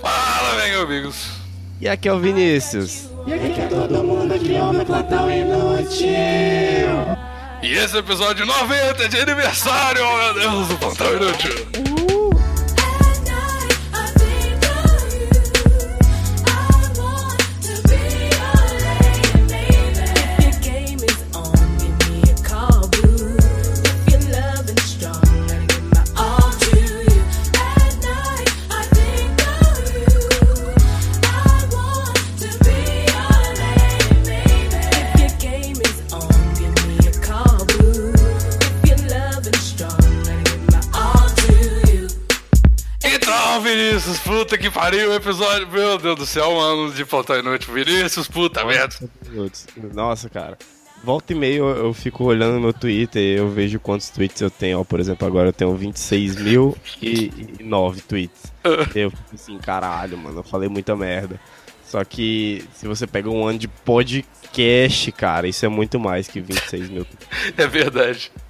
Fala, meus amigos. E aqui é o Vinícius. E aqui é todo mundo que ouve Plantão Inútil. E esse episódio 90 de aniversário, meu Deus, do Plantão Inútil. Que pariu o episódio. Meu Deus do céu, um ano de Plantão Inútil. Vinícius, puta merda. Nossa, cara. Volta e meia eu, eu fico olhando no meu Twitter e eu vejo quantos tweets eu tenho. Ó, por exemplo, agora eu tenho 26.009 tweets. eu fico assim, caralho, mano, eu falei muita merda. Só que se você pega um ano de podcast, cara, isso é muito mais que 26 mil. É verdade.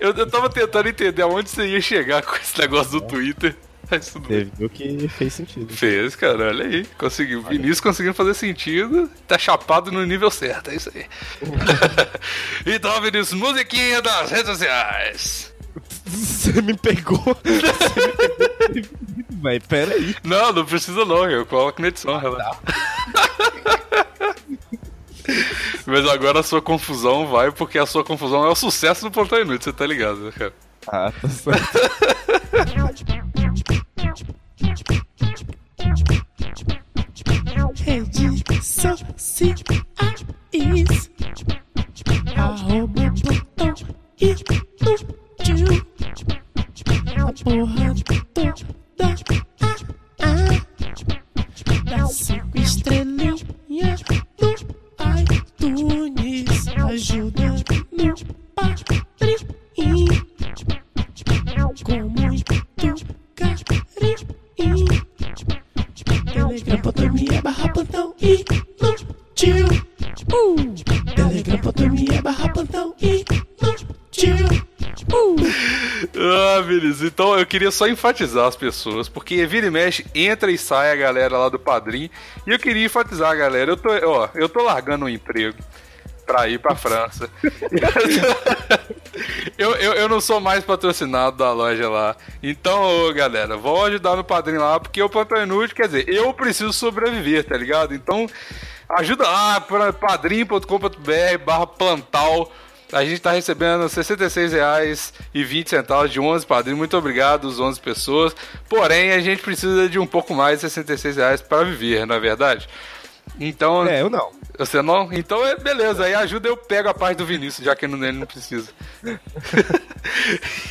Eu, eu tava tentando entender aonde você ia chegar com esse negócio do Twitter. Mas tudo Você viu que fez sentido. Fez, cara, olha aí. Conseguiu. Vinícius conseguindo fazer sentido. Tá chapado no nível certo, é isso aí. então, Vinícius, musiquinha das redes sociais. Você me pegou. Você me pegou. Vai, pera aí. Não, não precisa não, eu coloco na edição, relaxa. Mas agora a sua confusão vai porque a sua confusão é o sucesso do Plantão Inútil, você tá ligado, né, cara? Ah, tá certo. Redes sociais. Arroba Plantão Inútil. A porra toda. Ah, ah. Dá cinco estrelinhas no iTunes. Ajuda no Padrim. Com muito carinho. Telegram.me barra plantão inútil. Uh. Telegram.me barra plantão inútil. Ah, beleza. Então eu queria só enfatizar as pessoas, porque vira e mexe, entra e sai a galera lá do padrinho. E eu queria enfatizar a galera. Eu tô, ó, eu tô largando um emprego pra ir pra França. eu, eu, eu não sou mais patrocinado da loja lá. Então, ô, galera, vão ajudar no padrinho lá, porque o plantão inútil, quer dizer, eu preciso sobreviver, tá ligado? Então, ajuda lá, pra padrim.com.br barra plantal. A gente tá recebendo R$ 66,20 de 11 padrinhos. Muito obrigado, os 11 pessoas. Porém, a gente precisa de um pouco mais de 66 reais para viver, não é verdade? Então. É, eu não. Você não? Então é beleza, aí ajuda eu pego a parte do Vinícius, já que ele não precisa.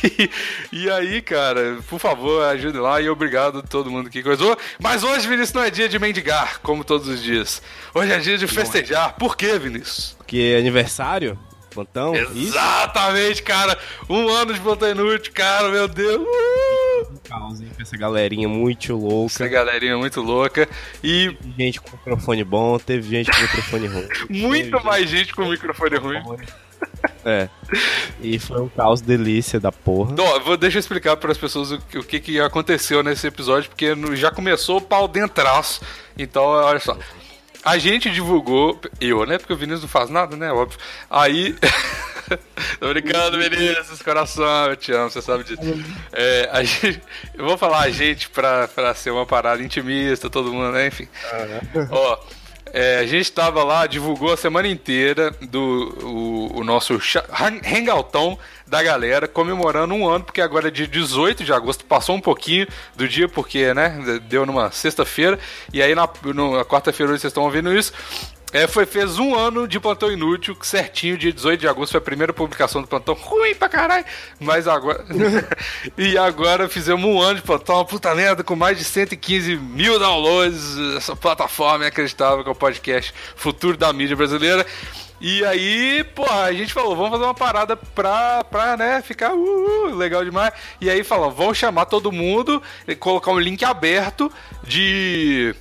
e, e, aí, cara, por favor, ajude lá e obrigado a todo mundo que coisou. Mas hoje, Vinícius, não é dia de mendigar, como todos os dias. Hoje é dia de festejar. Por quê, Vinícius? Porque é aniversário? Plantão? Exatamente, cara. Um ano de plantão inútil, cara, meu Deus. Uh! Caos, hein? Essa galerinha muito louca. Essa galerinha muito louca. E. Teve gente com microfone bom, teve gente com microfone ruim. Muito teve mais gente com microfone ruim. É. E foi um caos delícia da porra. Não, vou, deixa eu explicar para as pessoas o, o que, que aconteceu nesse episódio, porque no- já começou o pau dentraço. Então, olha só. A gente divulgou, eu, né? Porque o Vinícius não faz nada, né? Óbvio. Aí. Tô brincando, Vinícius, coração, eu te amo, você sabe disso. É, a gente, eu vou falar a gente pra, pra ser uma parada intimista, todo mundo, né? Enfim. Ó, é, a gente tava lá, divulgou a semana inteira do o, o nosso hangoutão da galera, comemorando um ano, porque agora é dia 18 de agosto, passou um pouquinho do dia, porque, né, deu numa sexta-feira, e aí na, no- na quarta-feira vocês estão ouvindo isso. É, foi, fez um ano de Plantão Inútil, certinho, dia 18 de agosto foi a primeira publicação do Plantão, ruim pra caralho, mas agora... e agora fizemos um ano de Plantão, uma puta merda, com mais de 115 mil downloads, essa plataforma inacreditável que é o podcast Futuro da Mídia Brasileira. E aí, porra, a gente falou, vamos fazer uma parada pra, pra né, ficar uh, uh, legal demais. E aí falou, vamos chamar todo mundo, e colocar um link aberto de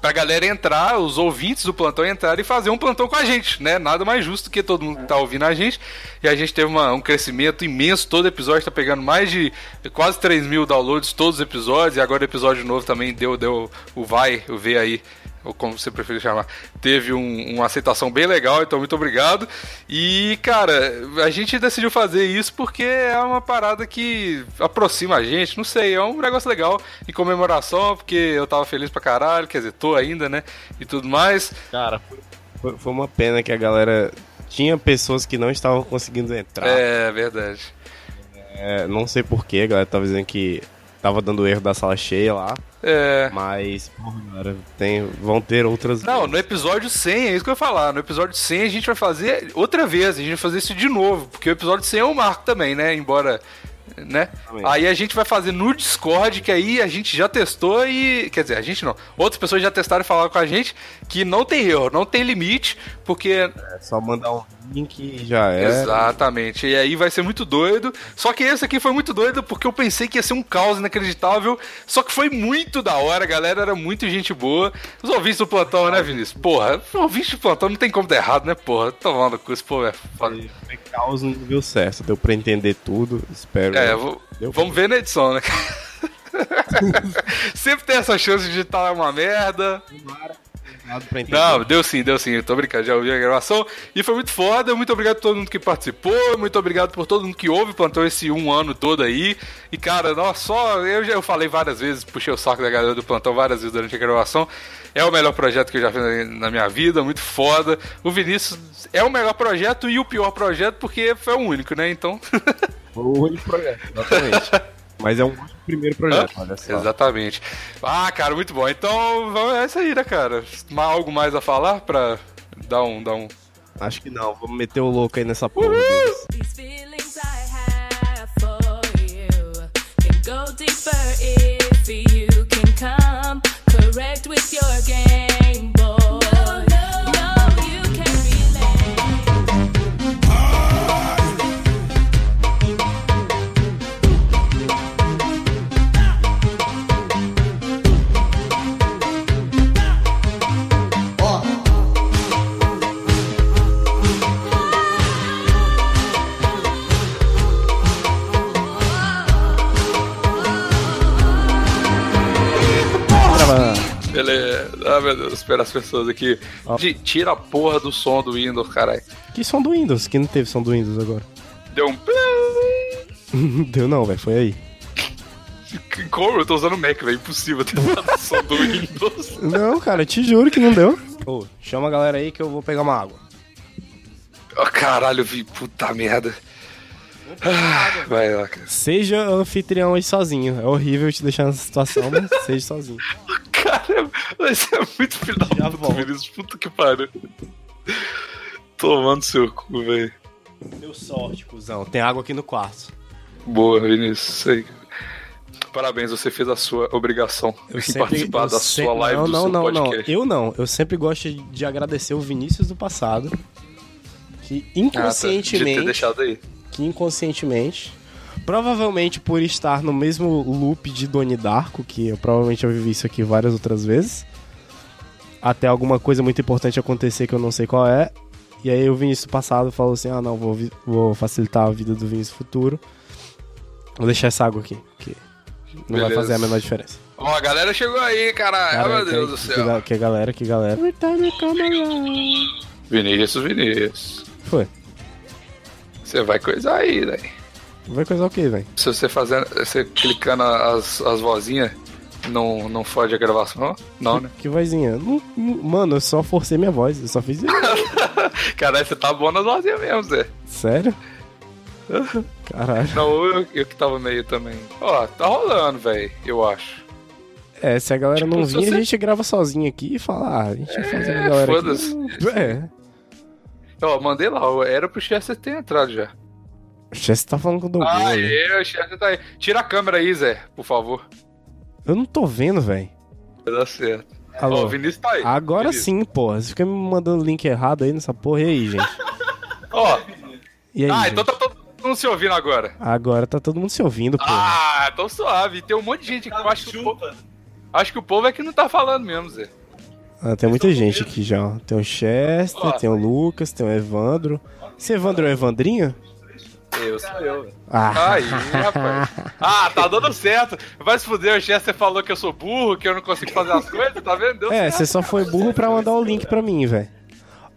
pra galera entrar, os ouvintes do plantão entrar e fazer um plantão com a gente, né? Nada mais justo que todo mundo que tá ouvindo a gente. E a gente teve uma, um crescimento imenso, todo episódio tá pegando mais de quase 3 mil downloads, todos os episódios, e agora o episódio novo também deu, deu o vai, o V aí ou como você preferir chamar, teve um, uma aceitação bem legal, então muito obrigado. E, cara, a gente decidiu fazer isso porque é uma parada que aproxima a gente, não sei, é um negócio legal em comemoração, porque eu tava feliz pra caralho, quer dizer, tô ainda, né? E tudo mais. Cara, foi, foi uma pena que a galera. Tinha pessoas que não estavam conseguindo entrar. É, verdade. É, não sei porquê, a galera tava dizendo que tava dando erro da sala cheia lá. É. Mas, porra, tem, vão ter outras. Não, no episódio 100, é isso que eu ia falar. No episódio 100 a gente vai fazer outra vez, a gente vai fazer isso de novo, porque o episódio 100 é o marco também, né? Embora. Né? Aí a gente vai fazer no Discord, que aí a gente já testou e. Quer dizer, a gente não. Outras pessoas já testaram e falaram com a gente que não tem erro, não tem limite, porque. É só mandar um link e já é. Exatamente. E aí vai ser muito doido. Só que esse aqui foi muito doido porque eu pensei que ia ser um caos inacreditável. Só que foi muito da hora, a galera era muito gente boa. Os ouvintes do plantão, né, Vinícius? Porra, ouvintes do plantão não tem como dar errado, né, porra? Tomando curso, pô, é foda. Caos no nível certo. Deu pra entender tudo. Espero. É, vou, vamos ver na edição, né? Sempre tem essa chance de estar uma merda. Não, deu sim, deu sim. Eu tô brincando, já ouvi a gravação. E foi muito foda. Muito obrigado a todo mundo que participou. Muito obrigado por todo mundo que ouve, plantou esse um ano todo aí. E, cara, nossa, só. Eu já eu falei várias vezes, puxei o saco da galera do plantão várias vezes durante a gravação. É o melhor projeto que eu já fiz na minha vida, muito foda. O Vinícius é o melhor projeto e o pior projeto porque foi o único, né? Então. o único projeto, exatamente. Mas é um primeiro projeto, olha só. Exatamente. Ah, cara, muito bom. Então, vamos, é isso aí, né, cara? Algo mais a falar pra dar um, dar um... Acho que não, vamos meter o louco aí nessa porra. Correct with your game, meu Deus, espera as pessoas aqui. Gente, tira a porra do som do Windows, caralho. Que som do Windows? Que não teve som do Windows agora. Deu um. Deu não, velho, foi aí. Como? Eu tô usando Mac, velho. Impossível ter dado som do Windows. Não, cara, te juro que não deu. Ô, chama a galera aí que eu vou pegar uma água. Oh, caralho, vi. Puta merda. Ah, vai lá, cara. Seja anfitrião aí sozinho. É horrível te deixar nessa situação, mas seja sozinho. Cara, mas é muito filho da puta. Vinícius. Puta que pariu. Tomando seu cu, velho. Deu sorte, cuzão. Tem água aqui no quarto. Boa, Vinícius. Aí. Parabéns, você fez a sua obrigação em participar eu da sempre- sua live não, do não, seu não, podcast. não. Eu não. Eu sempre gosto de agradecer o Vinícius do passado. Que Ah, tá. De ter inconscientemente. deixado aí. que inconscientemente, provavelmente por estar no mesmo loop de Doni Darko, que eu provavelmente já vivi isso aqui várias outras vezes, até alguma coisa muito importante acontecer que eu não sei qual é, e aí o Vinícius passado falou assim, ah não, vou, vou facilitar a vida do Vinícius futuro, vou deixar essa água aqui, que não vai Beleza. fazer a menor diferença. Ó, a galera chegou aí, caralho. Cara, meu que- Deus do que, céu. ga- que galera, que galera. Vinícius, Vinícius. Foi. Você vai coisar aí, né? Vai coisar o quê, velho? Se você fazendo. Você clicando as, as vozinhas, não, não fode a gravação? Não, né? Que vozinha? Não- não- Mano, eu só forcei minha voz, eu só fiz isso. Caralho, você tá bom nas vozinhas mesmo, Zé. Sério? Caralho. Não, eu, eu que tava meio também. Ó, tá rolando, velho, eu acho. É, se a galera Tipo, não vir, você- a gente grava sozinho aqui e fala, ah, a gente vai fazer a galera foda-se. aqui. É. Ó, mandei lá, era pro Chester ter entrado já. O Chess tá falando com o Douglas. Ah, né? é, o Chester tá aí. Tira a câmera aí, Zé, por favor. Eu não tô vendo, velho. Vai dar certo. Ó, Alô? o Vinícius tá aí. Agora Vinícius. sim, porra. Você fica me mandando link errado aí nessa porra. E aí, gente? Ó, E aí, ah, gente? então tá todo mundo se ouvindo agora. Agora tá todo mundo se ouvindo, porra. Ah, tão suave. Tem um monte de gente aqui. Eu acho que, o povo, acho que o povo é que não tá falando mesmo, Zé. Ah, tem muita gente aqui já. ó. Tem o Chester, tem o Lucas, tem o Evandro. Esse Evandro é o Evandrinho? Eu sou eu, velho. Ah, Aí, rapaz. Ah, tá dando certo. Vai se fuder, o Chester falou que eu sou burro, que eu não consigo fazer as coisas, tá vendo? Deu é, certo. você só foi burro pra mandar o link pra mim, velho.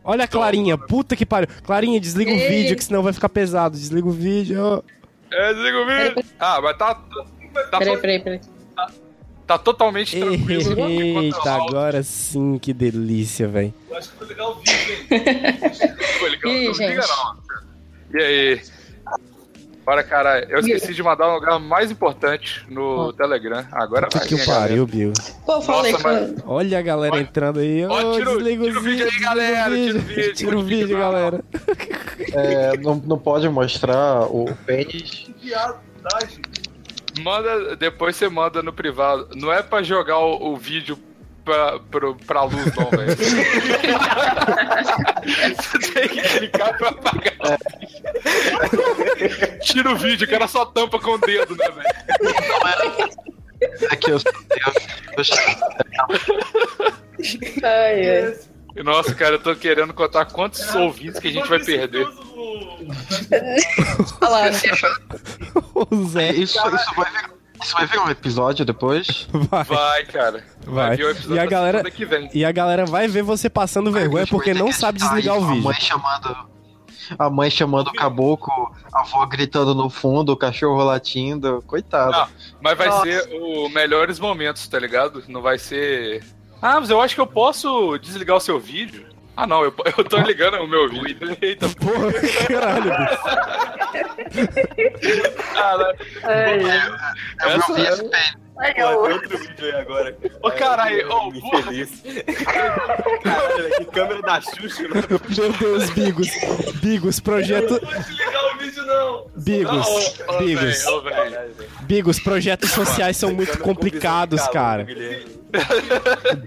Olha a Clarinha, puta que pariu. Clarinha, desliga o Ei. vídeo, que senão vai ficar pesado. Desliga o vídeo. É, desliga o vídeo. Ah, mas tá. Tá, Peraí, peraí, peraí. tá totalmente tranquilo. Eita, agora sim, que delícia, velho. Eu acho que foi legal o vídeo, hein? Ih, não liga gente. E aí? Para caralho, eu esqueci de mandar um lugar mais importante no Telegram. Agora Puta vai. que pariu, Bill. Pô, falei Nossa, que. mas- Olha a galera entrando aí. Ó, Ô, tira desliga tira o vídeo aí, galera, tira o vídeo. Tira o vídeo, galera. É, não, não pode mostrar o pênis. Que? Manda, depois você manda no privado. Não é pra jogar o, o vídeo pra, pro, pra luz, não, velho. você tem que clicar pra apagar o vídeo. Tira o vídeo, que era só tampa com o dedo, né, velho? É que eu, eu, Ai. E, Nossa, cara, eu tô querendo contar quantos ouvintes que a gente vai perder. Olha lá. O Zé isso, isso, vai virar, isso vai virar um episódio depois? vai. Vai, cara. Vai. vir episódio E a da galera- que vem. E a galera vai ver você passando vergonha porque não sabe desligar o A vídeo. mãe chamando. A mãe chamando o caboclo, a avó gritando no fundo, o cachorro latindo. Coitado. Não, mas vai Nossa. ser os melhores momentos, tá ligado? Não vai ser. Ah, mas eu acho que eu posso desligar o seu vídeo. Ah, não, eu, eu tô ligando o meu vídeo. Eita, Porra, caralho, bicho. cara. Ai, ai. eu essa- não vi esse pênis. Ai, Pô, eu- tem outro vídeo aí agora. Ô, caralho, ô, me porra. Caralho, que câmera da Xuxa, né? Meu Deus, Bigos. Bigos, projeto. Não pode desligar o vídeo, não. Bigos, ô, Bigos. velho. Bigos, projetos sociais são muito com complicados, cara.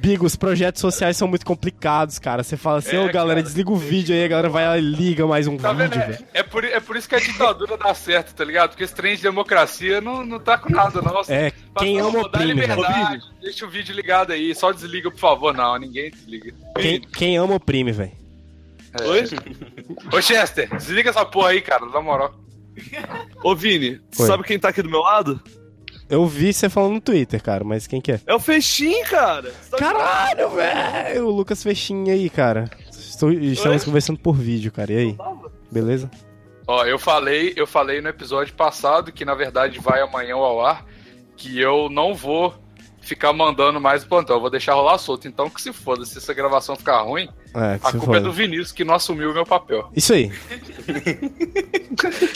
Bigos, projetos sociais são muito complicados, cara. Você fala assim, É, ô galera, cara. desliga o vídeo aí, a galera vai lá e liga mais um Tá vídeo, É, velho. é por, é por isso que a ditadura dá certo, tá ligado? Porque esse trem de democracia não, não tá com nada, não. É, quem Fala, ama "Pô, dá oprime, velho. liberdade, deixa o vídeo ligado aí, só desliga, por favor. Não, ninguém desliga. Quem, quem ama oprime, velho. É. Oi? Ô, Chester, desliga essa porra aí, cara, na moral. Ô, Vini, Oi. sabe quem tá aqui do meu lado? Eu vi você falando no Twitter, cara, mas quem que é? É o Fechim, cara. Tá Caralho, velho! O Lucas Fechinha aí, cara. Estou- estamos Oi? conversando por vídeo, cara. E aí? Beleza? Ó, eu falei, eu falei no episódio passado, que na verdade vai amanhã ao ar, que eu não vou ficar mandando mais o plantão, eu vou deixar rolar solto. Então que se foda, se essa gravação ficar ruim, É, a culpa é foda. do Vinícius que não assumiu o meu papel. Isso aí.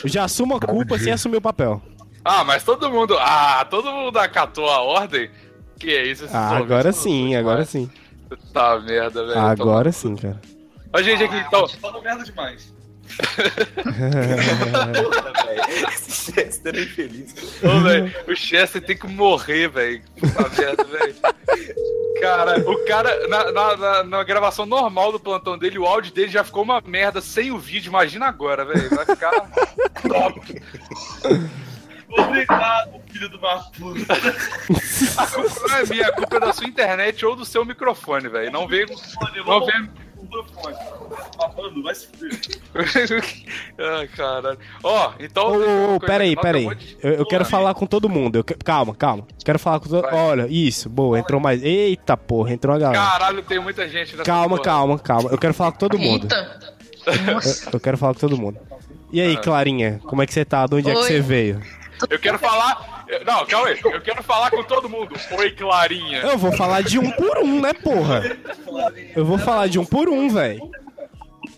Eu já assumo a culpa sem assumir o papel. Ah, mas todo mundo. Ah, todo mundo acatou a ordem? Que é isso? Ah, agora sim, agora demais. sim. Tá merda, velho. Agora sim, cara. Ó, gente, aqui então. Fala merda demais. Chester é infeliz. Ô, velho, o Chester tem que morrer, velho. Cara, o cara, na, na, na- na gravação normal do plantão dele, o áudio dele já ficou uma merda sem o vídeo. Imagina agora, velho. Vai ficar top. Obrigado, filho de uma. A culpa não é minha, a culpa é da sua internet ou do seu microfone, velho. Não vem. Não vem. O microfone. Babando, vai se fuder. Ai, caralho. Ó, então. Ô, ô, peraí, peraí. Eu, eu quero falar com todo mundo. Eu que- Calma, calma. Quero falar com todo. Olha, isso, boa, entrou mais. Eita porra, entrou a galera. Caralho, tem muita gente nessa Calma, porra. calma, calma. Eu quero falar com todo mundo. Eita. Eu, eu quero falar com todo mundo. E aí, Ah. Clarinha, como é que você tá? De onde é que Oi. você veio? Eu quero falar. Não, calma aí. Eu quero falar com todo mundo. Oi, Clarinha. Eu vou falar de um por um, né, porra? Eu vou falar de um por um, velho.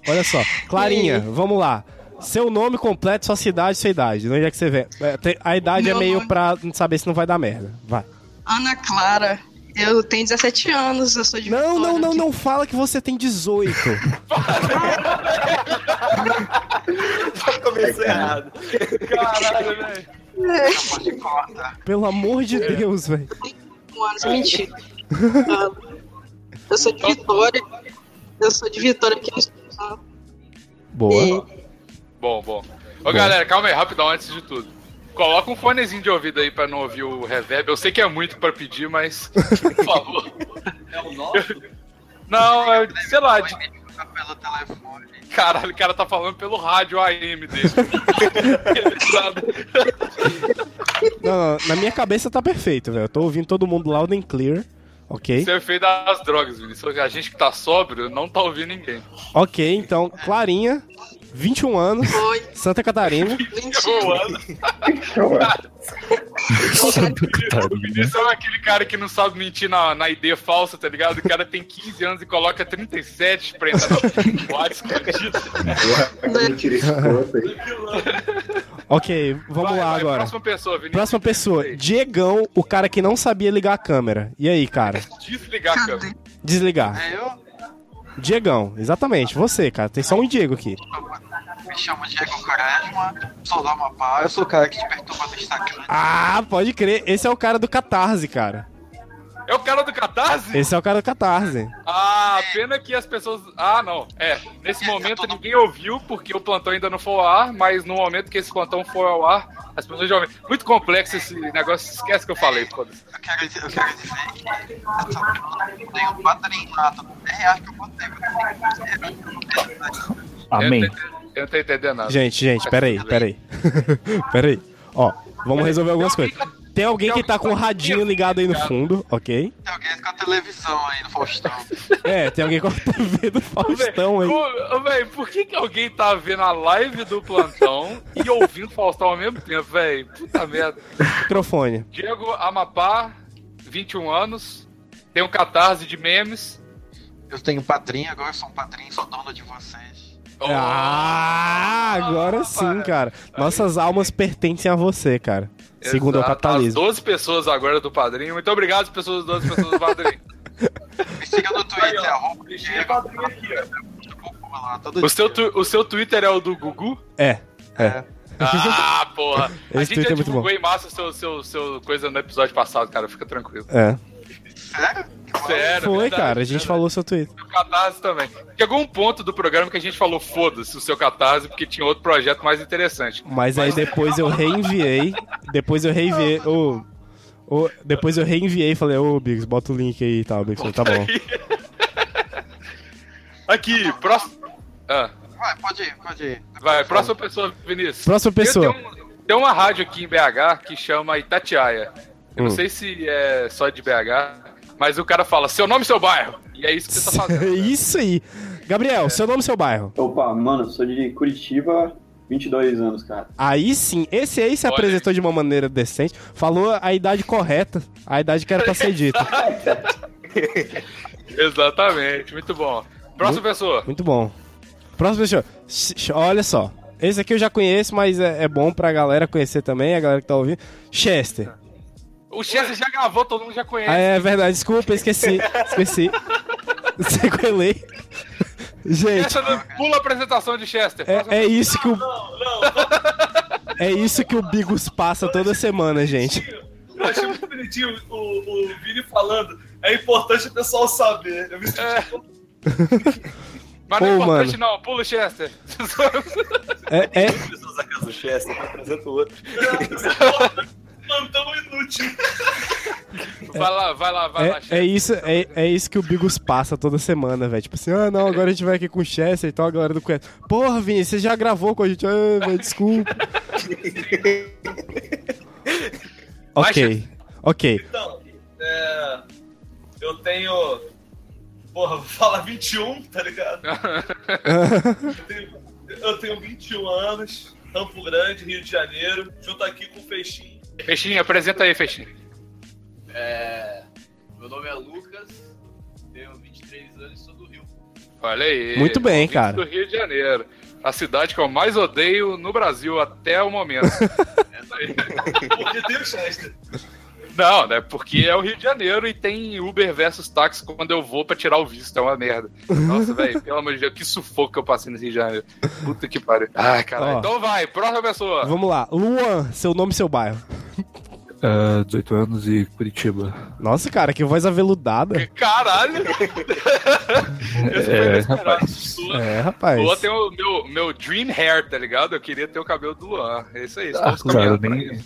Olha só. Clarinha, vamos lá. Seu nome completo, sua cidade, sua idade. De onde é que você vem? É, A idade é Meu meio nome- pra não saber se não vai dar merda. Vai. Ana Clara. Eu tenho 17 anos, eu sou de Não, não, Vitória. não, não fala que você tem 18. Começou errado. Caralho, velho. Pelo amor de Deus, velho. Um ano, mentira. Eu sou de Vitória. Eu sou de Vitória aqui no Espírito Santo. Boa. E Bom, bom. Ô, galera, calma aí, rapidão, antes de tudo. Coloca um fonezinho de ouvido aí pra não ouvir o reverb. Eu sei que é muito pra pedir, mas. Por favor. É o nosso? Não, é, sei lá, de... Pelo telefone. caralho, o cara tá falando pelo rádio AM dele. Ele sabe. Não, não, na minha cabeça tá perfeito, velho. Eu tô ouvindo todo mundo loud and clear, ok? Isso é o efeito das drogas, Vinícius. A gente que tá sóbrio não tá ouvindo ninguém. Ok, então, Clarinha, 21 anos, Oi, Santa Catarina. 21. O Vinícius é aquele cara que não sabe mentir na, na ID falsa, tá ligado? O cara tem 15 anos e coloca 37 pra entrar no WhatsApp escondido. Mentira escrota aí. Ok, vamos Vai, lá vai, agora. Próxima pessoa, Vinícius. Próxima pessoa, Diegão, o cara que não sabia ligar a câmera. E aí, cara? Desligar a câmera. Desligar. É eu? Diegão, exatamente, você, cara. Tem só um Diego aqui. Me chamo Diego Quaresma, sou do Amapá, eu sou o cara que te perturba no Instagram. Ah, pode crer. Esse é o cara do Catarse, cara. É o cara do Catarse? Esse é o cara do Catarse. Ah, pena que as pessoas. Ah, não. É, nesse momento ninguém ouviu porque o plantão ainda não foi ao ar, mas no momento que esse plantão for ao ar, as pessoas já ouvem. Muito complexo esse negócio, esquece que eu falei, foda-se. Eu quero, dizer- eu quero dizer que essa tem um padrinho lá, todo 10 reais que eu botei. Amém. Eu não, tô, ente- eu não tô entendendo nada. Gente, gente, peraí, peraí. peraí. Ó, vamos resolver algumas coisas. Tem alguém que tá com o radinho ligado aí no fundo, ok? Tem alguém com a televisão aí no Faustão. É, tem alguém com a TV do Faustão aí. Véi, por que, que alguém tá vendo a live do plantão e ouvindo Faustão ao mesmo tempo, véi? Puta merda. Microfone. Diego Amapá, 21 anos, tem um catarse de memes. Eu tenho padrinho, agora eu sou um padrinho, sou dono de vocês. Ah, agora sim, cara. Nossas almas pertencem a você, cara. Segundo o Exato, capitalismo. As 12 pessoas agora do padrinho. Muito obrigado, pessoas, 12 pessoas do padrinho. Me siga no Twitter, arroba O seu, tu- o seu Twitter é o do Gugu? É. É. Ah, porra. A Esse gente Twitter já é muito divulgou em massa o seu, seu, seu coisa no episódio passado, cara. Fica tranquilo. É. Sério? Sério, Foi, verdade, cara. A gente verdade. falou seu Twitter. O Catarse também. Chegou um ponto do programa que a gente falou, foda-se o seu Catarse, porque tinha outro projeto mais interessante. Mas aí depois eu reenviei. Depois eu reenviei. Ô. ô, depois eu reenviei e falei, ô Biggs, bota o link aí e tal. Biggs, falou, tá bom. Aqui, próximo. Ah, Vai, pode ir, pode ir. vai, próxima pessoa, Vinícius. Próxima pessoa. Tem, um- tem uma rádio aqui em BH que chama Itatiaia. Eu não Hum. sei se é só de BH, mas o cara fala seu nome e seu bairro. E é isso que você tá fazendo. né? Isso aí. Gabriel, seu nome e seu bairro. Opa, mano, sou de Curitiba, 22 anos, cara. Aí sim, esse aí se Olha apresentou de uma maneira decente, falou a idade correta, a idade que era pra ser dita. Exatamente, muito bom. Próxima pessoa. Muito bom. Próxima pessoa. Olha só. Esse aqui eu já conheço, mas é, é bom pra galera conhecer também, a galera que tá ouvindo. Chester. O Chester já gravou, todo mundo já conhece. Ah, é verdade, desculpa, esqueci. Esqueci. Sequelei. Gente, Chester, não- pula a apresentação de Chester. É, é isso que o. É isso que o Bigos passa toda semana, gente. Eu achei muito bonitinho o, o Vini falando. É importante o pessoal saber. Eu me senti É. Mas não é importante mano. não, pula o Chester. É, é, pessoas da casa do Chester, eu apresento o outro. Plantão inútil. Vai lá, vai lá, vai lá, é, é Chester. isso, é, é isso que o Bigos passa toda semana, velho. Tipo assim, ah, não, agora a gente vai aqui com o Chester e tal, a galera do conhece. Porra, Vini, você já gravou com a gente? Ah, velho, desculpa. ok, ok. Então, é, eu tenho. Porra, vou falar 21, tá ligado? Eu tenho, eu tenho 21 anos, Campo Grande, Rio de Janeiro, junto aqui com o Feixinho. Fechinho, apresenta aí, Fechinho. É, meu nome é Lucas, tenho 23 anos e sou do Rio. Olha aí. Muito bem, cara. do Rio de Janeiro. A cidade que eu mais odeio no Brasil até o momento. Porque tem o Chester. Não, né? Porque é o Rio de Janeiro e tem Uber versus táxi quando eu vou pra tirar o visto. É uma merda. Nossa, velho, pelo amor de Deus, que sufoco que eu passei nesse Rio de Janeiro. Puta que pariu. Ai, caralho. Ó. Então vai, próxima pessoa. Vamos lá. Luan, seu nome e seu bairro. Ah, 18 anos e Curitiba. Nossa, cara, que voz aveludada. Caralho! É, rapaz. Sua, É, rapaz. Luan tem o meu, meu dream hair, tá ligado? Eu queria ter o cabelo do Luan. É isso aí. Ah, cara, nem.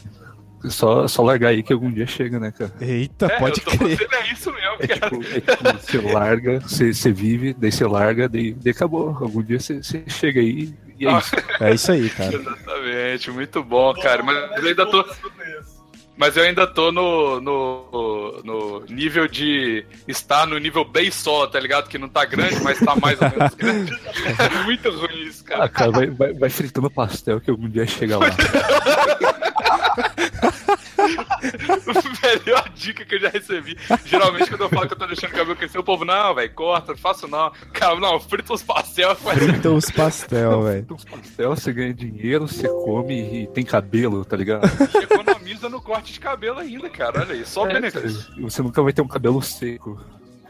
Só, só largar aí que algum dia chega, né, cara? Eita, É, pode eu tô crer. fazendo é isso mesmo, É cara. tipo, é tipo, você larga, você, você vive, daí você larga, daí, daí acabou. Algum dia você, você chega aí e é isso. É isso aí, cara. Exatamente, muito bom, cara. Mas eu ainda tô. Mas eu ainda tô no, no, no nível de estar no nível bem só, tá ligado? Que não tá grande, mas tá mais ou menos grande. É muito ruim isso, Ah, cara. cara, vai, vai, vai fritando pastel que algum dia chega lá. Melhor dica que eu já recebi. Geralmente, quando eu falo que eu tô deixando o cabelo crescer, o povo, não, velho, corta, não faço não. Cara, não, frita os pastel. faz- Frita os pastel, velho. Frita uns pastel, você ganha dinheiro, você come e tem cabelo, tá ligado? Economiza no corte de cabelo ainda, cara. Olha aí, só É, benefício. você nunca vai ter um cabelo seco.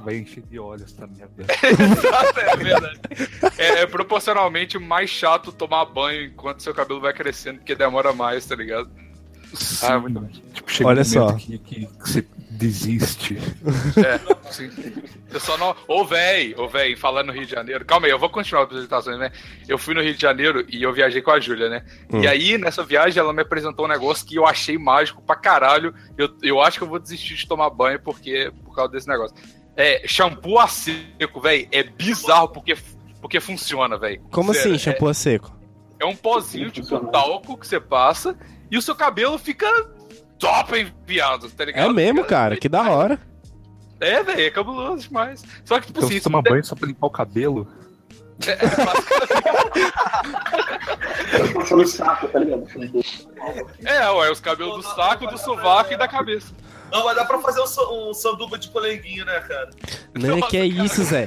Vai encher de óleo essa merda. Exato, é verdade. É, é proporcionalmente mais chato tomar banho enquanto seu cabelo vai crescendo, porque demora mais, tá ligado? Ah, muito bom. Tipo, chega Olha um só. Que, que você desiste. É, sim. Eu só não. Ô, véi, ô, véi, falando no Rio de Janeiro. Calma aí, eu vou continuar a apresentação, né? Eu fui no Rio de Janeiro e eu viajei com a Júlia, né? Hum. E aí, nessa viagem, ela me apresentou um negócio que eu achei mágico pra caralho. Eu, eu acho que eu vou desistir de tomar banho porque, por causa desse negócio. É, shampoo a seco, véi. É bizarro porque, porque funciona, véi. Como Sério, assim, shampoo a seco? É um pozinho, tipo um talco que você passa e o seu cabelo fica top enviado, tá ligado? É mesmo, Fica- cara, que da hora. É, velho, é cabuloso demais. Só que, tipo Então assim, você toma banho só pra limpar o cabelo. Passa no saco, tá ligado? É, ué, os cabelos do saco, do sovaco e da cabeça. Não, mas dá pra fazer um, um sanduba de polenguinho, né, cara? Não, que é isso, Zé?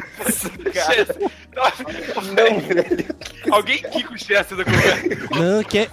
Não, velho. Alguém quica o Chester da conversa. Não, que é.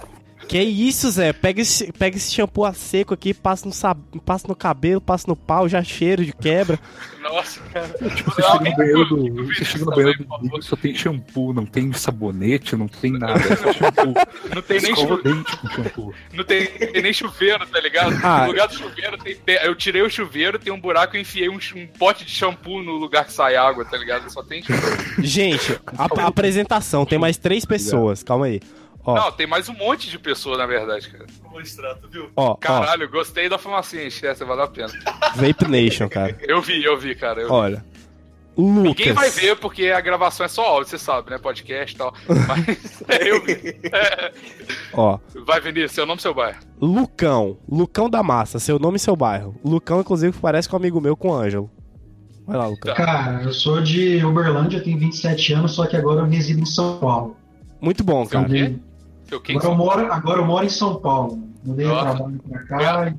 Que isso, Zé? Pega esse, pega esse shampoo a seco aqui, passa no, sab... passa no cabelo, passa no pau, já cheiro de quebra. Nossa, cara. Tipo, você chega no banheiro do. Você chega no banheiro do só tem shampoo, não tem sabonete, não tem nada. É só shampoo. Não tem nem chuveiro. dente com shampoo. Não tem, tem nem chuveiro, tá ligado? Ah. No lugar do chuveiro, tem, eu tirei o chuveiro, tem um buraco e enfiei um, um pote de shampoo no lugar que sai água, tá ligado? Só tem shampoo. Gente, a, a apresentação, tem mais três pessoas, calma aí. Ó, Não, tem mais um monte de pessoa, na verdade, cara. Vou mostrar, tu viu? ó, ó, Caralho, gostei da fumacinha, Chester, valeu a pena. Vape Nation, cara. Eu vi, eu vi, cara. Eu vi. Olha. Ninguém vai Lucas. ver porque a gravação é só áudio, você sabe, né? Podcast e tal. Mas é, eu vi. É. Ó, Vai, Vinícius, seu nome e seu bairro. Lucão. Lucão da Massa, seu nome e seu bairro. Lucão, inclusive, parece com um amigo meu com o Ângelo. Vai lá, Lucão. Cara, eu sou de Uberlândia, tenho 27 anos, só que agora eu resido em São Paulo. Muito bom, Seu cara. quê? Agora eu moro, agora eu moro em São Paulo. Mudei o trabalho pra cá.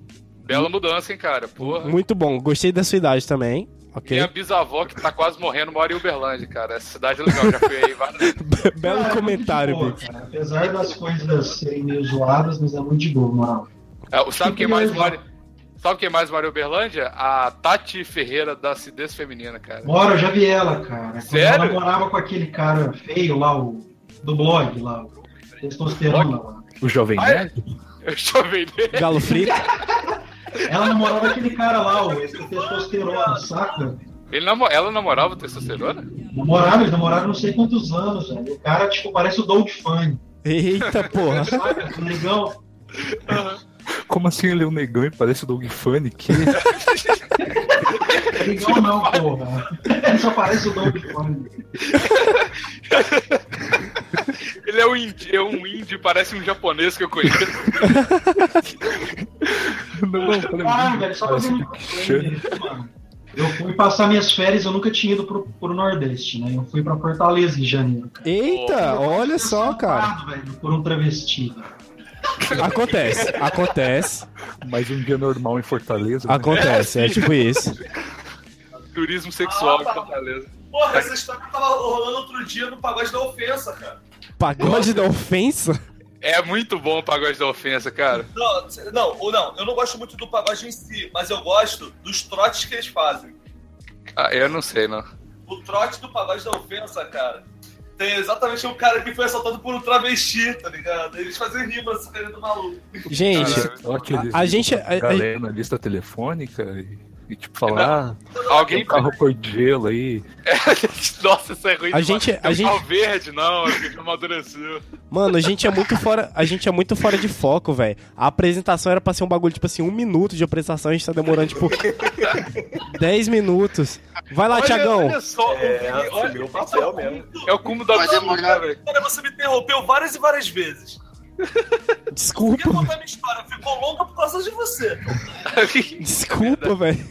Bela mudança, hein, cara? Porra. Muito bom. Gostei da sua idade também. Ok? Minha bisavó, que tá quase morrendo, mora em Uberlândia, cara. Essa cidade é legal, já fui aí várias. Belo é comentário, boa, cara. Apesar das coisas serem meio zoadas, mas é muito de boa, moral. É, Sabe quem mais mora? Sabe quem mais mora em Uberlândia? A Tati Ferreira da Acidez Feminina, cara. Mora, eu já vi ela, cara. Quando Sério? ela morava com aquele cara feio lá, o do blog lá, o testosterona. O Jovem Ah, é? Nerd? Eu estou vendo. Galo frito. Ela namorava aquele cara lá, o testosterona, saca? Ele namo... Ela namorava o testosterona? Namoraram, eles namoraram não sei quantos anos, velho. O cara, tipo, parece o Doug Funny. Eita porra. Saca? Que Legal. Como assim ele é um negão e parece o Doug Funny? Que... Legal não, porra. Ele só parece o Doug Funny. Ele é um índio, é um índio, parece um japonês que eu conheço. Não, não, falei, Ah, velho, só fazendo mano. Eu fui passar minhas férias, eu nunca tinha ido pro, pro Nordeste, né? Eu fui pra Fortaleza em janeiro. cara. Eita, olha só, cara. Velho, Por um travesti. Acontece, acontece, Mais um dia normal em Fortaleza. né? acontece. É tipo isso. Turismo sexual em Fortaleza. Porra, essa história tava rolando outro dia no Pagode da Ofensa, cara. Pagode da ofensa? É muito bom o pagode da ofensa, cara. Não, não, ou não, eu não gosto muito do pagode em si, mas eu gosto dos trotes que eles fazem. Ah, eu não sei, não. O trote do pagode da ofensa, cara, tem exatamente um cara que foi assaltado por um travesti, tá ligado? Eles fazem rima sacaneando do maluco. Gente, aqueles- a gente- a- a- galera na lista telefônica e, e, tipo falar. ah, Alguém. um carro cor de gelo aí. Nossa, isso é ruim A demais. gente- Tem a um gente- verde, não, a gente amadureceu. Mano, a gente é muito fora, a gente é muito fora de foco, velho. A apresentação era pra ser um bagulho, tipo assim, um minuto de apresentação, a gente tá demorando, tipo, 10 minutos. Vai lá, Olha- Tiagão. Olha só, o É, assumiu olha, o papel mesmo. é o cúmulo da Vai demorar. velho. Cara, você me interrompeu várias e várias vezes. Eu Desculpa, contar minha história, ficou longa por causa de você. desculpa, velho.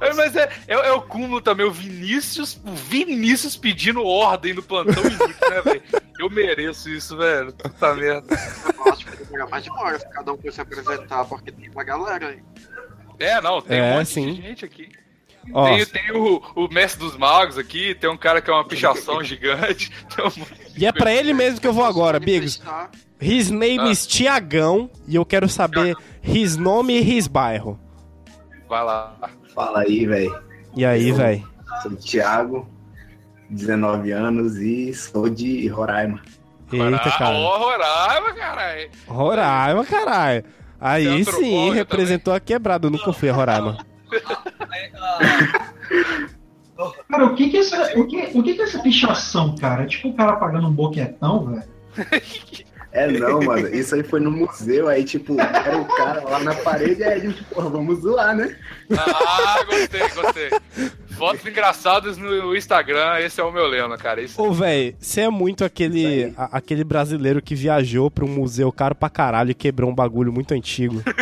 É, Mas é, é, é o cúmulo também, o Vinícius, o Vinícius pedindo ordem no plantão né, velho? Eu mereço isso, velho. Puta merda. Eu acho que demorar mais de uma hora se cada um for se apresentar, porque tem uma galera aí. É, não, tem É, um monte sim. de gente aqui. Ó, Tem, tem o, o Mestre dos Magos aqui, tem um cara que é uma pichação gigante. Um... e é pra ele mesmo que eu vou agora, Bigos. His name Ah. is Tiagão e eu quero saber his nome e his bairro. Vai lá. Fala aí, velho. E aí, velho? Sou o Thiago, 19 anos e sou de Roraima. Eita, cara. Ó, Roraima, caralho. Roraima, caralho. Aí é sim, representou a quebrada. Eu nunca fui a Roraima. Cara, o que que é essa, o que, o que que é essa pichação, cara? É tipo o cara pagando um boquetão, velho. É não, mano. Isso aí foi no museu, aí, tipo, era o cara lá na parede, aí a gente, porra, vamos zoar, né? Ah, gostei, gostei. Fotos engraçadas no Instagram, esse é o meu lema, cara. Isso... Ô, velho, você é muito aquele, a- aquele brasileiro que viajou pra um museu caro pra caralho e quebrou um bagulho muito antigo.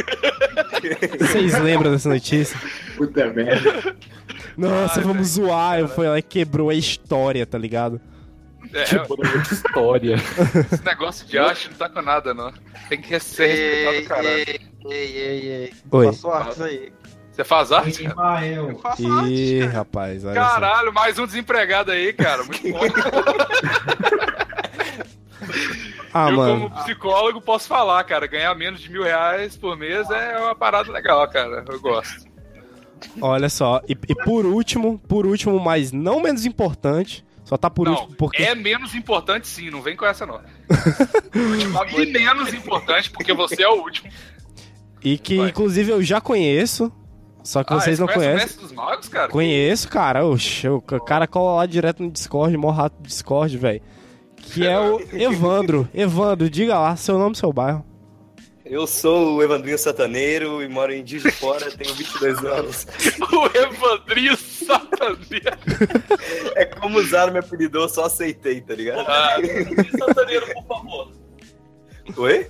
Vocês lembram dessa notícia? Puta merda. Nossa, vamos zoar. Eu fui lá e quebrou a história, tá ligado? É, Tipo, outra história. esse negócio de arte não tá com nada, não. Tem que ser respeitado, Ei, caralho. ei, ei, ei, ei. Oi. Artes aí. Você faz arte? cara? Ismael. Eu faço Ih, cara. rapaz, olha só. Caralho, mais um desempregado aí, cara. Muito bom. Ah, eu, mano. como psicólogo, posso falar, cara. Ganhar menos de mil reais por mês é uma parada legal, cara. Eu gosto. Olha só. E, e por último, por último, mas não menos importante, só tá por não, último porque. é menos importante sim, não vem com essa não. e menos importante, porque você é o último. E que, Vai. inclusive, eu já conheço. Só que Ah, vocês você não conhece o conhecem. Mestre dos Magos, cara? Conheço, cara. Oxe, o ca- cara cola lá direto no Discord, mó rato do Discord, velho. Que é o Evandro. Evandro, diga lá seu nome e seu bairro. Eu sou o Evandrinho Sataneiro e moro em de Fora, tenho 22 anos. o Evandrinho Sataneiro. É como usaram meu apelido, eu só aceitei, tá ligado? Ah, Sataneiro, por favor. Oi?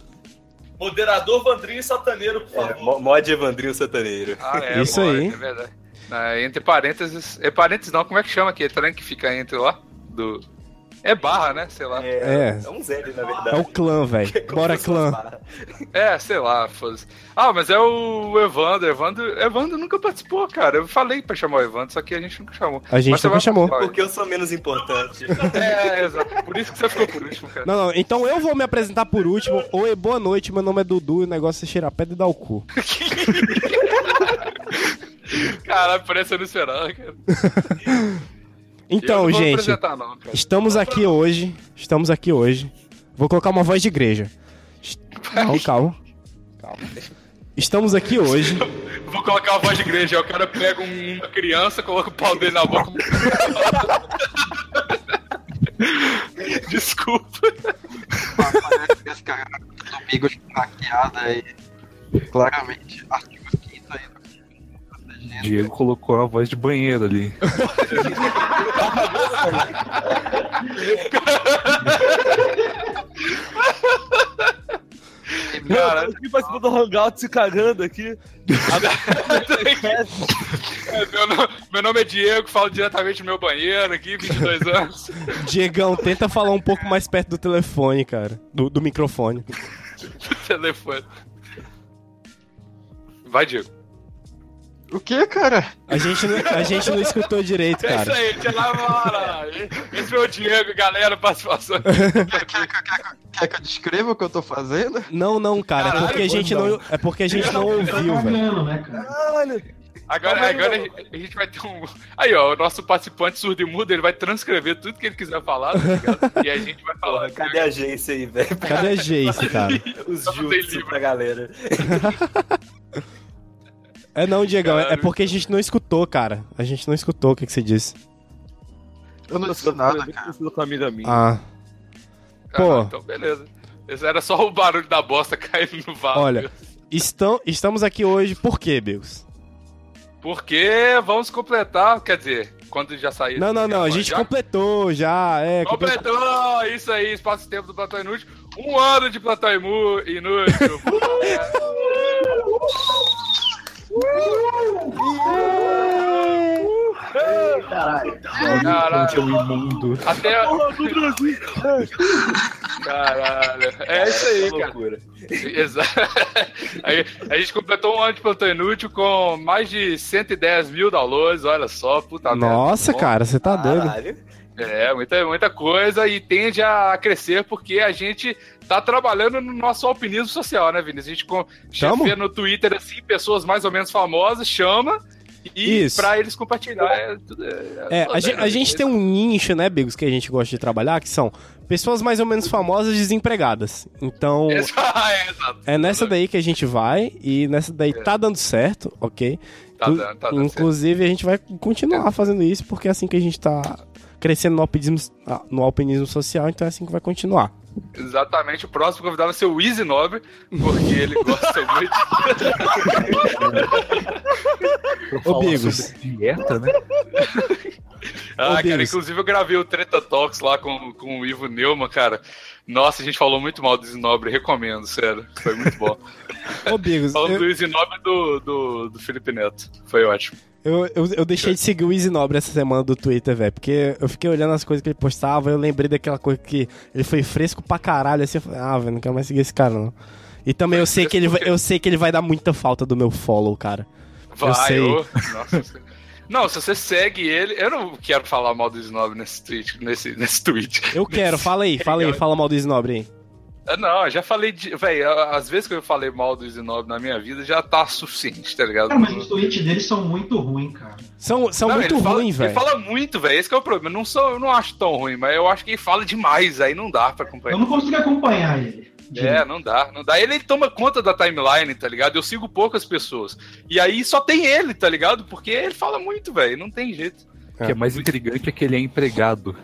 Moderador Vandrinho e Sataneiro, por É, favor. mo- mod Evandrinho Sataneiro. ah, é, Isso bom, aí. É verdade. Ah, entre parênteses. É parênteses não, como é que chama aquele trem que fica entre lá? Do. É barra, né? Sei lá. É. É um Zé, na É verdade. o clã, velho. Como Bora, fosse clã. É, sei lá, foda-se. Ah, mas é o Evandro. Evandro, Evandro nunca participou, cara. Eu falei pra chamar o Evandro, só que a gente nunca chamou. A gente Mas nunca chamou. participar. Porque eu sou menos importante. É, exato. Por isso que você ficou por último, cara. Não, não, então eu vou me apresentar por último. Oi, boa noite, meu nome é Dudu e o negócio é cheirar pedra e dar o cu. Caralho, parece eu não esperava, cara. Então, gente, não, estamos aqui hoje. Estamos aqui hoje. Vou colocar uma voz de igreja. Não, calma. Calma. Estamos aqui hoje. Vou colocar a voz de igreja. O cara pega um- uma criança, coloca o pau dele na boca. Desculpa. Parece esse cara do Bigos hackeado aí. Claramente, artigo 5 aí. Diego colocou a voz de banheiro ali. Cara, Eu participando do Hangout se cagando aqui. É, meu, no- meu nome é Diego, falo diretamente do meu banheiro aqui, 22 anos. Diegão, tenta falar um pouco mais perto do telefone, cara. Do, do microfone. telefone. Vai, Diego. O que, cara? A gente, não, a gente não escutou direito, É isso cara. aí, tia Lavara. Esse é o Diego, galera, participação. Quer, quer- quer- quer que eu descreva o que eu tô fazendo? Não, não, cara. É Caralho, porque a gente não, é porque a gente não ouviu, velho. Né, cara? Caralho. Agora, Calma aí, agora a gente vai ter um. Aí, ó, o nosso participante surdo e mudo, ele vai transcrever tudo que ele quiser falar, tá ligado? E a gente vai falar. Cadê a agência aí, velho? Cadê a Jace, cara? Os jutsu pra galera. É não, Diegão, é- é porque a gente não escutou, cara. A gente não escutou o que, que você disse. Eu não disse nada, cara. com uma amiga minha. Ah. Ah, Pô. então beleza. Esse era só o barulho da bosta caindo no vaso. Olha, estão, estamos aqui hoje por quê, Bills? Porque vamos completar, quer dizer, quando já sair. Não, não, não, a gente já completou já, é. completou. Completou! Isso aí, espaço-tempo do Platão Inútil. Um ano de Platão Inútil. Caralho. Caralho. Seu imundo. Até. Caralho. É isso aí, cara. loucura. Exato. A gente completou um ano de Plantão Inútil com mais de 110 mil downloads, olha só, puta merda. Nossa, cara, você tá doido. Caralho. É, muita, muita coisa e tende a crescer porque a gente tá trabalhando no nosso alpinismo social, né, Vinícius? A gente com, vê no Twitter, assim, pessoas mais ou menos famosas, chama e pra eles compartilhar. É, tudo- É, a, gente, a gente tem um nicho, né, Bigos, que a gente gosta de trabalhar, que são pessoas mais ou menos famosas desempregadas. Então, é, é nessa daí que a gente vai, e nessa daí tá dando certo, ok? Tá dando, tá dando Inclusive, a gente vai continuar fazendo isso, porque é assim que a gente tá crescendo no alpinismo, ah, no alpinismo social, então é assim que vai continuar. Exatamente, o próximo convidado vai ser o Easy Nobre, porque ele gosta muito. Ô, Bigos. dieta, né? Ah, Ô, cara, Bigos. inclusive eu gravei o Treta Talks lá com, com o Ivo Neumann, cara. Nossa, a gente falou muito mal do Easy Nobre, recomendo, sério. Foi muito bom. Ô, Bigos, Falando eu, do Easy Nobre e do, do, do Felipe Neto. Foi ótimo. Eu, eu, eu deixei de seguir o Easy Nobre essa semana do Twitter, velho, porque eu fiquei olhando as coisas que ele postava, eu lembrei daquela coisa que ele foi fresco pra caralho, assim, eu falei, ah, velho, não quero mais seguir esse cara, não. E também eu sei, que ele vai, eu sei que ele vai dar muita falta do meu follow, cara. Vai, eu sei. ô, nossa, não, se você segue ele, eu não quero falar mal do Nobre nesse tweet, nesse, nesse tweet. Eu quero, fala aí, fala aí, fala mal do Nobre aí. Ah, Não, eu já falei de. Véi, as vezes que eu falei mal do Easy Nobre na minha vida já tá suficiente, tá ligado? Cara, mas os tweets deles são muito ruins, cara. São, são Não, muito ele ruins, velho. Ele fala muito, velho. Esse que é o problema. Eu não, sou, eu não acho tão ruim, mas eu acho que ele fala demais, aí não dá pra acompanhar. Eu não consigo acompanhar ele. É, não dá, não dá. Ele toma conta da timeline, tá ligado? Eu sigo poucas pessoas. E aí só tem ele, tá ligado? Porque ele fala muito, velho. Não tem jeito. O que é mais intrigante é que ele é empregado.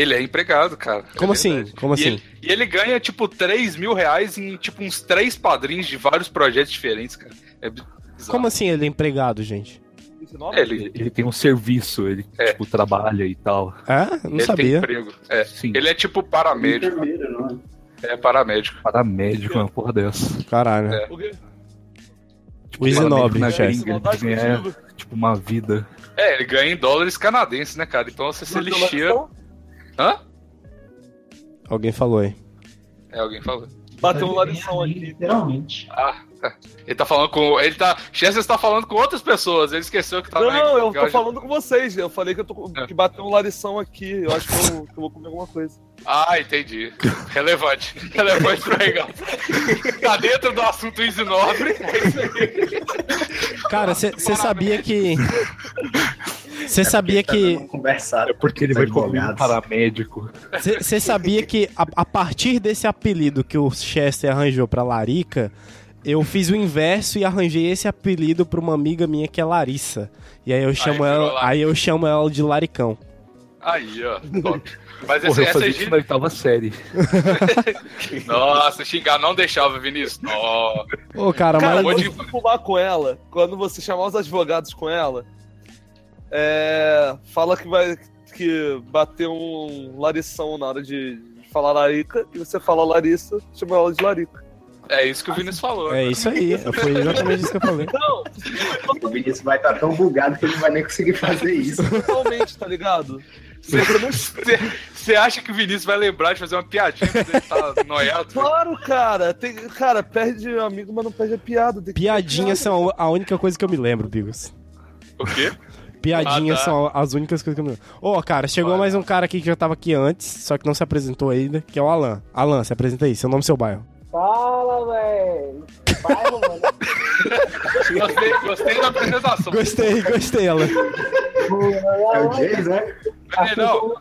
Ele é empregado, cara. Como É assim? Como E assim? ele, e ele ganha, tipo, 3 mil reais em, tipo, uns três padrinhos de vários projetos diferentes, cara. É bizarro. Como assim ele é empregado, gente? É, ele, Ele tem um serviço, ele tipo, trabalha e tal. É? Não ele tem sabia. emprego. É. Sim. Ele é tipo paramédico. Não é? É paramédico. Paramédico, uma porra dessa. Caralho. É. O quê? O Easy Paramédico Nobre, na chefe. gringa, ele ganha, tipo, uma vida. É, ele ganha em dólares canadenses, né, cara? Então você se lixia. Hã? Alguém falou aí. É, alguém falou. Bateu um Ele larição aqui. Literalmente. Ah, tá. Ele tá falando com. Ele tá. Chester está falando com outras pessoas. Ele esqueceu que tá Não, na- eu tô falando com vocês. Eu falei que eu tô É. que bateu um larição aqui. Eu acho que eu, que eu vou comer alguma coisa. Ah, entendi. Relevante. Relevante pro regalo. tá dentro do assunto Easy Nobre. É isso aí. Cara, você sabia que. Você sabia que. Conversar. É porque ele vai comer um paramédico. Você sabia que a, a partir desse apelido que o Chester arranjou pra Larica, eu fiz o inverso e arranjei esse apelido pra uma amiga minha que é Larissa. E aí eu chamo virou ela, aí eu chamo ela de Laricão. Aí, ó. Top. Mas Porra, essa, eu essa fazia é isso na oitava série. Nossa, xingar não deixava, Vinícius. Ô, cara, Cara, mas. quando você pular com ela, quando você chamar os advogados com ela, é, fala que vai que bateu um larição na hora de, de falar larica, e você fala Larissa, chama ela de larica. É isso que o Vinícius falou. É isso aí, foi exatamente isso que eu falei. Não, O Vinícius vai estar tão bugado que ele não vai nem conseguir fazer isso. totalmente, tá ligado? Você acha que o Vinícius vai lembrar de fazer uma piadinha quando ele tá noiado? Claro, cara. Tem, cara, perde amigo, mas não perde a piada. Piadinhas são a única coisa que eu me lembro, Bigos. O quê? Piadinhas Ah, tá. são as únicas coisas que eu me lembro. Ô, cara, chegou mais um cara aqui que já tava aqui antes, só que não se apresentou ainda, que é o Alan. Alan, se apresenta aí, seu nome e seu bairro. Fala, velho. Bairro, mano. Gostei, gostei da apresentação. Gostei, gostei, Alan. É o James, né? Peraí, não.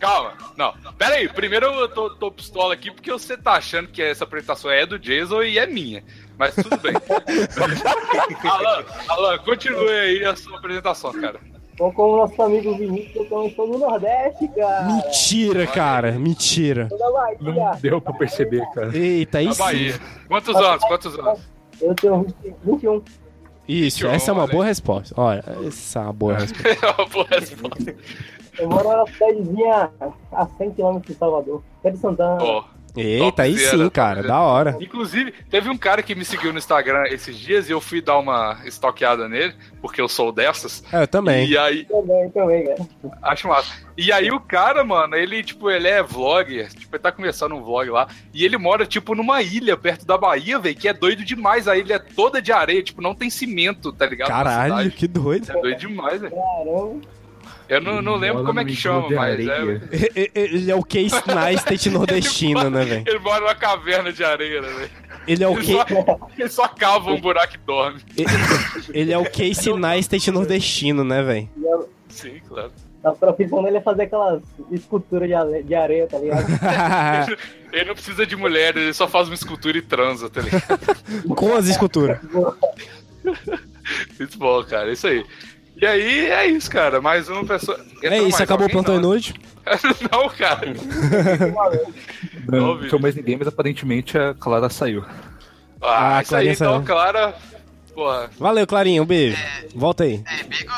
Calma, não. Pera aí, primeiro eu tô, tô pistola aqui porque você tá achando que essa apresentação é do Jason e é minha. Mas tudo bem. Alan, Alan, continue aí a sua apresentação, cara. Bom, como nosso amigo Vinícius, eu também sou do Nordeste, cara. Mentira, cara, mentira. Sou da Bahia. Não deu pra perceber, cara. Eita, Na sim. Bahia. Quantos anos? Quantos anos? Eu tenho 20 21. Isso, 21, essa é uma olha boa resposta. Olha, essa é uma boa resposta. É uma boa resposta. Eu moro numa cidadezinha a 100 km de Salvador. É de Santana. Ó. Eita, aí sim, cara, da hora. Inclusive, teve um cara que me seguiu no Instagram esses dias e eu fui dar uma stalkeada nele, porque eu sou dessas. É, eu também. E aí, Também, também, cara. acho massa. E aí o cara, mano, ele, tipo, ele é vlogger, tipo, ele tá começando um vlog lá, e ele mora, tipo, numa ilha perto da Bahia, velho, que é doido demais. A ilha é toda de areia, tipo, não tem cimento, tá ligado? Caralho, que doido. É doido demais, velho. Caramba. Eu não, não lembro como é que chama, mas é... Ele é o Case Neistat nordestino, né, velho? Ele mora numa caverna de areia, né, velho? Ele é o Ele que só, ele só cava um buraco e dorme. ele é o Case Neistat nordestino, né, velho? Sim, claro. A profissão dele é fazer aquelas esculturas de, areia, tá ligado? Ele não precisa de mulher, ele só faz uma escultura e transa, tá ligado? Com as esculturas. Muito bom, cara, isso aí. E aí é isso, cara. Mais uma pessoa. É Entrou isso, mais acabou o plantão inútil. Não, cara. Não, Não, não tinha mais ninguém, mas aparentemente a Clara saiu. Ah, Ah, isso aí, então. Clara. Porra. Valeu, Clarinha, um beijo. Volta aí. É, Bigo,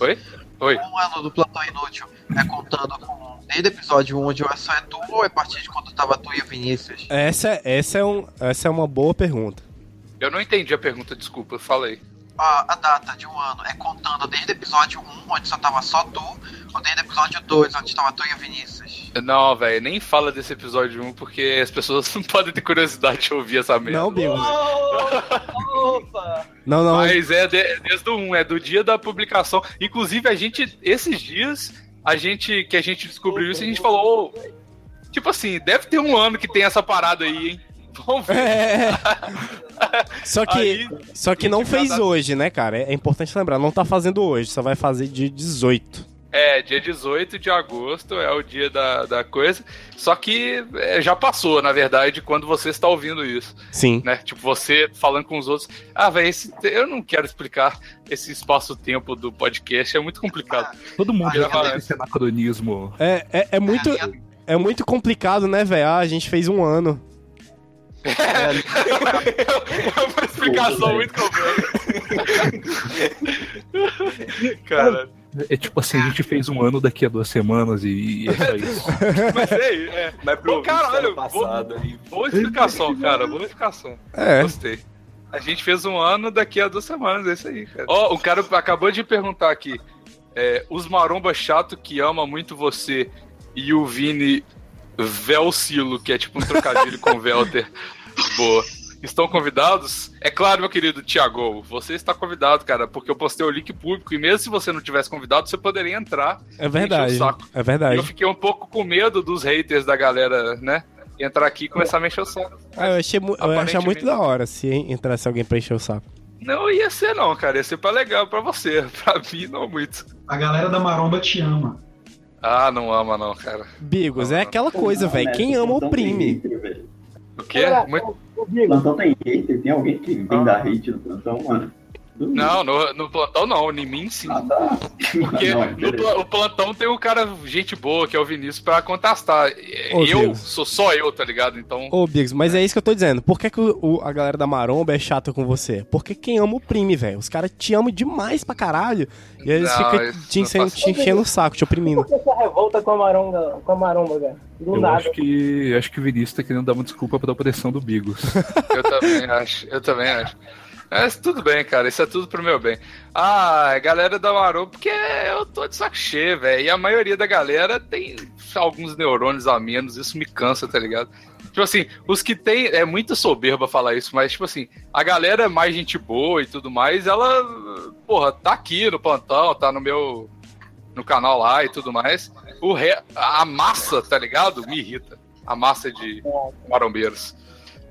Oi? Oi. um ano do Plantão Inútil é contando com desde o episódio 1 onde o só é tu ou é a partir de quando tava tu e o Vinícius? Essa, essa, é um, essa é uma boa pergunta. Eu não entendi a pergunta, desculpa, fala aí. A, a data de um ano é contando desde o episódio 1 onde só tava só tu ou desde o episódio 2 onde tava tu e o Vinícius? Não, velho, nem fala desse episódio 1 porque as pessoas não podem ter curiosidade de ouvir essa merda. Não, Bigos. Opa! Não, não. Mas é de- desde o 1, é do dia da publicação. Inclusive, a gente, esses dias, a gente, que a gente descobriu isso, a gente falou, "Ô, tipo assim, deve ter um ano que tem essa parada aí, hein? Vamos ver. É. Só que, Aí, só que não fez hoje, né, cara? É importante lembrar, não tá fazendo hoje, só vai fazer de 18. É, dia 18 de agosto é o dia da, da coisa. Só que é, já passou, na verdade, quando você está ouvindo isso. Sim. Né? Tipo, você falando com os outros. Ah, velho, eu não quero explicar esse espaço-tempo do podcast, é muito complicado. Todo mundo Ah, já é. tem esse anacronismo. É, é, é muito. É muito complicado, né, velho? Ah, a gente fez um ano. É uma explicação muito complexa. Cara, É tipo assim, a gente fez um ano daqui a duas semanas e, e é só isso. mas aí, é. Mas pro Ô, caralho, ano passado aí. Boa explicação, cara, boa explicação. É. Gostei. A gente fez um ano daqui a duas semanas, é isso aí, cara. Ó, o cara acabou de perguntar aqui. é, os maromba chato que ama muito você e o Vini Velcilo, que é tipo um trocadilho com Velter. Boa. Estão convidados? É claro, meu querido Thiago, você está convidado, cara, porque eu postei o link público e mesmo se você não tivesse convidado, você poderia entrar. É verdade. encher o saco. É verdade. E eu fiquei um pouco com medo dos haters da galera, né? Entrar aqui e começar a mexer o saco. Ah, eu, achei, mu- eu ia achar muito da hora se entrasse alguém pra encher o saco. Não ia ser não, cara. Ia ser pra legal pra você. Pra mim, não muito. A galera da Maromba te ama. Ah, não ama não, cara. Bigos, é aquela coisa, velho. Quem ama oprime. O quê? Muito... Plantão tem hater? Tem alguém que vem dar hate no plantão, mano? Não, no, no plantão não. Em mim, sim. Porque Não, no o plantão tem um cara, gente boa, que é o Vinícius, pra contrastar. Ô, eu Deus. sou só eu, tá ligado? Então... Ô, Bigos, mas é isso que eu tô dizendo. Por que, que o- o- a galera da Maromba é chata com você? Porque quem ama oprime, velho. Os caras te amam demais pra caralho. E aí eles Não, ficam te, não enche- faz te enchendo o saco, te oprimindo. Por que essa revolta com a maromba, com a maromba, cara? Do Eu nada. acho que acho que o Vinícius tá querendo dar uma desculpa pra opressão do Bigos. Eu também acho, eu também acho. Mas tudo bem, cara, isso é tudo pro meu bem. Ah, galera da Maromba, porque eu tô de saco cheio, velho. E a maioria da galera tem alguns neurônios a menos, isso me cansa, tá ligado? Tipo assim, os que tem. É muito soberba falar isso, mas, tipo assim, a galera é mais gente boa e tudo mais, ela, porra, tá aqui no plantão, tá no meu. no canal lá e tudo mais. O re... A massa, tá ligado? Me irrita. A massa de marombeiros.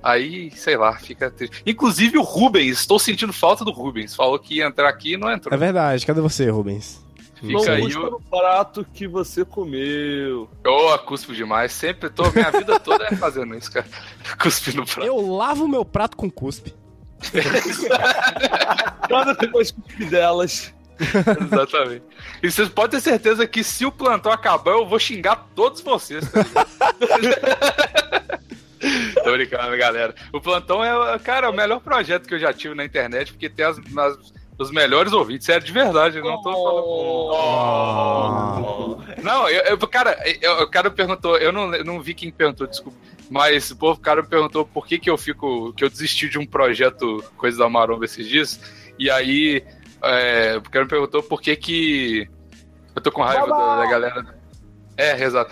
Aí, sei lá, fica triste. Inclusive o Rubens, estou sentindo falta do Rubens. Falou que ia entrar aqui e não entrou. É verdade, cadê você, Rubens? Não Fica aí custa o. no prato que você comeu. Ô, cuspo demais. Sempre tô, minha vida toda é fazendo isso, cara. Cuspe no prato. Eu lavo meu prato com cuspe. Nada depois cuspe delas. Exatamente. E vocês podem ter certeza que se o plantão acabar, eu vou xingar todos vocês. Tá? Tô brincando, galera. O plantão é, cara, o melhor projeto que eu já tive na internet, porque tem as, as- os melhores ouvintes. Sério, de verdade, não tô falando. Não, eu, eu- cara, eu- o cara perguntou, eu não, não vi quem perguntou, desculpa. Mas o cara, perguntou por que, que eu fico. que eu desisti de um projeto Coisa da Maromba esses dias. E aí. É, o cara me perguntou por que, que eu tô com raiva da, da galera. É, exato.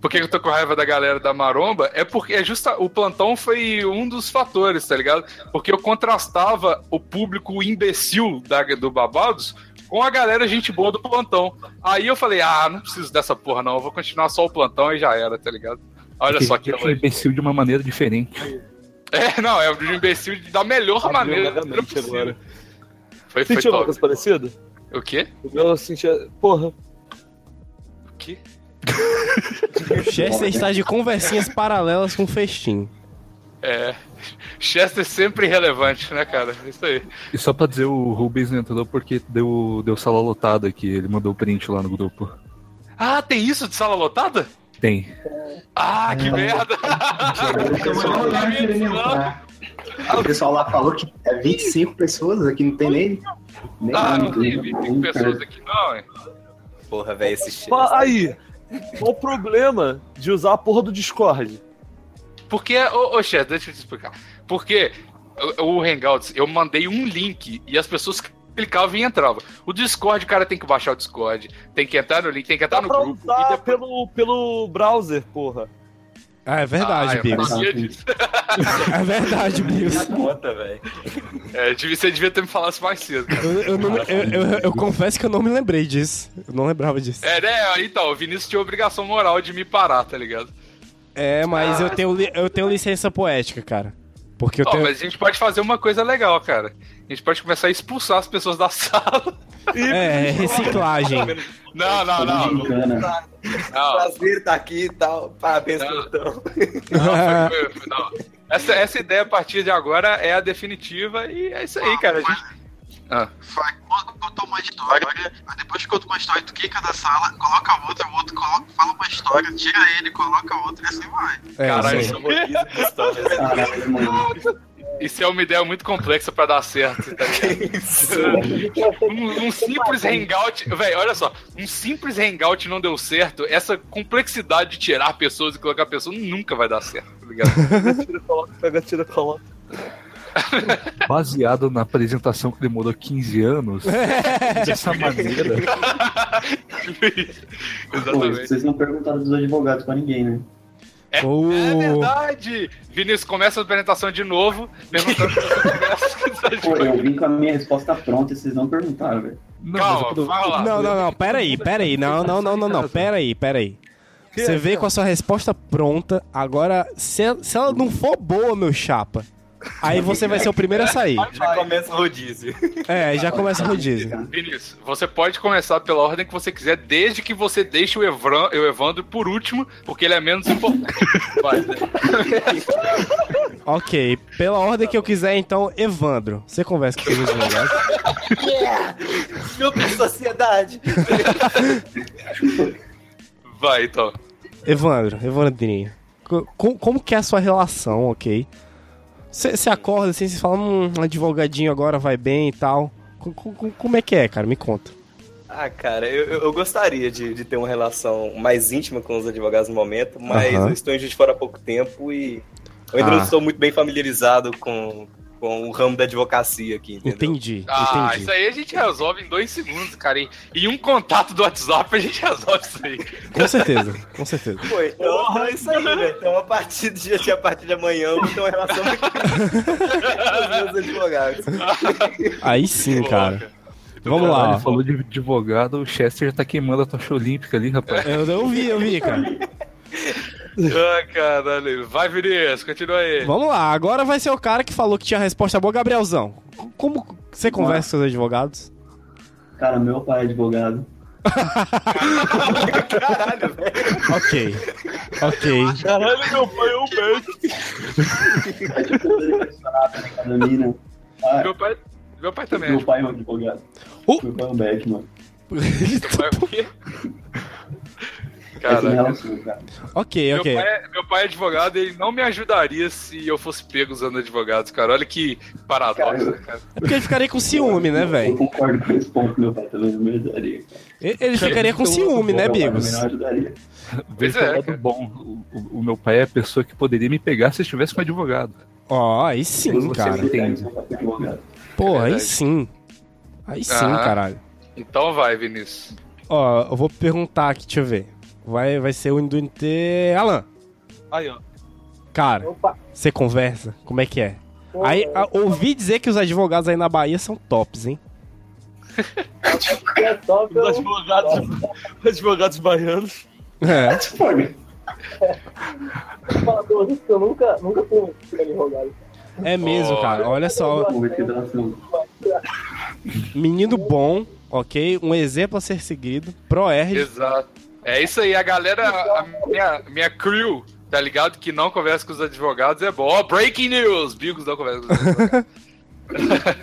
Por que eu tô com raiva da galera da Maromba? É porque é justa, o plantão foi um dos fatores, tá ligado? Porque eu contrastava o público imbecil da, do Babados com a galera gente boa do plantão. Aí eu falei, ah, não preciso dessa porra não, eu vou continuar só o plantão e já era, tá ligado? Olha só que é imbecil de uma maneira diferente. É, não, é um imbecil da melhor maneira vagamente possível. agora. Foi, foi Sentiu uma coisa parecida? O quê? O meu eu sentia. Porra. O quê? O Chester está de conversinhas paralelas com o festim. É. Chester sempre relevante, né, cara? Isso aí. E só pra dizer, o Rubens não entrou porque deu, deu sala lotada aqui. Ele mandou o print lá no grupo. Ah, tem isso de sala lotada? Tem. Ah, que merda! O pessoal lá falou que é 25 pessoas aqui, não tem nem. nem Ah, não tem 25 pessoas aqui não, hein? Porra, velho, esse. Fa- Aí, qual o problema de usar a porra do Discord? Porque, ô, ô Chester, deixa eu te explicar. Porque o, o Hangouts, eu mandei um link e as pessoas clicavam e entravam. O Discord, o cara tem que baixar o Discord, tem que entrar no link, tem que entrar Dá no pra grupo. usar pelo, pelo browser, porra. Ah, é verdade, Ah, Bigos. É verdade, Bigos. Conta, velho. É, você devia ter me falado isso mais cedo. cara. Eu, eu não eu- eu- eu confesso que eu não me lembrei disso. Eu não lembrava disso. É, né? Então, o Vinícius tinha obrigação moral de me parar, tá ligado? É, mas Ah. eu, tenho, eu tenho licença poética, cara. Porque eu Ó, tenho. mas a gente pode fazer uma coisa legal, cara. A gente pode começar a expulsar as pessoas da sala. É, reciclagem. Não, não, não. Não, Prazer tá aqui e tal. Parabéns, plantão. não, foi- foi- não. Essa, essa ideia a partir de agora é a definitiva e é isso aí, cara. A gente... Ah. Vai, conta uma história, aí depois que conta uma história, tu quica da sala, coloca outra, o outro coloca, fala uma história, tira ele, coloca outra e assim vai. É, Caralho, isso aí. Caralho, mano. isso é uma ideia muito complexa pra dar certo. Tá um, um simples hangout. Velho, olha só. Um simples hangout não deu certo. Essa complexidade de tirar pessoas e colocar pessoas nunca vai dar certo, tá ligado? Pega, tira, coloca, pega, tira, coloca. Baseado na apresentação que demorou 15 anos, dessa maneira. Pô, Exatamente. vocês não perguntaram dos advogados pra ninguém, né? É, Oh. é verdade! Vinícius, começa a apresentação de novo, você conhece. Pô, eu vim com a minha resposta pronta e vocês não perguntaram, velho. Não, Calma, vai lá. Não, não, não, pera aí, pera aí. Não, não, não, não, não, pera aí, pera aí. Você veio com a sua resposta pronta, agora, se ela, se ela não for boa, meu chapa, aí você vai ser o primeiro a sair. Já começa o rodízio. É, já começa o rodízio. Vinícius, você pode começar pela ordem que você quiser, desde que você deixe o, Evran, o Evandro por último, porque ele é menos importante. Vai, né? Ok, pela ordem que eu quiser, então, Evandro, você conversa com os advogados. Yeah! Super sociedade! Vai, então. Evandro, Evandrinho, co- com- como que é a sua relação, ok? Você acorda assim, você fala, hum, um advogadinho agora vai bem e tal. Co- co- como é que é, cara? Me conta. Ah, cara, eu, eu- gostaria de, de ter uma relação mais íntima com os advogados no momento, mas eu estou em Juiz de Fora há pouco tempo e eu ainda Ah. não estou muito bem familiarizado com, com o ramo da advocacia aqui, entendeu? Entendi, Ah, entendi. isso aí a gente resolve em dois segundos, cara. E, e um contato do WhatsApp a gente resolve isso aí. Com certeza, com certeza. Pô, então é isso aí, velho. Então, a partir de, de- a partir de amanhã, eu vou ter uma relação com os meus advogados. Aí sim, cara. Vamos Caralho, lá. ó. falou de advogado, o Chester já tá queimando a tocha olímpica ali, rapaz. Eu, eu vi, eu vi, cara. Ah, caralho. Vai, Vinícius, continua aí. Vamos lá, agora vai ser o cara que falou que tinha a resposta boa, Gabrielzão. Como você conversa com seus advogados? Cara, meu pai é advogado. Caralho, velho. Ok. Ok. Caralho, meu pai é um médico. Na mina. Ah, Meu pai, meu pai também. meu pai é um advogado. Meu pai é um Batman. Meu pai é o quê? É cara. Ok, Meu ok. pai, é, meu pai é advogado e ele não me ajudaria se eu fosse pego usando advogados, cara. Olha que paradoxo, né, cara? É porque ele ficaria com ciúme, né, Eu velho? concordo com esse ponto, meu pai também não me ajudaria. cara. Ele ele ficaria com ciúme, né, Bigos? não ajudaria. Veja é, o lado bom. O, o- meu pai é a pessoa que poderia me pegar se eu estivesse com advogado. Ó, aí sim, Você cara. entende. Porra, aí sim. Aí sim, Aham. caralho. Então vai, Vinícius. Ó, eu vou perguntar aqui, deixa eu ver. Vai, vai ser o do NT. Alan, Aí, ó. cara, Opa. você conversa? Como é que é? Aí, a- ouvi dizer que os advogados aí na Bahia são tops, hein? É que Os advogados, os advogados baianos. É. Eu nunca, nunca fui advogado. É mesmo, cara. Olha só. Menino bom, ok? Um exemplo a ser seguido. Pro R. Exato. É isso aí, a galera, a minha, minha crew, tá ligado? Que não conversa com os advogados é bom. Ó, breaking news! Bigos não conversa com os advogados.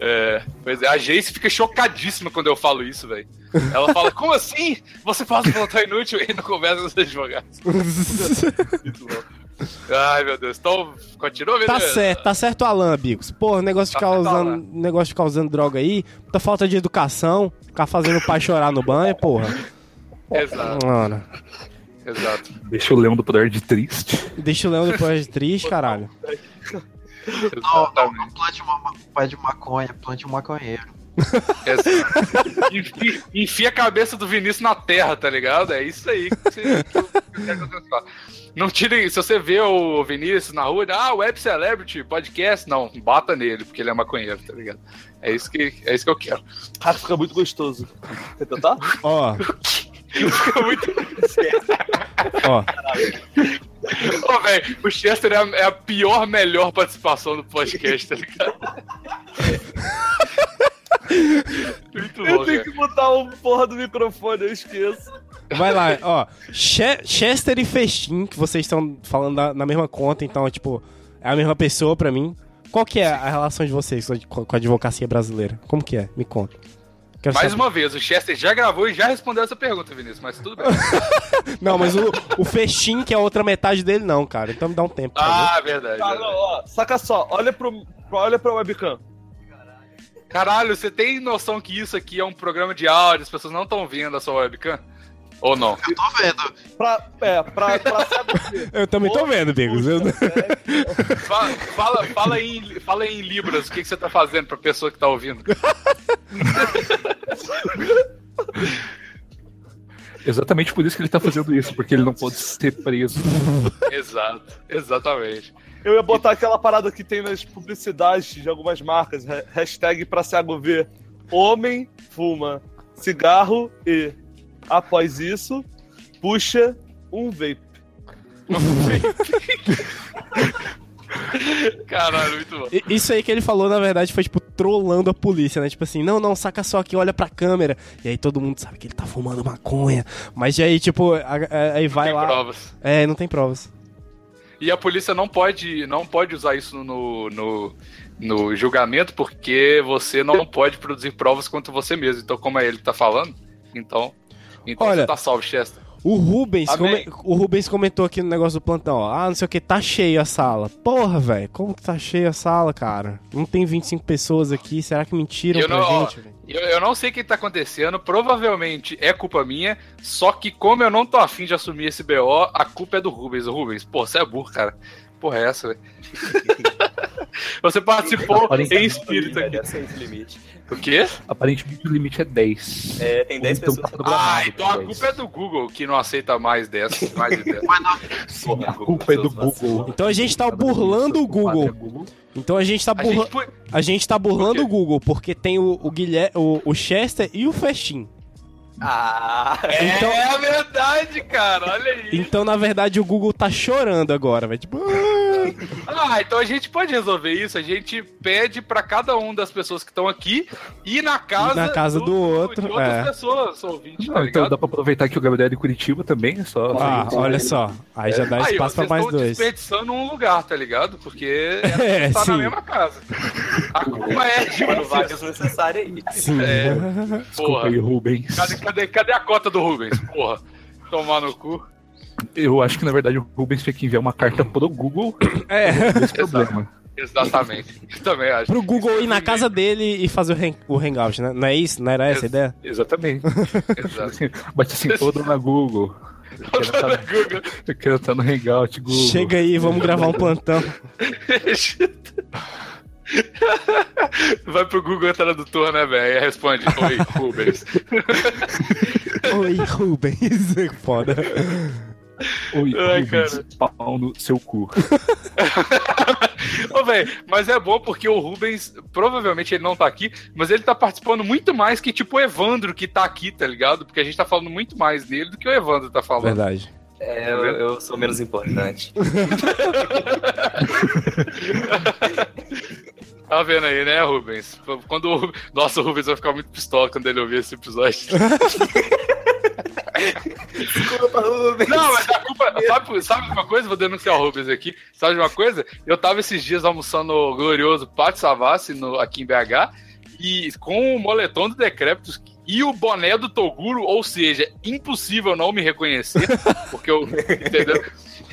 é, pois é, a Jace fica chocadíssima quando eu falo isso, velho. Ela fala, como assim? Você faz um plantão inútil e não conversa com os advogados. Muito bom. Ai, meu Deus. Então, continua, Tá Vinícius. certo, tá certo, Alan, Bigos. Pô, negócio de Tá certo, negócio de ficar usando droga aí, muita falta de educação, ficar fazendo o pai chorar no banho, porra. Exato, Mano, exato. Deixa o leão do poder de triste. deixa o Leão depois de triste, caralho. Não, não, não plante uma ma- pé de maconha, plante um maconheiro. Enfia, enfia a cabeça do Vinícius na terra, tá ligado? É isso aí que, você, que você. Não tirem, se você vê o Vinícius na rua, ah, Web Celebrity, podcast, não, bata nele, porque ele é maconheiro, tá ligado? É isso que, é isso que eu quero. Cara, fica muito gostoso. Quer tentar? Ó, Fica muito. ó. Ô, velho, o Chester é a, é a pior, melhor participação do podcast, tá ligado? Muito Eu bom, tenho cara. que botar o porra do microfone, eu esqueço. Vai lá, ó. Che- Chester e Festim, que vocês estão falando na, na mesma conta, então, tipo, é a mesma pessoa pra mim. Qual que é a relação de vocês com a- com a advocacia brasileira? Como que é? Me conta. Quero Mais saber. uma vez, o Chester já gravou e já respondeu essa pergunta, Vinícius, mas tudo bem. Não, mas o, o Festim, que é a outra metade dele, não, cara. Então me dá um tempo. Ah, verdade. Ah, verdade. não, ó, saca só, olha pro, olha pra webcam. Caralho, você tem noção que isso aqui é um programa de áudio, as pessoas não estão vendo a sua webcam? Ou não? Eu tô vendo. Pra, é, pra, pra saber. Eu também tô vendo, Bigos. Eu... Fala, fala, fala em, fala em Libras, o que, que você tá fazendo pra pessoa que tá ouvindo? Exatamente por isso que ele tá fazendo isso, porque ele não pode ser preso. Exato, exatamente. Eu ia botar aquela parada que tem nas publicidades de algumas marcas, ha- hashtag pra cego ver. Homem fuma cigarro e, após isso, puxa um vape. Caralho, muito bom. Isso aí que ele falou, na verdade, foi, tipo, trollando a polícia, né? Tipo assim, não, não, saca só aqui, olha pra câmera. E aí todo mundo sabe que ele tá fumando maconha. Mas aí, tipo, aí vai tem lá. provas. É, não tem provas. E a polícia não pode, não pode usar isso no, no, no julgamento porque você não pode produzir provas contra você mesmo. Então, como é ele que tá falando, então, então Olha, tá salvo, Chester. O Rubens, come- o Rubens comentou aqui no negócio do plantão, ó. Ah, não sei o que, tá cheio a sala. Porra, velho, como que tá cheio a sala, cara? Não tem 25 pessoas aqui, será que mentiram Eu pra não, ó, gente, velho? eu, eu não sei o que tá acontecendo, provavelmente é culpa minha, só que como eu não tô afim de assumir esse BO, a culpa é do Rubens. O Rubens, pô, você é burro, cara. Porra, é essa, velho? você participou em espírito aqui. limite. O quê? Aparentemente o limite é 10. É, tem 10 Então pessoas. tá Ah, então a culpa é do Google, que não aceita mais dessas. Mais de 10. Sim, a culpa é do Google. Então a gente tá burlando o Google. Então a gente tá, A gente burla... a gente tá burlando o Google, porque tem o, o Guilherme, o, o Chester e o Festim. Ah, Então- É verdade, cara, olha aí. Então, na verdade, o Google tá chorando agora, velho. Tipo, "Ah". Então a gente pode resolver isso. A gente pede pra cada um das pessoas que estão aqui ir na casa, na casa do outro, de outras é. pessoas, ouvintes, tá Não, então ligado? dá pra aproveitar que o Gabriel é de Curitiba também, é só. Ah, olha só. Aí já dá Aí, espaço pra vocês mais dois. desperdiçando um lugar, tá ligado? Porque É, tá sim. na mesma casa. A culpa é de Mano, vaga desnecessária aí. Sim. É, Desculpa porra. aí, Rubens. Cadê, cadê, cadê a cota do Rubens? Porra. Tomar no cu. Eu acho que na verdade o Rubens tinha que enviar uma carta pro Google. É. Esse problema. Exatamente. Eu também acho. Pro Google ir na casa dele e fazer o, hang- o Hangout, né? Não é isso? Não era essa a ideia? Exatamente. Exato. Bate assim, todo na Google. Eu quero estar no, eu quero estar no Hangout, Google. Chega aí, vamos gravar um plantão. Vai pro Google Tradutor, né, velho? Aí responde, oi, Rubens. Oi, Rubens. Foda. Oi, Ai, Rubens, pau no seu cu. Ô, velho, mas é bom porque o Rubens, provavelmente ele não tá aqui, mas ele tá participando muito mais que, tipo, o Evandro que tá aqui, tá ligado? Porque a gente tá falando muito mais dele do que o Evandro tá falando. Verdade. É, eu, eu sou menos importante. Tá vendo aí, né, Rubens? Quando o Rubens... Nossa, o Rubens vai ficar muito pistola quando ele ouvir esse episódio. Não, mas a culpa. Sabe, sabe uma coisa? Vou denunciar o Rubens aqui. Sabe uma coisa? Eu tava esses dias almoçando no glorioso Pátio Savassi no, aqui em BH e com o moletom do Decréptos e o boné do Toguro, ou seja, impossível não me reconhecer, porque eu. Entendeu?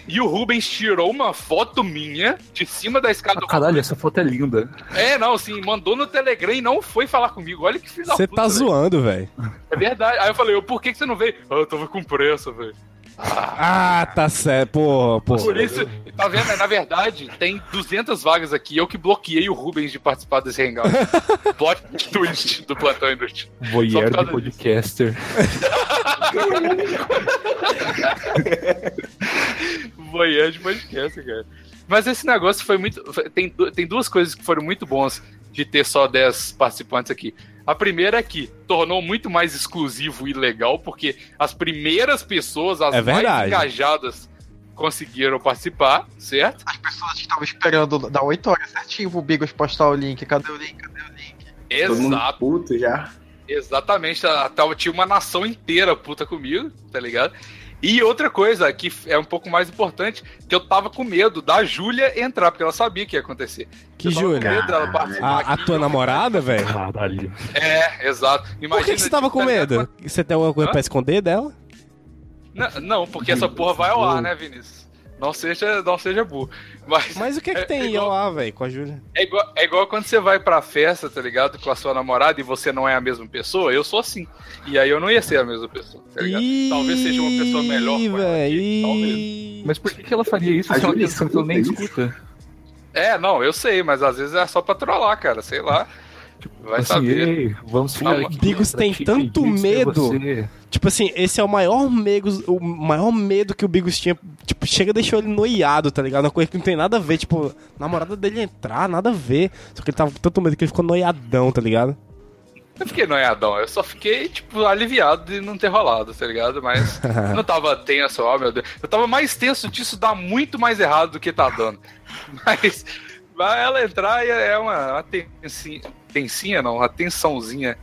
E o Rubens tirou uma foto minha de cima da escada do. Caralho, essa foto é linda. É, não, assim, mandou no Telegram e não foi falar comigo. Olha que filho da Você tá velho. zoando, velho. É verdade. Aí eu falei, eu, por que, que você não veio? Ah, eu tava com pressa, velho. Ah, tá certo. Porra, porra. Por isso, tá vendo? Na verdade, tem 200 vagas aqui. Eu que bloqueei o Rubens de participar desse hangout. Plot twist do Plantão Inútil. Só Voyeur de podcaster. Voyeur de podcast, cara. Mas esse negócio foi muito. Tem, tem duas coisas que foram muito bons de ter só 10 participantes aqui. A primeira é que tornou muito mais exclusivo e legal, porque as primeiras pessoas, as É mais engajadas, conseguiram participar, certo? As pessoas que estavam esperando dar 8 horas certinho pro Bigos postar o link. Cadê o link? Cadê o link? Todo mundo Exato. puto já. Exatamente, tá- tava, tinha uma nação inteira puta comigo, tá ligado? E outra coisa que é um pouco mais importante, que eu tava com medo da Júlia entrar, porque ela sabia que ia acontecer. Que Júlia? A, a tua namorada, velho? Caralho. É, exato. Por que, que você tava com medo? Você tem alguma coisa Hã? pra esconder dela? Não, não, porque essa porra vai ao ar, né, Vinícius? Não seja, não seja burro. Mas, Mas o que é que É- tem é igual- lá, velho, com a Júlia? É igual, é igual quando você vai pra festa, tá ligado? Com a sua namorada e você não é a mesma pessoa. Eu sou assim. E aí eu não ia ser a mesma pessoa, tá ligado? Talvez seja uma pessoa melhor talvez. Mas por que, que ela faria isso A se ela que ela nem escuta escuta? É, não, eu sei, mas às vezes é só pra trollar, cara. Sei lá. Vai assim, saber. vamos ficar aqui. Bigos tem te tanto medo. Tipo assim, esse é o maior medo, o maior medo que o Bigos tinha. Tipo, chega e deixou ele noiado, tá ligado? Uma coisa que não tem nada a ver, tipo, namorada dele entrar, nada a ver. Só que ele tava com tanto medo que ele ficou noiadão, tá ligado? Eu fiquei noiadão, eu só fiquei, tipo, aliviado de não ter rolado, tá ligado? Mas eu não tava tenso, ó, meu Deus. Eu tava mais tenso disso dar muito mais errado do que tá dando. Mas, vai ela entrar e é uma, uma tensinha, tensinha não, uma tensãozinha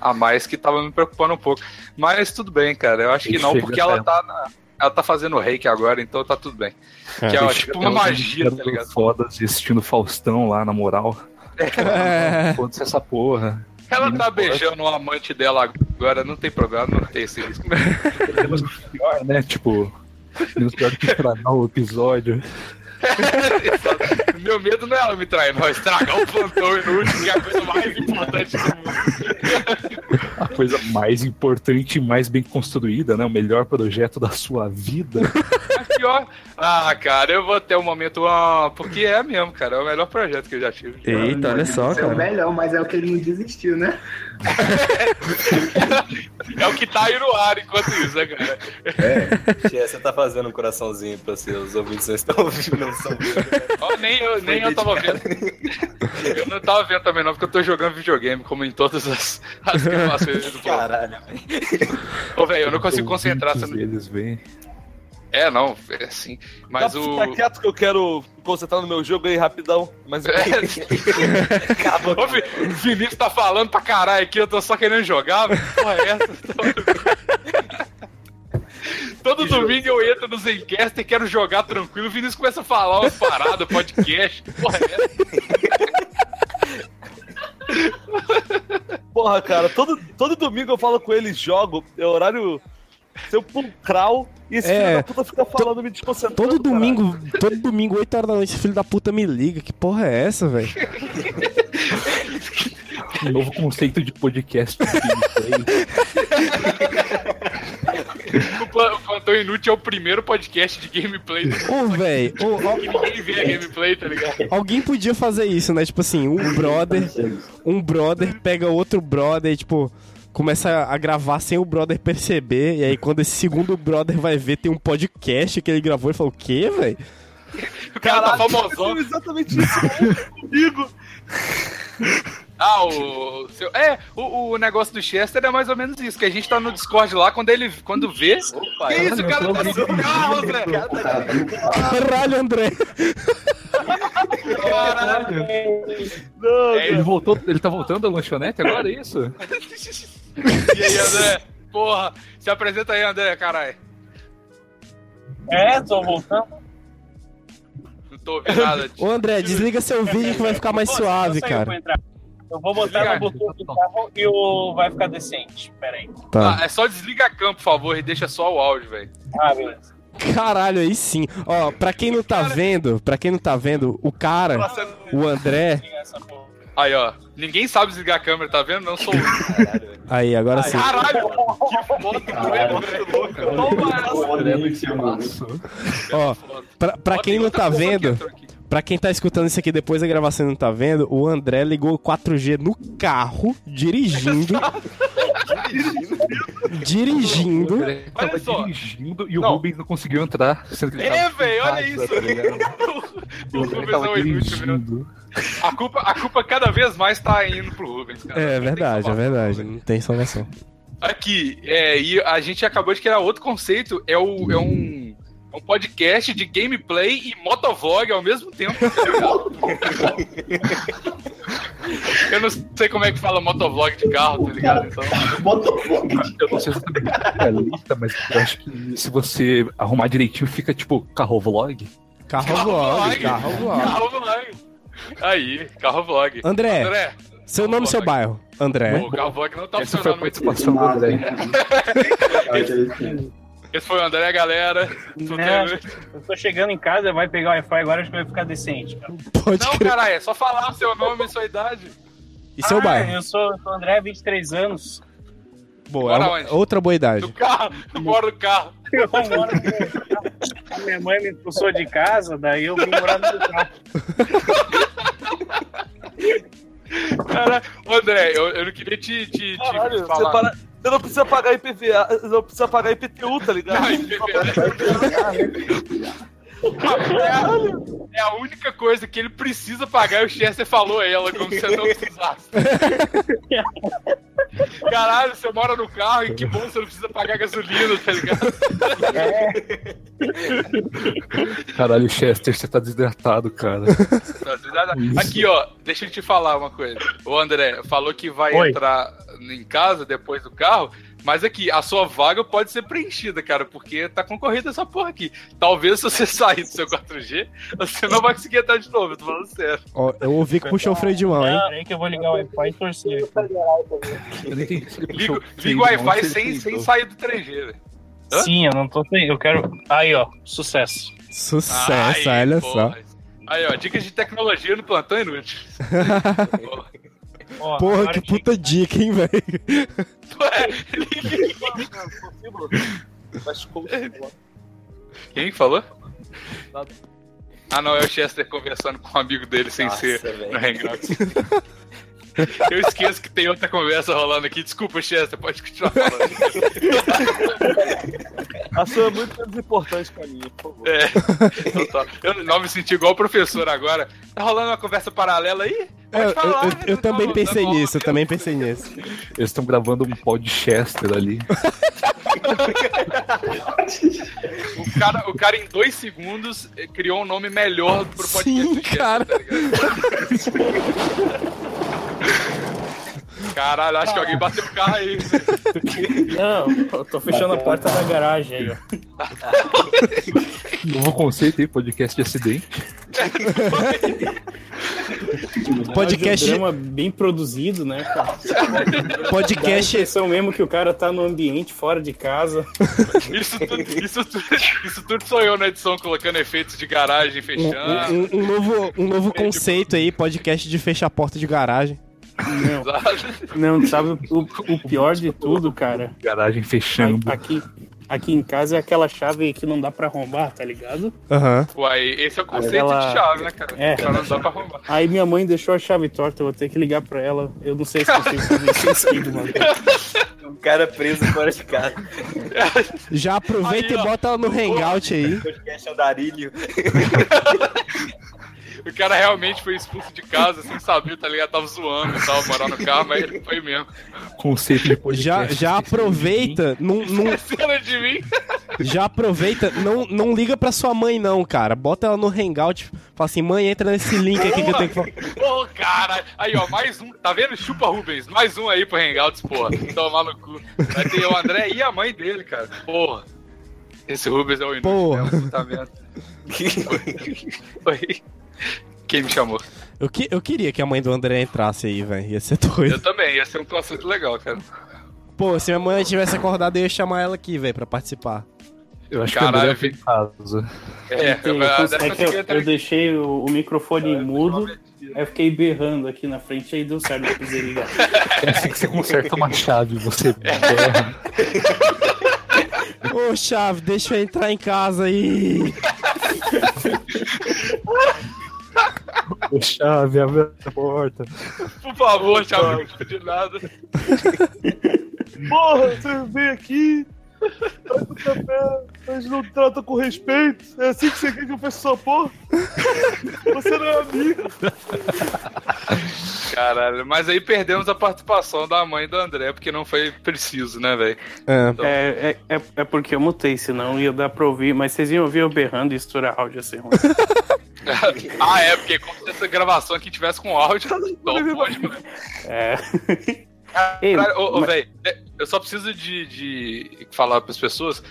a mais que tava me preocupando um pouco. Mas tudo bem, cara, eu acho que não, porque ela pra tá na- Ela tá fazendo reiki agora, então tá tudo bem. É. Que é tipo uma magia, tá ligado? Foda assistindo Faustão lá, na moral. É. Foda-se essa porra. Ela tá beijando o amante dela agora, não tem problema, não tem esse risco. Menos pior, né? Tipo, menos pior que estragar o episódio. Meu medo não é ela me trair, não. é Estragar o plantão inútil, que é a coisa mais importante do mundo. A coisa mais importante e mais bem construída, né? O melhor projeto da sua vida. Pior. Ah, cara, eu vou ter um momento. Ah, porque é mesmo, cara. É o melhor projeto que eu já tive. Eita, olha só, Esse é o cara. melhor, mas é o que ele não desistiu, né? É o que tá aí no ar enquanto isso, né, cara? Tia, você tá fazendo um coraçãozinho pra seus ouvintes não estão ouvindo, não estão ouvindo. Ó, nem eu, nem eu tava vendo. Eu não tava vendo também, não, porque eu tô jogando videogame, como em todas as, as gravações do. Caralho, Ô, velho, eu não consigo concentrar. Ouvintes Sendo... É, não, é assim. Mas Tá, o. Fica quieto que eu quero concentrar no meu jogo aí rapidão. Mas É. Ô, Vi- o Vinícius tá falando pra caralho aqui, eu tô só querendo jogar, velho. Porra, é essa? Todo domingo eu entro no Zencast e quero jogar tranquilo. O Vinícius começa a falar umas paradas, podcast. Que Porra, é essa? Porra, cara, todo, todo domingo eu falo com eles, jogo, é horário seu pulcral, e esse É. filho da puta fica falando, me desconcentrando. Todo domingo, todo domingo, 8 horas da noite, esse filho da puta me liga. Que porra é essa, velho? Um novo conceito de podcast. de gameplay. O Pla- o Plantão Inútil é o primeiro podcast de gameplay do Ô, velho, ninguém vê a gameplay, tá ligado? Alguém podia fazer isso, né? Tipo assim, um brother, um brother pega outro brother e, tipo, começa a gravar sem o brother perceber. E aí, quando esse segundo brother vai ver, tem um podcast que ele gravou e fala: O quê, velho? O cara tá famosão. exatamente isso comigo. Ah, o. Seu, é, o, o negócio do Chester é mais ou menos isso, que a gente tá no Discord lá, quando ele quando vê. Opa, que isso, o cara tá no carro, André? Caralho, André. Caralho. Não, É, Ele voltou, ele tá voltando da lanchonete agora, é isso? E aí, André? Porra, se apresenta aí, André, caralho. É, tô voltando. Não tô ouvindo nada. Ô, André, desliga seu vídeo que vai ficar mais Pô, suave, eu cara. Eu vou botar Desliga. no Bluetooth do carro e o... vai ficar decente. Pera aí. Tá. Ah, é só desliga a cam, por favor, e deixa só o áudio, velho. Ah, beleza. Caralho, aí sim. Ó, pra quem não tá vendo, pra quem não tá vendo, o cara, o André. Aí, ó. Ninguém sabe desligar a câmera, tá vendo? Não sou eu. Aí, agora sim. Caralho! Que foto doido, velho. Toma essa. Ó, pra, pra quem não tá vendo, pra quem tá escutando isso aqui depois da gravação e não tá vendo, o André ligou o 4G no carro, dirigindo. dirigindo. Olha só. dirigindo e o Não. Rubens não conseguiu entrar. Sendo que ele É, velho, olha isso. ligado? O Rubens tava é um inútil, viu? dirigindo. A culpa, a culpa cada vez mais tá indo pro Rubens, cara. É verdade, é verdade. Não tem salvação. Aqui, é, e a gente acabou de criar outro conceito, é, o, é um, é um podcast de gameplay e motovlog ao mesmo tempo. tá? Eu não sei como é que fala motovlog de carro, tá ligado? Então, Eu não sei exatamente a lista, mas eu acho que se você arrumar direitinho, fica tipo carro vlog. Carro vlog, carro vlog. Carro vlog. Aí, carro vlog. André, André, seu nome e seu bairro. André. o carro vlog não tá Essa foi a funcionando muito. participação do André. Esse foi o André, galera. Né? bem? Eu tô chegando em casa, vai pegar o Wi-Fi agora, acho que vai ficar decente, cara. Pode Não, caralho, é só falar seu nome e sua idade. E seu Ah, bairro? Eu sou, eu sou o André, 23 anos. Boa, é outra boa idade. Do carro, eu moro no carro. Eu moro no... A minha mãe me expulsou de casa, daí eu vim morar no carro. Cara, André, eu, eu não queria te, te, te Caralho, você, falar. para- você não precisa pagar IPVA, não precisa pagar IPTU, tá ligado? Não, É a, é a única coisa que ele precisa pagar e o Chester falou a ela, como se você não precisasse. Caralho, você mora no carro e que bom você não precisa pagar gasolina, tá ligado? Caralho, Chester, você tá desidratado, cara. Aqui, ó, deixa eu te falar uma coisa. O André falou que vai Oi. entrar em casa depois do carro, mas aqui, a sua vaga pode ser preenchida, cara, porque tá concorrida essa porra aqui. Talvez se você sair do seu 4G, você não vai conseguir entrar de novo, eu tô falando sério. Ó, eu ouvi que puxou o freio de mão, hein? Peraí que eu vou ligar o Wi-Fi e torcer. Liga o Wi-Fi sem, sem sair do 3G, velho. Hã? Sim, eu não tô sem. Eu quero. Aí, ó, sucesso. Sucesso, Aí, olha porra. só. Aí, ó, dicas de tecnologia no plantão inútil. Ó, Porra, que puta dica, hein, velho? Quem que falou? Ah, não, é o Chester conversando com um amigo dele sem Nossa, ser no Hangouts. Eu esqueço que tem outra conversa rolando aqui. Desculpa, Chester, pode continuar falando. A sua é muito menos importante que a minha, por favor. É, então tá. Eu não me senti igual o professor agora. Tá rolando uma conversa paralela aí? É, eu, falar, eu- né? eu também Tá pensei bom. nisso, eu também pensei nisso. Eles estão gravando um podcast ali. O cara, o cara em dois segundos eh, criou um nome melhor pro podcast. Sim, do Chester, cara. tá ligado? Caralho, acho que alguém bateu o carro aí. Não, eu tô fechando a porta da garagem aí, ó. Novo conceito aí, podcast de acidente. Podcast- É um drama bem produzido, né, cara? Podcast- Dá a impressão mesmo que o cara tá no ambiente, fora de casa. Isso tudo, isso, tudo, isso tudo sou eu na edição, colocando efeitos de garagem, Um, fechando. um- um novo, um novo conceito aí, podcast de fechar a porta de garagem. Não, não sabe o, o pior de tudo, cara? Garagem fechando. Aqui, aqui em casa é aquela chave que não dá pra arrombar, tá ligado? Aham. Uai, esse é o conceito Ela- de chave, né, cara? É. Pra não dar pra arrumar. Aí minha mãe deixou a chave torta, eu vou ter que ligar pra ela. Eu não sei se consigo fazer isso mano. Um cara preso fora de casa. Já aproveita Aí, e bota ela no hangout aí. Podcast Andarilho. O cara realmente foi expulso de casa sem saber, tá ligado? Tava zoando e tal, morar no carro, mas ele foi mesmo. Conceito de podcast. Já, já aproveita, não, não, de mim. já aproveita, não, não liga pra sua mãe não, cara. Bota ela no hangout, fala assim, mãe, entra nesse link aqui que eu tenho que falar. Ô, cara. Aí, ó, mais um. Tá vendo? Chupa Rubens. Mais um aí pro Hangouts, porra. Tomar no cu. Vai ter o André e a mãe dele, cara. Porra. Esse Rubens é o inútil. Porra. vendo? Oi. Quem me chamou? Eu, que, eu queria que a mãe do André entrasse aí, velho. Ia ser doido. Eu também. Ia ser um conceito legal, cara. Pô, se minha mãe tivesse acordado, eu ia chamar ela aqui, velho, pra participar. Eu acho Caralho, que o André casa. É, Tem- eu, a André é eu, eu deixei o, o microfone mudo, aí eu fiquei berrando aqui na frente, aí deu certo pra poder ligar. É assim que você conserta uma chave, você berra. Ô, chave, deixa eu entrar em casa aí. Ô, chave, abre a porta. Por favor, chave, não de nada. Porra, você vem aqui, o mas não trata com respeito. É assim que você quer que eu feche sua porra? Você não é amigo. Caralho, mas aí perdemos a participação da mãe do André, porque não foi preciso, né, velho? É. É, é, é, é porque eu mutei, senão ia dar pra ouvir, mas vocês iam ouvir eu berrando e estourar áudio assim. ah, é, porque como se essa gravação aqui tivesse com áudio, não pode. É. Ei, Caralho, ô, ô, mas- velho, eu só preciso de, de falar pras pessoas.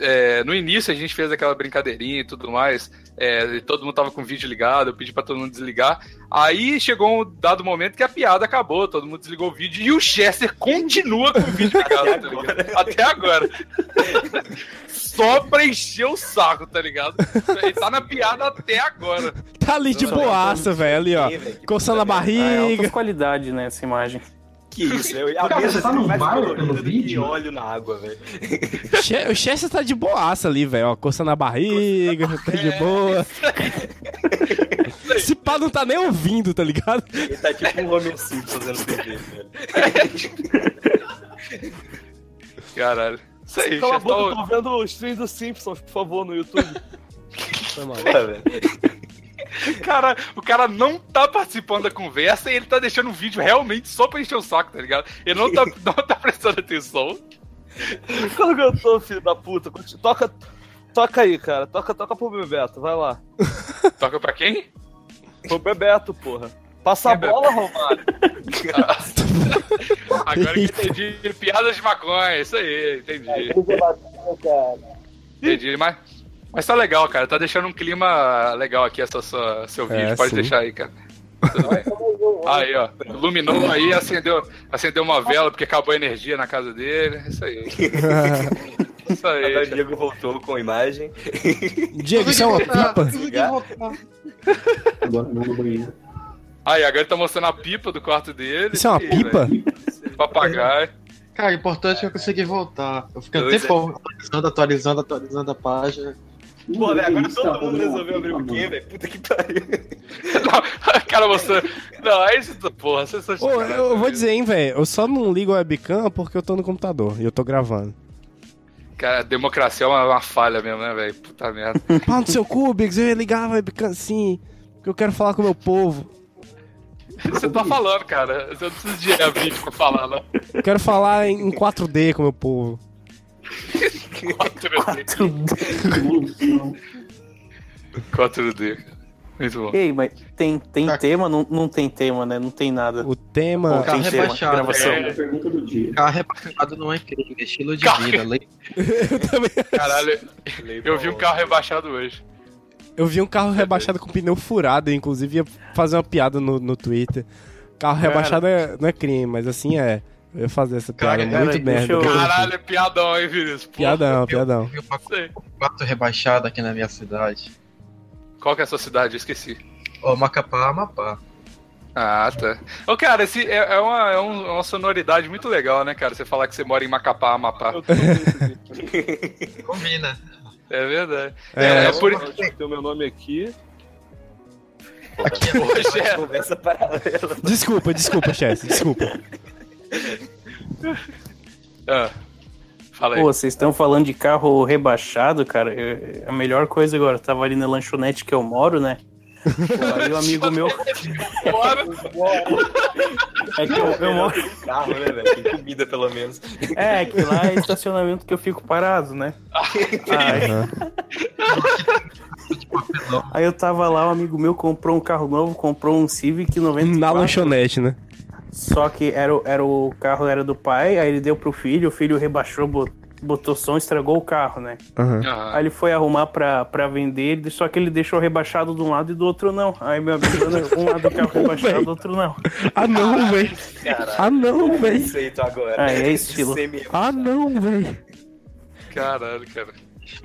É, no início a gente fez aquela brincadeirinha e tudo mais, é, e todo mundo tava com o vídeo ligado, eu pedi pra todo mundo desligar. Aí chegou um dado momento que a piada acabou, todo mundo desligou o vídeo e o Chester continua com o vídeo ligado, tá ligado? Até agora. Só pra encher o saco, tá ligado? Ele tá na piada até agora. Tá ali de boaça, velho, ali, ó. Coçando a Ah, é barriga. alta qualidade, né, essa imagem. Que isso, eu, a Cara, mesa você tá num mais bar pelo do vídeo? óleo na água, velho. O Chester tá de boaça ali, velho, ó. Coçando a barriga, tá de boa. Esse pá não tá nem ouvindo, tá ligado? Ele tá tipo um Homer Simpson fazendo TV, velho. Caralho. Isso aí, Cala a boca, tô vendo o stream dos Simpsons, por favor, no YouTube. Porra, velho. Cara, o cara não tá participando da conversa e ele tá deixando o vídeo realmente só pra encher o saco, tá ligado? Ele não tá, não tá prestando atenção. Quando que eu tô, filho da puta? Toca, toca aí, cara. Toca, toca pro Bebeto, vai lá. Toca pra quem? Pro Bebeto, porra. Passa a é bola, Romário. Agora que entendi. Piadas de maconha, isso aí, entendi. Entendi, mas, mas tá legal, cara. Tá deixando um clima legal aqui essa sua, seu vídeo. É, Pode sim. deixar aí, cara. Aí, ó. Iluminou aí, acendeu, acendeu uma vela porque acabou a energia na casa dele. Isso aí. Isso Agora o aí. Diego voltou com a imagem. Diego, isso é uma pipa? Agora não no banheiro. Aí, agora ele tá mostrando a pipa do quarto dele. Isso é uma pipa? Papagaio. Cara, o importante é eu conseguir voltar. Eu fiquei Dois, tempo atualizando, atualizando, atualizando a página. Pô, velho, agora todo mundo resolveu abrir o quê, velho? Puta que pariu. Não, cara, você. Não, é isso, porra. Você só Ô, eu vou dizer, hein, velho. Eu só não ligo a webcam porque eu tô no computador e eu tô gravando. Cara, democracia é uma, uma falha mesmo, né, velho? Puta merda. Pau no seu cu, Biggs, eu ia ligar a webcam assim, porque eu quero falar com o meu povo. Você tá falando, cara. Você não precisa de ir vídeo pra falar, não. Eu quero falar em 4D com o meu povo. 4D. 4D. Muito bom. Ei, mas tem, tem tema? Não, não tem tema, né? Não tem nada. O tema. Tem tema, gravação. É, pergunta do dia. Carro rebaixado não é crime, é estilo de Carro- vida. Lei... Caralho, eu vi um carro rebaixado hoje. Eu vi um carro rebaixado com pneu furado, eu, inclusive ia fazer uma piada no, no Twitter. Carro rebaixado é- não é crime, mas assim é. Eu ia fazer essa piada Cara, muito deixa merda. eu- Caralho, é piadão, hein, Vinícius? Pô, Piadão, piadão. Quatro rebaixado aqui na minha cidade. Qual que é a sua cidade? Eu esqueci. Ó, Macapá, Amapá. Ah, tá. Ô, cara, esse é, é uma, é um- uma sonoridade muito legal, né, cara? Você falar que você mora em Macapá, Amapá. Combina. É verdade. É, É, é é por Tem o meu nome aqui. Hoje é. Conversa paralela. Desculpa, desculpa, chefe, desculpa. Ah, fala aí. Pô, vocês estão falando de carro rebaixado, cara. eu- a melhor coisa agora, eu tava ali na lanchonete que eu moro, né? Pô, aí um amigo meu. É que eu, eu moro. Tem carro, né, velho? Tem comida, pelo menos. É, que lá é estacionamento que eu fico parado, né? Aí, aí eu tava lá, um amigo meu comprou um carro novo, comprou um Civic 94. Na lanchonete, né? Só que era, o- era o carro era do pai, aí ele deu pro filho, o filho rebaixou, bot- botou som, estragou o carro, né? Aham. Aí ele foi arrumar pra, pra vender, só que ele deixou rebaixado de um lado e do outro não. Aí meu amigo, um lado do carro rebaixado, do outro não. Ah não, velho. Ah não, velho. Agora. Ah, é estilo. Ah não, velho. Caralho, cara.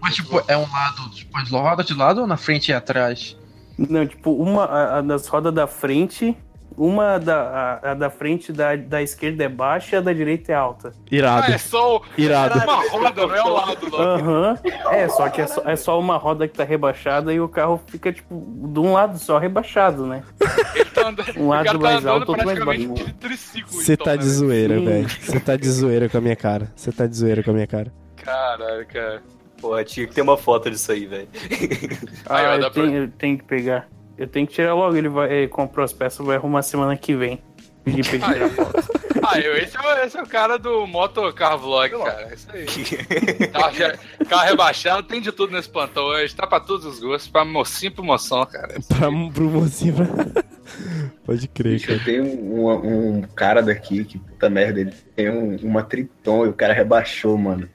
Mas, tipo, é um lado, tipo, as rodas de lado ou na frente e atrás? Não, tipo, uma a, a das rodas da frente, uma da, a, a da frente da, da esquerda é baixa e a da direita é alta. Irado. Ah, é só o- Irado. uma roda, não é ao lado, não. Aham. É, só que é só, é só uma roda que tá rebaixada e o carro fica, tipo, de um lado só rebaixado, né? Um O lado tá mais alto, outro mais baixo. Você então, tá né, de zoeira, velho. Você tá de zoeira com a minha cara. Você tá de zoeira com a minha cara. Caralho, cara. Pô, tinha que ter uma foto disso aí, velho. Ah, Aí, ó, dá eu, tenho, eu tenho que pegar. Eu tenho que tirar logo, ele vai ele comprou as peças, vai arrumar semana que vem. Pedi pra ele tirar foto. Ah, eu, esse, é, o- esse é o cara do Motocar Vlog, cara. É isso aí. carro, carro rebaixado, tem de tudo nesse plantão hoje. Tá pra todos os gostos, pra mocinho pro moção, cara. Pra, pro mocinho. pra- Pode crer, Eu cara. tenho um, um cara daqui que, puta merda, ele tem um, uma Triton e o cara rebaixou, mano.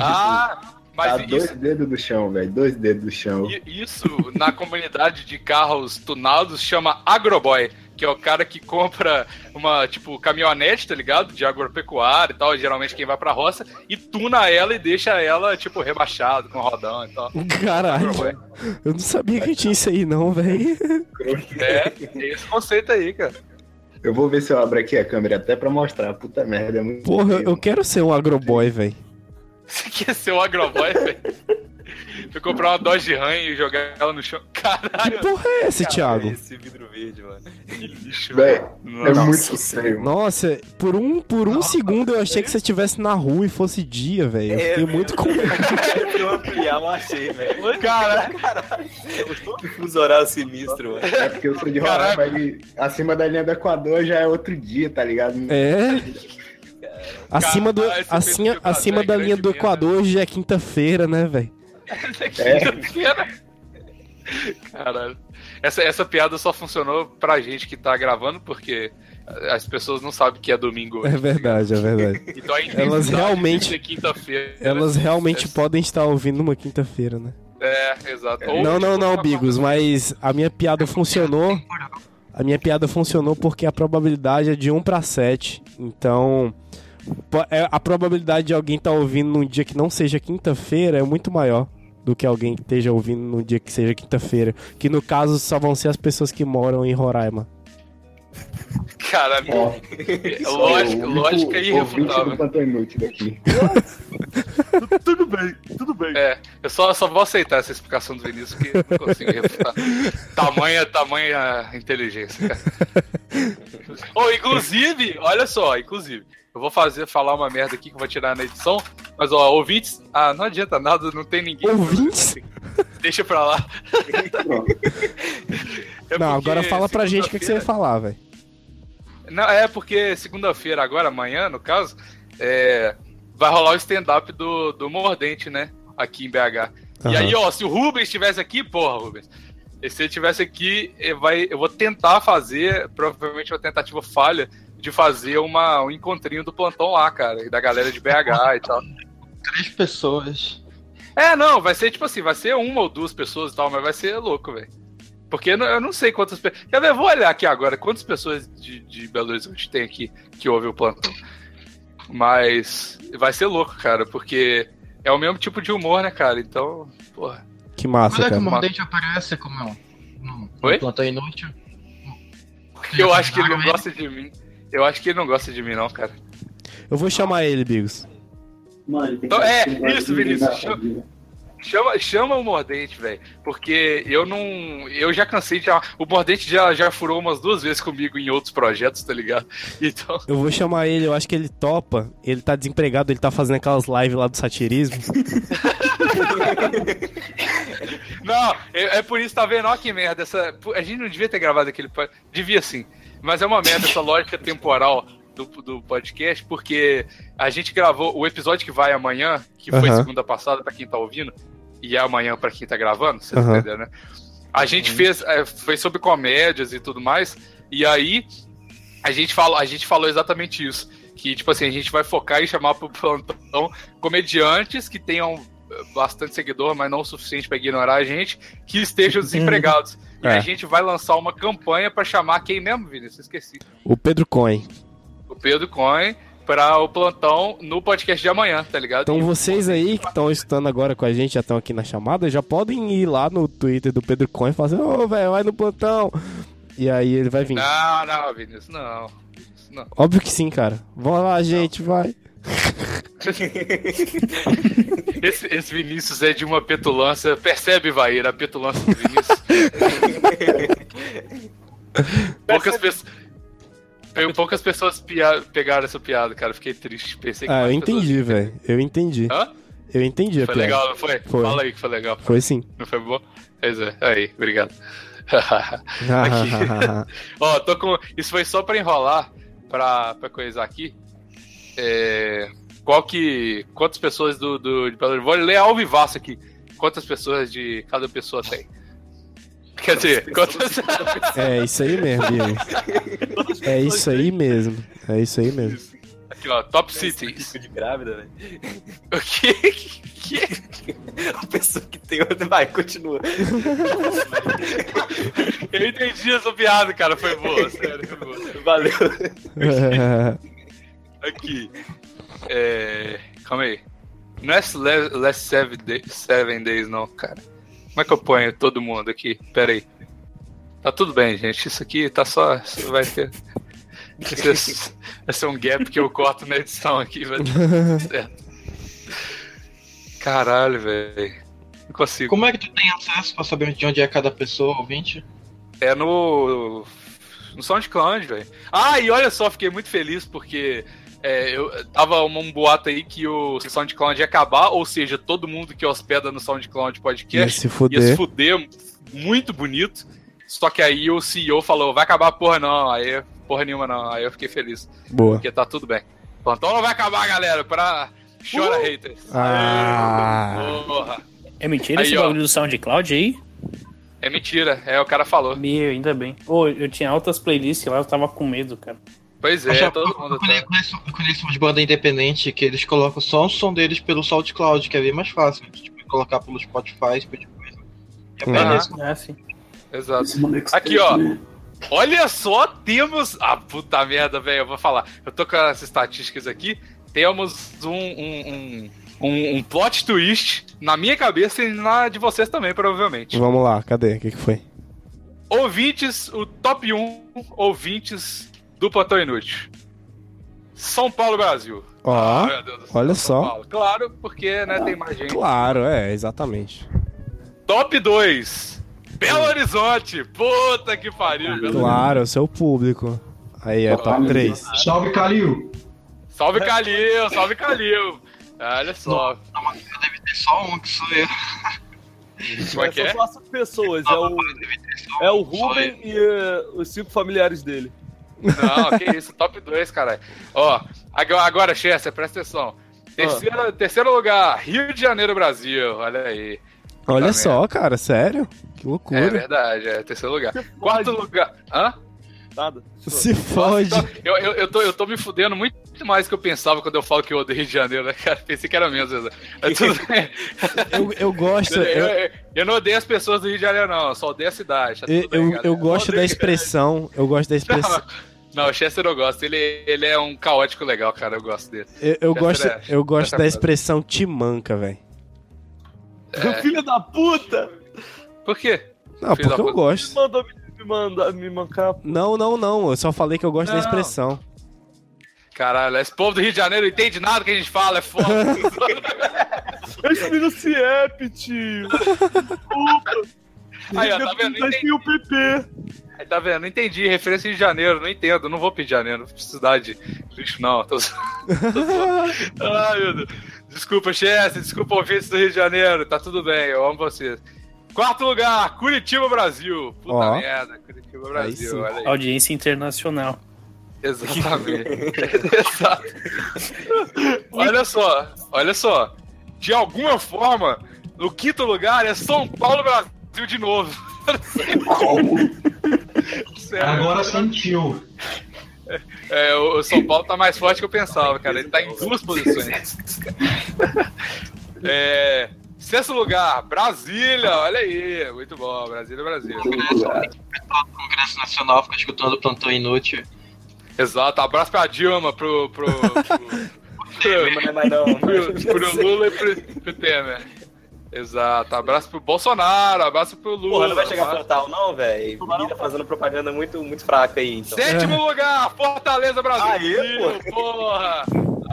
Ah, mas tá isso- dois dedos do chão, velho. Dois dedos do chão. Isso, na comunidade de carros tunados, chama Agroboy, que é o cara que compra uma, tipo, caminhonete, tá ligado? De agropecuária e tal, geralmente quem vai pra roça, e tuna ela e deixa ela, tipo, rebaixado, com rodão e tal. Caralho. Eu não sabia que tinha isso aí, não, velho. É, tem esse conceito aí, cara. Eu vou ver se eu abro aqui a câmera até pra mostrar. Puta merda, é muito. Porra, eu quero ser um agroboy, velho. Você quer ser um agroboy, velho? Eu comprar uma Dodge Ram e jogar ela no chão. Caralho. Que porra é essa, Thiago? Esse vidro verde, mano. Que lixo, Véi, é Nossa. muito feio. Nossa, por um, por um segundo eu achei que você estivesse na rua e fosse dia, velho. Eu É, fiquei velho. muito com medo. Eu ampliar, eu achei, velho. Cara, Que fuso horário sinistro, mano. É porque eu sou de Roraima e acima da linha do Equador já é outro dia, tá ligado? É. Acima, do, acima é da linha do Equador hoje é quinta-feira, né, velho? Quinta-feira. Caralho. Essa, essa piada só funcionou pra gente que tá gravando, porque as pessoas não sabem que é domingo hoje. É verdade, é verdade. Então a Elas intensidade realmente- quinta-feira. Elas realmente podem estar ouvindo numa quinta-feira, né? É, exato. Ou, Não, não, tipo, não, uma- Bigos, mas a minha piada funcionou. A minha piada funcionou porque a probabilidade é de 1 pra 7. Então, é- a probabilidade de alguém estar ouvindo num dia que não seja quinta-feira é muito maior do que alguém que esteja ouvindo num dia que seja quinta-feira. Que no caso só vão ser as pessoas que moram em Roraima. Caralho. lógica, lógica Ouvinte irrefutável. Tudo bem, tudo bem. É, eu só, só vou aceitar essa explicação do Vinícius que eu não consigo refutar. tamanha, tamanha inteligência, cara. Ô, inclusive, olha só, inclusive, eu vou fazer, falar uma merda aqui que eu vou tirar na edição. Mas, ó, ouvintes. Ah, não adianta nada, não tem ninguém. Ouvintes? Deixa pra lá. É não, agora fala pra gente o que, que você ia falar, velho. Não, é porque segunda-feira, agora, amanhã, no caso, é, vai rolar o stand-up do, do Mordente, né? Aqui em BH. E Aham. aí, ó, se o Rubens estivesse aqui, porra, Rubens. Se ele estivesse aqui, eh, vai, eu vou tentar fazer, provavelmente uma tentativa falha, de fazer uma, um encontrinho do plantão lá, cara, e da galera de BH e tal. Três pessoas. É, não, vai ser tipo assim, vai ser uma ou duas pessoas e tal, mas vai ser louco, velho. Porque eu não, eu não sei quantas pessoas. Quer ver? Eu vou olhar aqui agora quantas pessoas de, de Belo Horizonte tem aqui que ouvem o plantão. Mas vai ser louco, cara, porque é o mesmo tipo de humor, né, cara? Então, porra. Que massa, Quando é que o Mordente aparece como é um- no, Oi? no plantão inútil? Eu acho que ele não gosta de mim. Eu acho que ele não gosta de mim, não, cara. Eu vou chamar ele, Bigos. Mano, ele tem Então, que é, isso, Vinícius. Chama, chama, chama o Mordente, velho. Porque eu não. Eu já cansei de. O Mordente já, já furou umas duas vezes comigo em outros projetos, tá ligado? Então. Eu vou chamar ele, eu acho que ele topa. Ele tá desempregado, ele tá fazendo aquelas lives lá do satirismo. Não, é, é por isso, tá vendo? Olha que merda. Essa, a gente não devia ter gravado aquele. Devia sim. Mas é uma merda essa lógica temporal do, do podcast, porque a gente gravou o episódio que vai amanhã, que foi Aham. segunda passada pra quem tá ouvindo, e é amanhã pra quem tá gravando, vocês Aham. entenderam, né? A gente fez. é, foi sobre comédias e tudo mais, e aí a gente falou, a gente falou exatamente isso. Que, tipo assim, a gente vai focar em chamar pro plantão comediantes que tenham bastante seguidor, mas não o suficiente pra ignorar a gente, que estejam desempregados. E É. a gente vai lançar uma campanha pra chamar quem mesmo, Vinícius? Esqueci. O Pedro Cohen. O Pedro Cohen para o plantão no podcast de amanhã, tá ligado? Então vocês aí que estão estudando agora com a gente, já estão aqui na chamada, já podem ir lá no Twitter do Pedro Cohen e falar assim, ô, velho, vai no plantão. E aí ele vai vir. Não, não, Vinícius, não. Não. Óbvio que sim, cara. Vamos lá, gente, vai. Esse, esse Vinícius é de uma petulância. Percebe, Vaíra, a petulância do Vinícius? poucas, pessoas, poucas pessoas pia- pegaram essa piada, cara. Fiquei triste. Pensei que Ah, eu entendi, velho. Eu entendi. Hã? Eu entendi a Foi piada. legal, não foi? Foi. Fala aí que foi legal. Foi sim. Não foi bom? Pois é. Aí, obrigado. Ó, tô com. Isso foi só pra enrolar, pra, pra coisar aqui. É, Qual que. Quantas pessoas do, do de Belo Horizonte? Vou ler ao vivaço aqui. Quantas pessoas de cada pessoa tem? Quer dizer, quantas. É isso aí mesmo. É isso aí mesmo. É isso aí mesmo. Aqui, ó, Top Cities. de grávida, velho. O que? A pessoa que tem outra. Vai, continua. Eu entendi essa piada, cara. Foi boa, sério. Foi boa. Valeu. Aqui. É. Calma aí. Não é Last seven, day- seven Days, não, cara. Como é que eu ponho todo mundo aqui? Pera aí. Tá tudo bem, gente. Isso aqui tá só. Isso vai ter. Vai ser, vai ser um gap que eu corto na edição aqui, vai dar tudo certo. Caralho, velho. Não consigo. Como é que tu tem acesso pra saber de onde é cada pessoa, ouvinte? É no. No SoundCloud, velho. Ah, e olha só, fiquei muito feliz porque é, eu tava um, um boato aí que o SoundCloud ia acabar, ou seja, todo mundo que hospeda no SoundCloud podcast Ia se fuder. ia se fuder muito bonito. Só que aí o CEO falou: vai acabar porra não. Aí, porra nenhuma não. Aí eu fiquei feliz. Boa. Porque tá tudo bem. Plantão não vai acabar, galera. Pra. Chora, haters. Ah. Porra. É mentira Aí, esse ó. bagulho do SoundCloud aí? É mentira, é o cara falou. Meu, ainda bem. Ô, eu tinha altas playlists lá, eu tava com medo, cara. Pois é, todo eu, mundo eu tá. conheço, conheço- eu conheço umas bandas independentes que eles colocam só o som deles pelo SoundCloud, que é bem mais fácil. Tipo, colocar pelo Spotify, tipo. E é bem Aham. nesse- Ah, sim. Exato. É Aqui, ó. Olha só, temos. Ah, puta merda, velho. Eu vou falar. Eu tô com as estatísticas aqui. Temos um, um, um, um- um plot twist na minha cabeça e na de vocês também, provavelmente. Vamos lá, cadê? O que, que foi? Ouvintes, o top 1 ouvintes do Plantão Inútil. São Paulo, Brasil. Ó, Ah, olha São só. Paulo. Claro, porque né, tem mais gente. Claro, é, exatamente. Top 2. Belo Horizonte. Puta que pariu. Belo Claro, é o seu público. Aí é top 3. Salve, Calil. Salve Calil, salve Calil. Olha só. Deve ter só um que sou eu. Como é que São é? só essas pessoas. É o, é o Ruben e eh, os cinco familiares dele. Não, que isso, top 2, caralho. Ó, agora, Chester, presta atenção. Terceiro, terceiro lugar, Rio de Janeiro, Brasil. Olha aí. Olha Tá só, cara, sério? Que É loucura. verdade, é terceiro lugar. Quarto lugar. Hã? Se fode. Eu, eu, eu, tô, eu tô me fudendo muito mais do que eu pensava quando eu falo que eu odeio Rio de Janeiro, né, cara? Pensei que era menos. Eu, eu gosto. Eu, Eu, eu- não odeio as pessoas do Rio de Janeiro, não. Eu só odeio a cidade. Tá eu, bem, eu, gosto da expressão. Eu gosto da expressão. Não, o Chester eu gosto. Ele, ele é um caótico legal, cara. Eu gosto dele. Eu, eu gosto, é- eu gosto da expressão te manca, velho. É. Filho da puta! Por quê? Não, Filho porque da eu gosto. Mandou me, me mandar, me mancar. Não, não, não. Eu só falei que eu gosto da Não. expressão. Caralho, esse povo do Rio de Janeiro não entende nada que a gente fala, é foda. Esse menino se é, tio. Desculpa. Aí, ó, tá vendo? Não entendi. o PP. Aí, tá vendo? Não entendi. Referência Rio de Janeiro, não entendo. Não vou pedir Janeiro, não preciso dar de lixo, não. Tô... Ai, meu Deus. Desculpa, Chester, desculpa ouvintes do Rio de Janeiro. Tá tudo bem, eu amo vocês. Quarto lugar, Curitiba, Brasil. Puta Ó. merda, Curitiba, Aí Brasil. Olha aí. Audiência internacional. Exatamente. Olha só, olha só. De alguma forma, no quinto lugar é São Paulo, Brasil de novo. Sério. Agora sentiu. É, o o São Paulo tá mais forte que eu pensava, cara. Ele tá em duas posições. É, sexto lugar, Brasília. Olha aí, muito bom. Brasília, Brasil. Congresso Nacional fica escutando o plantão inútil. Exato. Abraço pra Dilma, pro. pro, pro, Não é mais não. pro, pro Lula e pro, pro Temer. Exato. Abraço pro Bolsonaro, abraço pro Lula. Porra, não vai chegar abraço- frontal não, velho. Ninguém tá fazendo propaganda muito, muito fraca aí, então. Sétimo lugar, Fortaleza, Brasil. Aê, porra.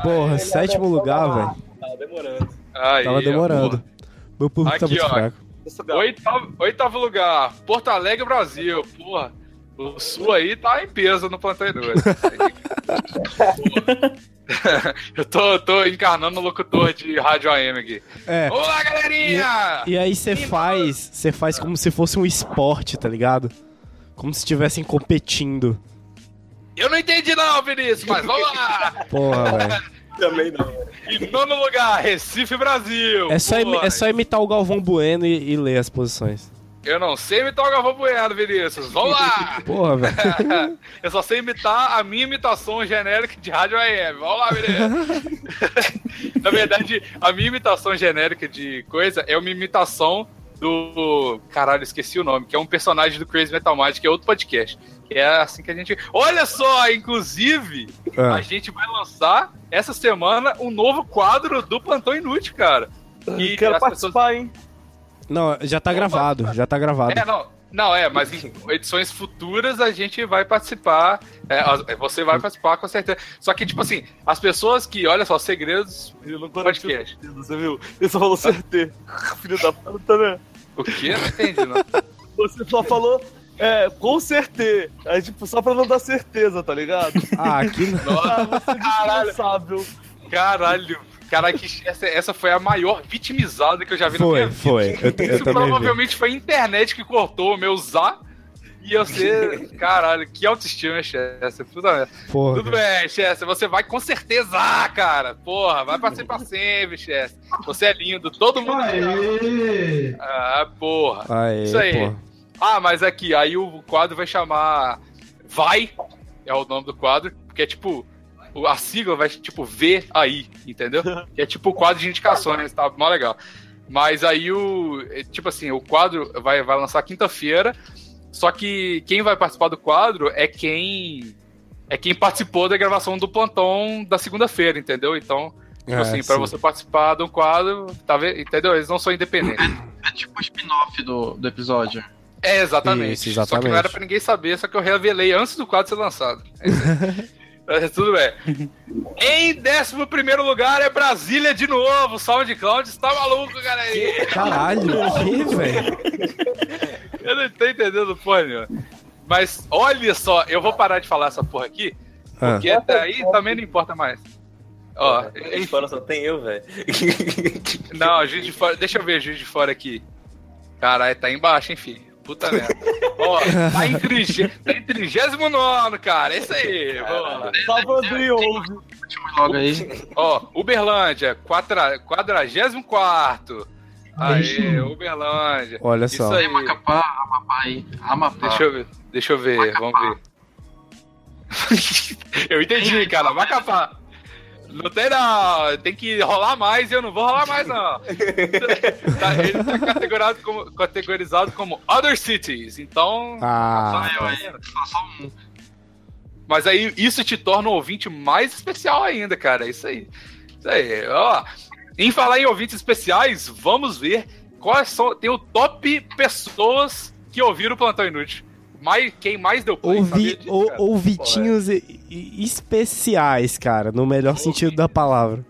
Porra, sétimo lugar, velho. Tá demorando. Aí, Tava demorando. Meu público tá Aqui, muito ó. fraco. Oitavo, oitavo lugar, Porto Alegre, Brasil. Porra, o Sul aí tá em peso no plantão inútil. Eu tô, tô encarnando o locutor de rádio AM aqui. É. Olá, galerinha! E, e aí você faz, você faz como se fosse um esporte, tá ligado? Como se estivessem competindo. Eu não entendi não, Vinícius, mas vamos lá! Porra, velho. Também não. Em nono lugar, Recife, Brasil. É só, é só imitar o Galvão Bueno e, e ler as posições. Eu não sei imitar o Galvão Bueno, Vinícius. Vamos lá! Porra, velho. Eu só sei imitar a minha imitação genérica de rádio AM. Vamos lá, Vinícius. Na verdade, a minha imitação genérica de coisa é uma imitação do. Caralho, esqueci o nome, que é um personagem do Crazy Metal Mind, que é outro podcast. Que é assim que a gente. Olha só, inclusive, Ah. a gente vai lançar essa semana um novo quadro do Plantão Inútil, cara. E Quero participar, hein? Não, já tá gravado, já tá gravado. é, não. Não, é, mas em edições futuras a gente vai participar. é, as- você vai participar com certeza. Só que, tipo assim, as pessoas que, olha só, segredos do podcast. Você viu? Ele só falou certeza. Filho da puta, né? O quê? Não entendi, não. Você só falou, é, com certeza. Aí, tipo, só pra não dar certeza, tá ligado? Ah, aqui Ah, você é. Caralho. Caralho, que essa, essa foi a maior vitimizada que eu já vi na Foi, minha vida. foi. Eu, eu Isso vi. provavelmente foi a internet que cortou o meu usar. E eu ser. Caralho, que autoestima, Chester. Puta merda. Porra, Tudo bem, Chester. Você vai com certeza, cara. Porra, vai pra ser pra sempre, Chester. Você é lindo. Todo mundo. Aê! Ah, porra. Aê, Isso aí. porra. Ah, mas aqui, aí o quadro vai chamar Vai, é o nome do quadro, porque é tipo. o- A sigla vai tipo V aí, entendeu? Que é tipo o quadro de indicações, tá? Mó legal. Mas aí o. é, Tipo assim, o quadro vai, vai lançar quinta-feira. Só que quem vai participar do quadro é quem. É quem participou da gravação do plantão da segunda-feira, entendeu? Então, tipo É, assim, pra sim. você participar de um quadro, tá vendo? Entendeu? Eles não são independentes. É tipo um spin-off do, do episódio. É, exatamente. Isso, Só que exatamente. não era pra ninguém saber, só que eu revelei antes do quadro ser lançado. É aí. Mas tudo bem. Em 11 primeiro lugar é Brasília de novo. SoundCloud está maluco, galera. Caralho, que, velho? Eu não tô entendendo porra nenhuma. Mas olha só, eu vou parar de falar essa porra aqui, Ah. porque até aí também não importa mais. Ó, Aí de fora só tem eu, velho. Não, Juiz de Fora. Deixa eu ver Juiz de Fora aqui. Caralho, tá embaixo, hein, filho. Puta merda. Ó, tá em, trige... tá em 39, cara. É isso aí. Vamos lá. Salvador ouve. Logo aí. Ó, Uberlândia, quadra... 44. Aí, Uberlândia. Olha Isso só. aí. Amapá, Amapá aí. Amapá. Deixa eu ver. Deixa eu ver, vamos ver. eu entendi, cara. Macapá. Não tem não, tem que rolar mais e eu não vou rolar mais não. Tá, ele tá categorizado como, categorizado como Other Cities, então. Ah, só eu ainda, só- só um. Mas aí isso te torna um ouvinte mais especial ainda, cara. Isso aí. Isso aí. Ó, em falar em ouvintes especiais, vamos ver quais são. Tem o top pessoas que ouviram o Plantão Inútil. Mais, quem mais deu play, Ouvi, disso, ou, ouvitinhos e- especiais, cara, no melhor sentido da palavra.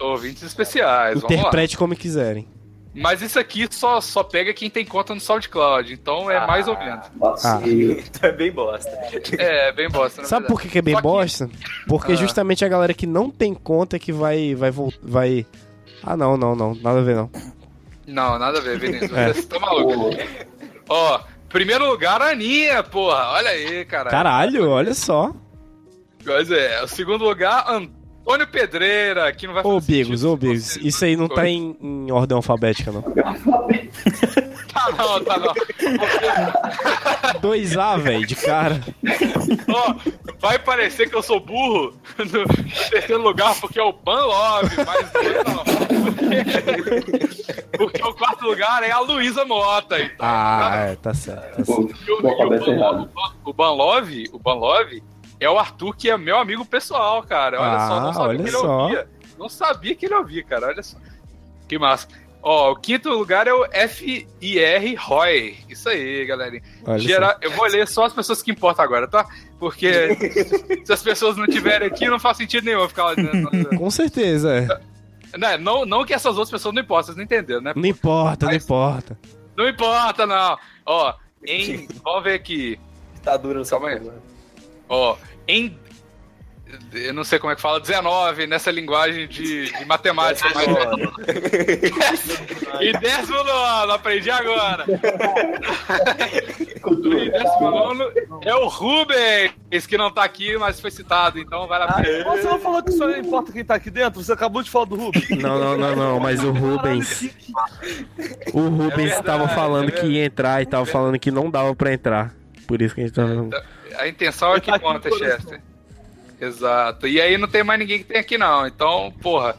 Ouvintes especiais, vamos lá. Interprete como quiserem. Mas isso aqui só, só pega quem tem conta no SoundCloud, então é mais ouvindo. Ah. Então é bem bosta. É, bem bosta. Sabe por que, que é bem bosta? Porque Ah. justamente a galera que não tem conta que vai vai vai Ah, não, não, não, nada a ver não. Não, nada a ver, Vinícius. É. Você tá maluco. Ó, primeiro lugar, a Aninha, porra. Olha aí, cara. Caralho, olha só. Pois é, o segundo lugar, Antônio Pedreira, que não vai Ô, fazer Bigos, ô, Bigos, isso aí não tá em, em ordem alfabética, não. Tá não, tá não. 2A, velho, de cara. Ó, vai parecer que eu sou burro no terceiro lugar porque é o Pan Love, mas não. Porque, porque o quarto lugar é a Luísa Mota. Então, Ah, é, tá certo. Tá certo. E o, o, Ban- o, Ban- o Banlove, o Banlove é o Arthur, que é meu amigo pessoal, cara. Olha só, não Ah, sabia olha que ele só. ouvia. Não sabia que ele ouvia, cara. Olha só. Que massa. Ó, o quinto lugar é o FIR Roy. Isso aí, galerinha. Olha Gera- Eu vou ler só as pessoas que importam agora, tá? Porque se as pessoas não estiverem aqui, não faz sentido nenhum ficar lá dentro. Com certeza, é. Não, não, não que essas outras pessoas não importam, vocês não entenderam, né? Não importa, não importa. Não importa, não. Ó, em. Vamos ver aqui. Tá dura no Calma aí. Ó, em. Eu não sei como é que fala, 19 nessa linguagem de, de matemática. Mas... e décimo nono, aprendi agora. e décimo nono é o Rubens, que não tá aqui, mas foi citado, então vai lá. Você não falou que só não importa quem tá aqui dentro? Você acabou de falar do Rubens. Não, não, não, não, mas o Rubens. O Rubens verdade, tava falando é que ia entrar e tava falando que não dava pra entrar. Por isso que a gente tava. A intenção é que conta, Chester. Exato. E aí não tem mais ninguém que tem aqui, não. Então, porra.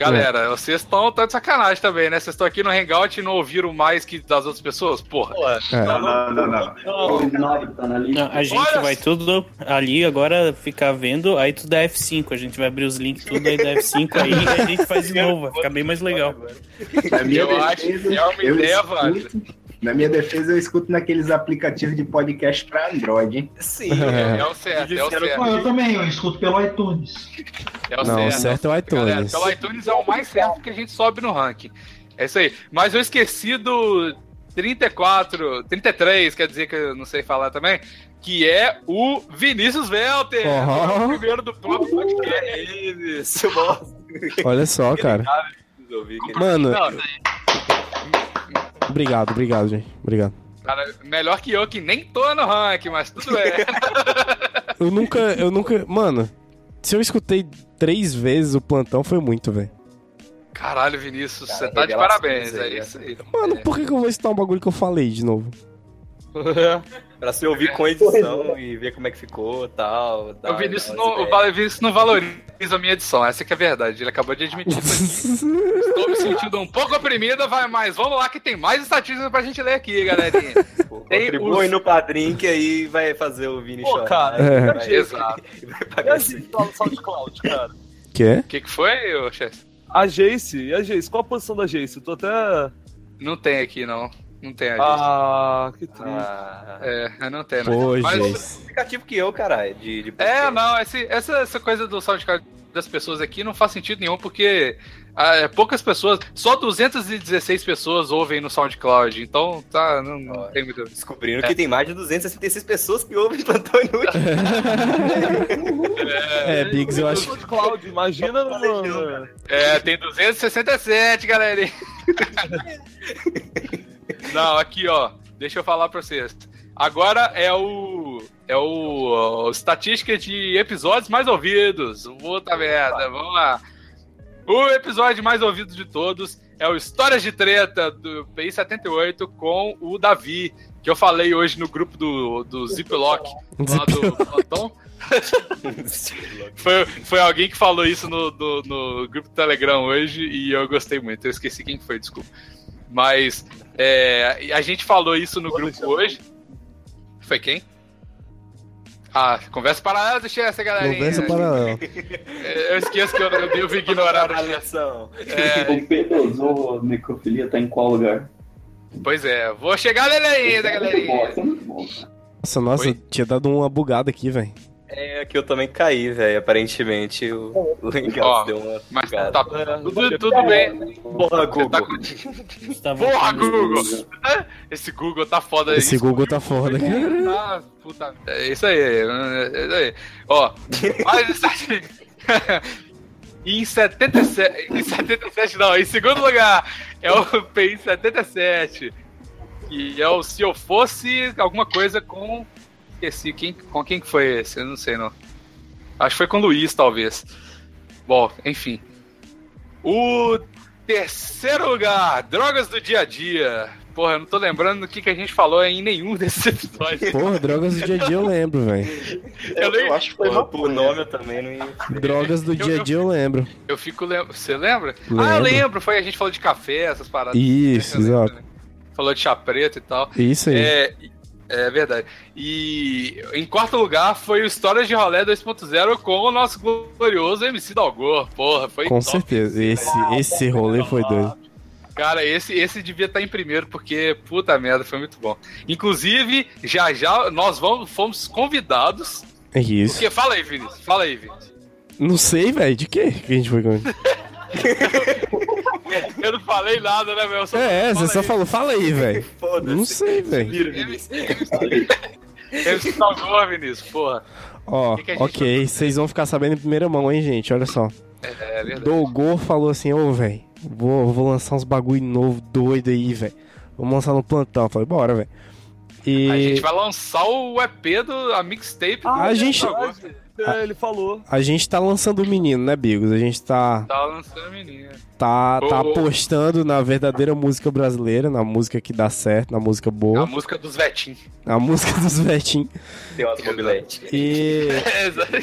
Galera, vocês estão tá de sacanagem também, né? Vocês estão aqui no Hangout e não ouviram mais que das outras pessoas? Porra. É. Não, não, não, a gente vai tudo ali agora ficar vendo, aí tudo é F5. A gente vai abrir os links tudo aí da F5 aí e a gente faz de novo, vai ficar bem mais legal. Eu acho que é uma eu ideia. Na minha defesa, eu escuto naqueles aplicativos de podcast pra Android, hein? Sim, É o certo, é o Pô, eu certo. também, eu escuto pelo iTunes. É o Não, o certo. certo é o Galera, iTunes. pelo iTunes é o mais certo que a gente sobe no ranking. É isso aí. Mas eu esqueci do 34, 33, quer dizer que eu não sei falar também, que é o Vinícius Velter. Ó. o primeiro do próprio podcast. É isso, bosta. Olha só, cara. Mano, Não, obrigado, obrigado, gente. Obrigado. cara, melhor que eu, que nem tô no ranking, mas tudo bem. Eu nunca, eu nunca. Mano, se eu escutei três vezes o plantão, foi muito, velho. Caralho, Vinícius, Cara, você tá de parabéns. É aí, isso aí. Mano, por que, que eu vou citar um bagulho que eu falei de novo? pra você ouvir com edição e ver como é que ficou e tal. dar- O Vinícius, dar umas não, o ideias. Vale- Vinícius não valoriza a minha edição, essa que é a verdade. Ele acabou de admitir isso aqui. Estou me sentindo um pouco oprimido, vai, mas vamos lá que tem mais estatísticas pra gente ler aqui, galerinha. Tem Contribui os- no padrinho que aí vai fazer o Vini Pô, chorar. cara, né? É. Vai- Exato. vai E pagar a esse- Jace lá no SoundCloud, cara? Que? O que, que foi, ô Chess? A Jace, e a Jace? Qual a posição da Jace? Eu tô até. Não tem aqui, não. Não tem a gente. Ah, que triste. Ah, É, não tem, não. Pô, Mas- Jace. aplicativo que eu, caralho. De, de É, não, esse, essa, essa coisa do SoundCloud das pessoas aqui não faz sentido nenhum, porque ah, é, poucas pessoas, só 216 pessoas ouvem no SoundCloud, então tá, não, não tem muito. Descobrindo que tem mais de 266 pessoas que ouvem Plantão Inútil. É, Biggs, eu acho que. Cloud, imagina no. É, tem 267, galera. Não, aqui, ó. Deixa eu falar pra vocês. Agora é o. É o. ó, estatística de episódios mais ouvidos. Puta merda, vamos lá. O episódio mais ouvido de todos é o Histórias de Treta do PI 78 com o Davi, que eu falei hoje no grupo do, do Ziplock, lá do Plantão. foi, foi alguém que falou isso no, no, no grupo do Telegram hoje e eu gostei muito. Eu esqueci quem foi, desculpa. Mas é, a gente falou isso no grupo hoje. Foi quem? Ah, conversa paralela, deixa essa galerinha. Conversa paralela. É, Eu esqueço que eu, eu devo ignorar a lição. É, O Pedro necrofilia tá em qual lugar? pois é, vou chegar nele ainda, galerinha. Nossa, nossa, tinha dado uma bugada aqui, velho. É que eu também caí, velho. Aparentemente o, o Hangout deu uma. Mas bugada. tá tudo, tudo bem. Porra, Google. Porra, Google! Esse Google tá foda Esse isso. Google tá foda, cara. Ah, puta. É isso aí, é isso aí. Ó, mas isso aqui- em 77, em 77 não, em segundo lugar é o PI 77, que é o Se Eu Fosse alguma coisa com, esqueci, quem, com quem que foi esse? Eu não sei não. Acho que foi com o Luiz, talvez. Bom, enfim. O terceiro lugar, Drogas do Dia a Dia. Porra, eu não tô lembrando do que, que a gente falou em nenhum desses episódios. Porra, drogas do dia a dia eu lembro, velho. Eu, eu acho que foi uma por nome eu também não ia. Drogas do dia a dia eu lembro. Eu fico lem... Você lembra? Lembro. Ah, eu lembro. Foi a gente falou de café, essas paradas. Isso, Eu lembro, exato. né? Falou de chá preto e tal. Isso aí. É, é verdade. E em quarto lugar foi o Histórias de Rolé 2.0 com o nosso glorioso MC Dalgor. Porra, foi Com top. certeza. Esse, esse rolê foi doido. Cara, esse, esse devia estar em primeiro, porque, puta merda, foi muito bom. Inclusive, já já nós vamos, fomos convidados. É isso. Porque, fala aí, Vinícius. Fala aí, Vinícius. Não sei, velho. De quê que a gente foi com Eu não falei nada, né, meu? Eu só- É, você só falou, fala aí, velho. Não sei, velho. MC Dalgor, Vinícius, porra. Ó, Que que a gente ok, vocês vão ficar sabendo em primeira mão, hein, gente? Olha só. É, é verdade. Dogor falou assim, ô, velho, vou, vou lançar uns bagulho novo, doido aí, velho. Vamos lançar no plantão. Eu falei, bora, velho. E A gente vai lançar o EP do a mixtape. A do gente- É, ele falou. a gente tá lançando o menino, né, Bigos? A gente tá, Tá lançando a menina. tá, tá Ô. apostando na verdadeira música brasileira, na música que dá certo, na música A boa, música dos Vetim. na música dos Vetim. Tem umas mobiletes. E Exato.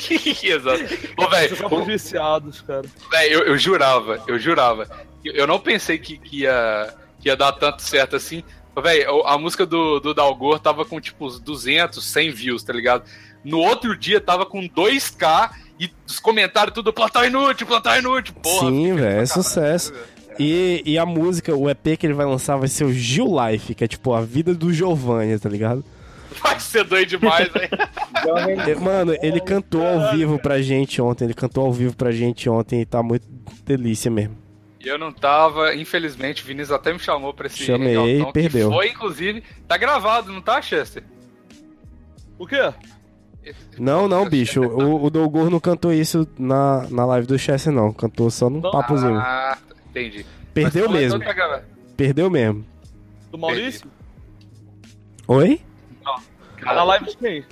Exato. Ô, velho, Vocês são viciados, cara. Véi, eu, eu jurava, eu jurava. Eu, eu não pensei que, que, ia, que ia dar tanto certo assim. Véi, a a música do, do Dalgor tava com tipo uns 200, 100 views, tá ligado? No outro dia tava com 2k e os comentários tudo plantão inútil, plantão inútil, porra. sim, velho, é sucesso. velho. E, e a música, o EP que ele vai lançar vai ser o Gil Life, que é tipo a vida do Giovanni, tá ligado? Vai ser doido demais, velho. Mano, ele cantou ao vivo pra gente ontem, ele cantou ao vivo pra gente ontem e tá muito delícia mesmo. E eu não tava, infelizmente, o Vinícius até me chamou pra esse Chamei, que perdeu. Foi, inclusive, tá gravado, não tá, Chester? O quê? Não, não, bicho, o, o Dolgor não cantou isso na, na live do Chess, não. Cantou só num papozinho. Ah, entendi. Perdeu mesmo. tá. Perdeu mesmo. Do Maurício? Oi? Na live de quem?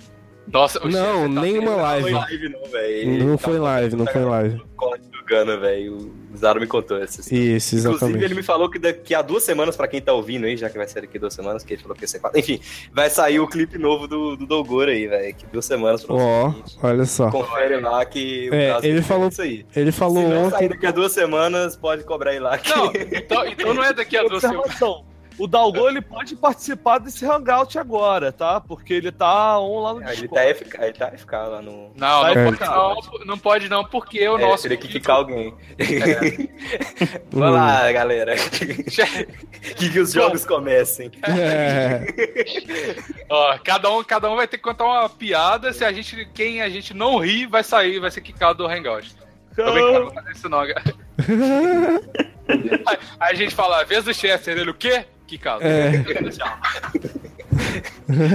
Nossa, o Não, tá nenhuma live. Não foi live, não, velho. Não foi live, não foi live. Corte do Gana, velho. O Zaro me contou essa história. Isso, Inclusive, exatamente. ele me falou que daqui a duas semanas, pra quem tá ouvindo aí, já que vai sair daqui a duas semanas, que ele falou que ia ser quatro. Enfim, vai sair o clipe novo do, do Dolgor aí, velho. Que duas semanas pra Ó, olha só. Confere lá que. o É, ele falou, Isso aí. ele falou Se não sair ontem. daqui a duas semanas, pode cobrar aí lá. Que... Não, então, então não é daqui a duas semanas. O Dalgor ele pode participar desse hangout agora, tá? Porque ele tá on lá no Ele Discord. tá FK, ele tá FK lá no. Não, Vai não, pode não, não pode não, porque o É, nosso. teria que ficar alguém. É. Vamos lá, galera. que, que os jogos comecem. É, Ó, cada um, cada um vai ter que contar uma piada. Se a gente, quem a gente não rir, vai sair, vai ser quicado do Hangout. Tô brincando, não faz isso não, cara. Aí a gente fala, vez do Chester, ele o quê? Que caso. É. Tchau.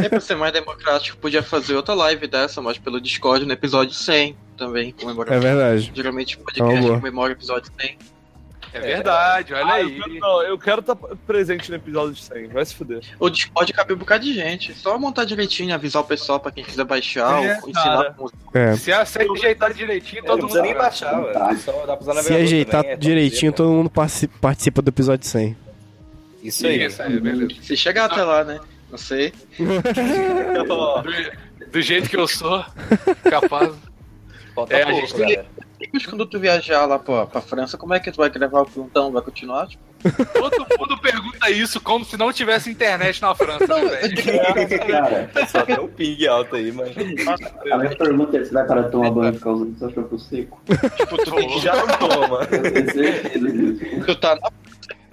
É pra ser mais democrático, podia fazer outra live dessa, mas pelo Discord no episódio 100 também, comemorar. É verdade. Geralmente o É uma podcast boa. comemora o episódio 100. É verdade, olha Ah, aí. Eu quero, não, eu quero estar presente no episódio de 100, vai se fuder. O Discord cabe um bocado de gente. Só montar direitinho, avisar o pessoal pra quem quiser baixar, É, ou ensinar cara. como É. Se ajeitar direitinho, todo mundo. nem baixar, na Se ajeitar direitinho, todo mundo participa, participa do episódio 100. Isso aí. Isso aí, beleza. Se chegar até lá, né? Não sei. Do, do jeito que eu sou, capaz. Falta É, a pouco, gente- galera. Depois quando tu viajar lá pra, pra França, como é que tu vai gravar o plantão? Vai continuar? Tipo, Todo mundo pergunta isso como se não tivesse internet na França, né? Cara, Só tem um ping alto aí, mas. a minha pergunta é: você vai parar de tomar banho por causa do seu choco seco? tipo tu tem que Já não toma. Tu tá na...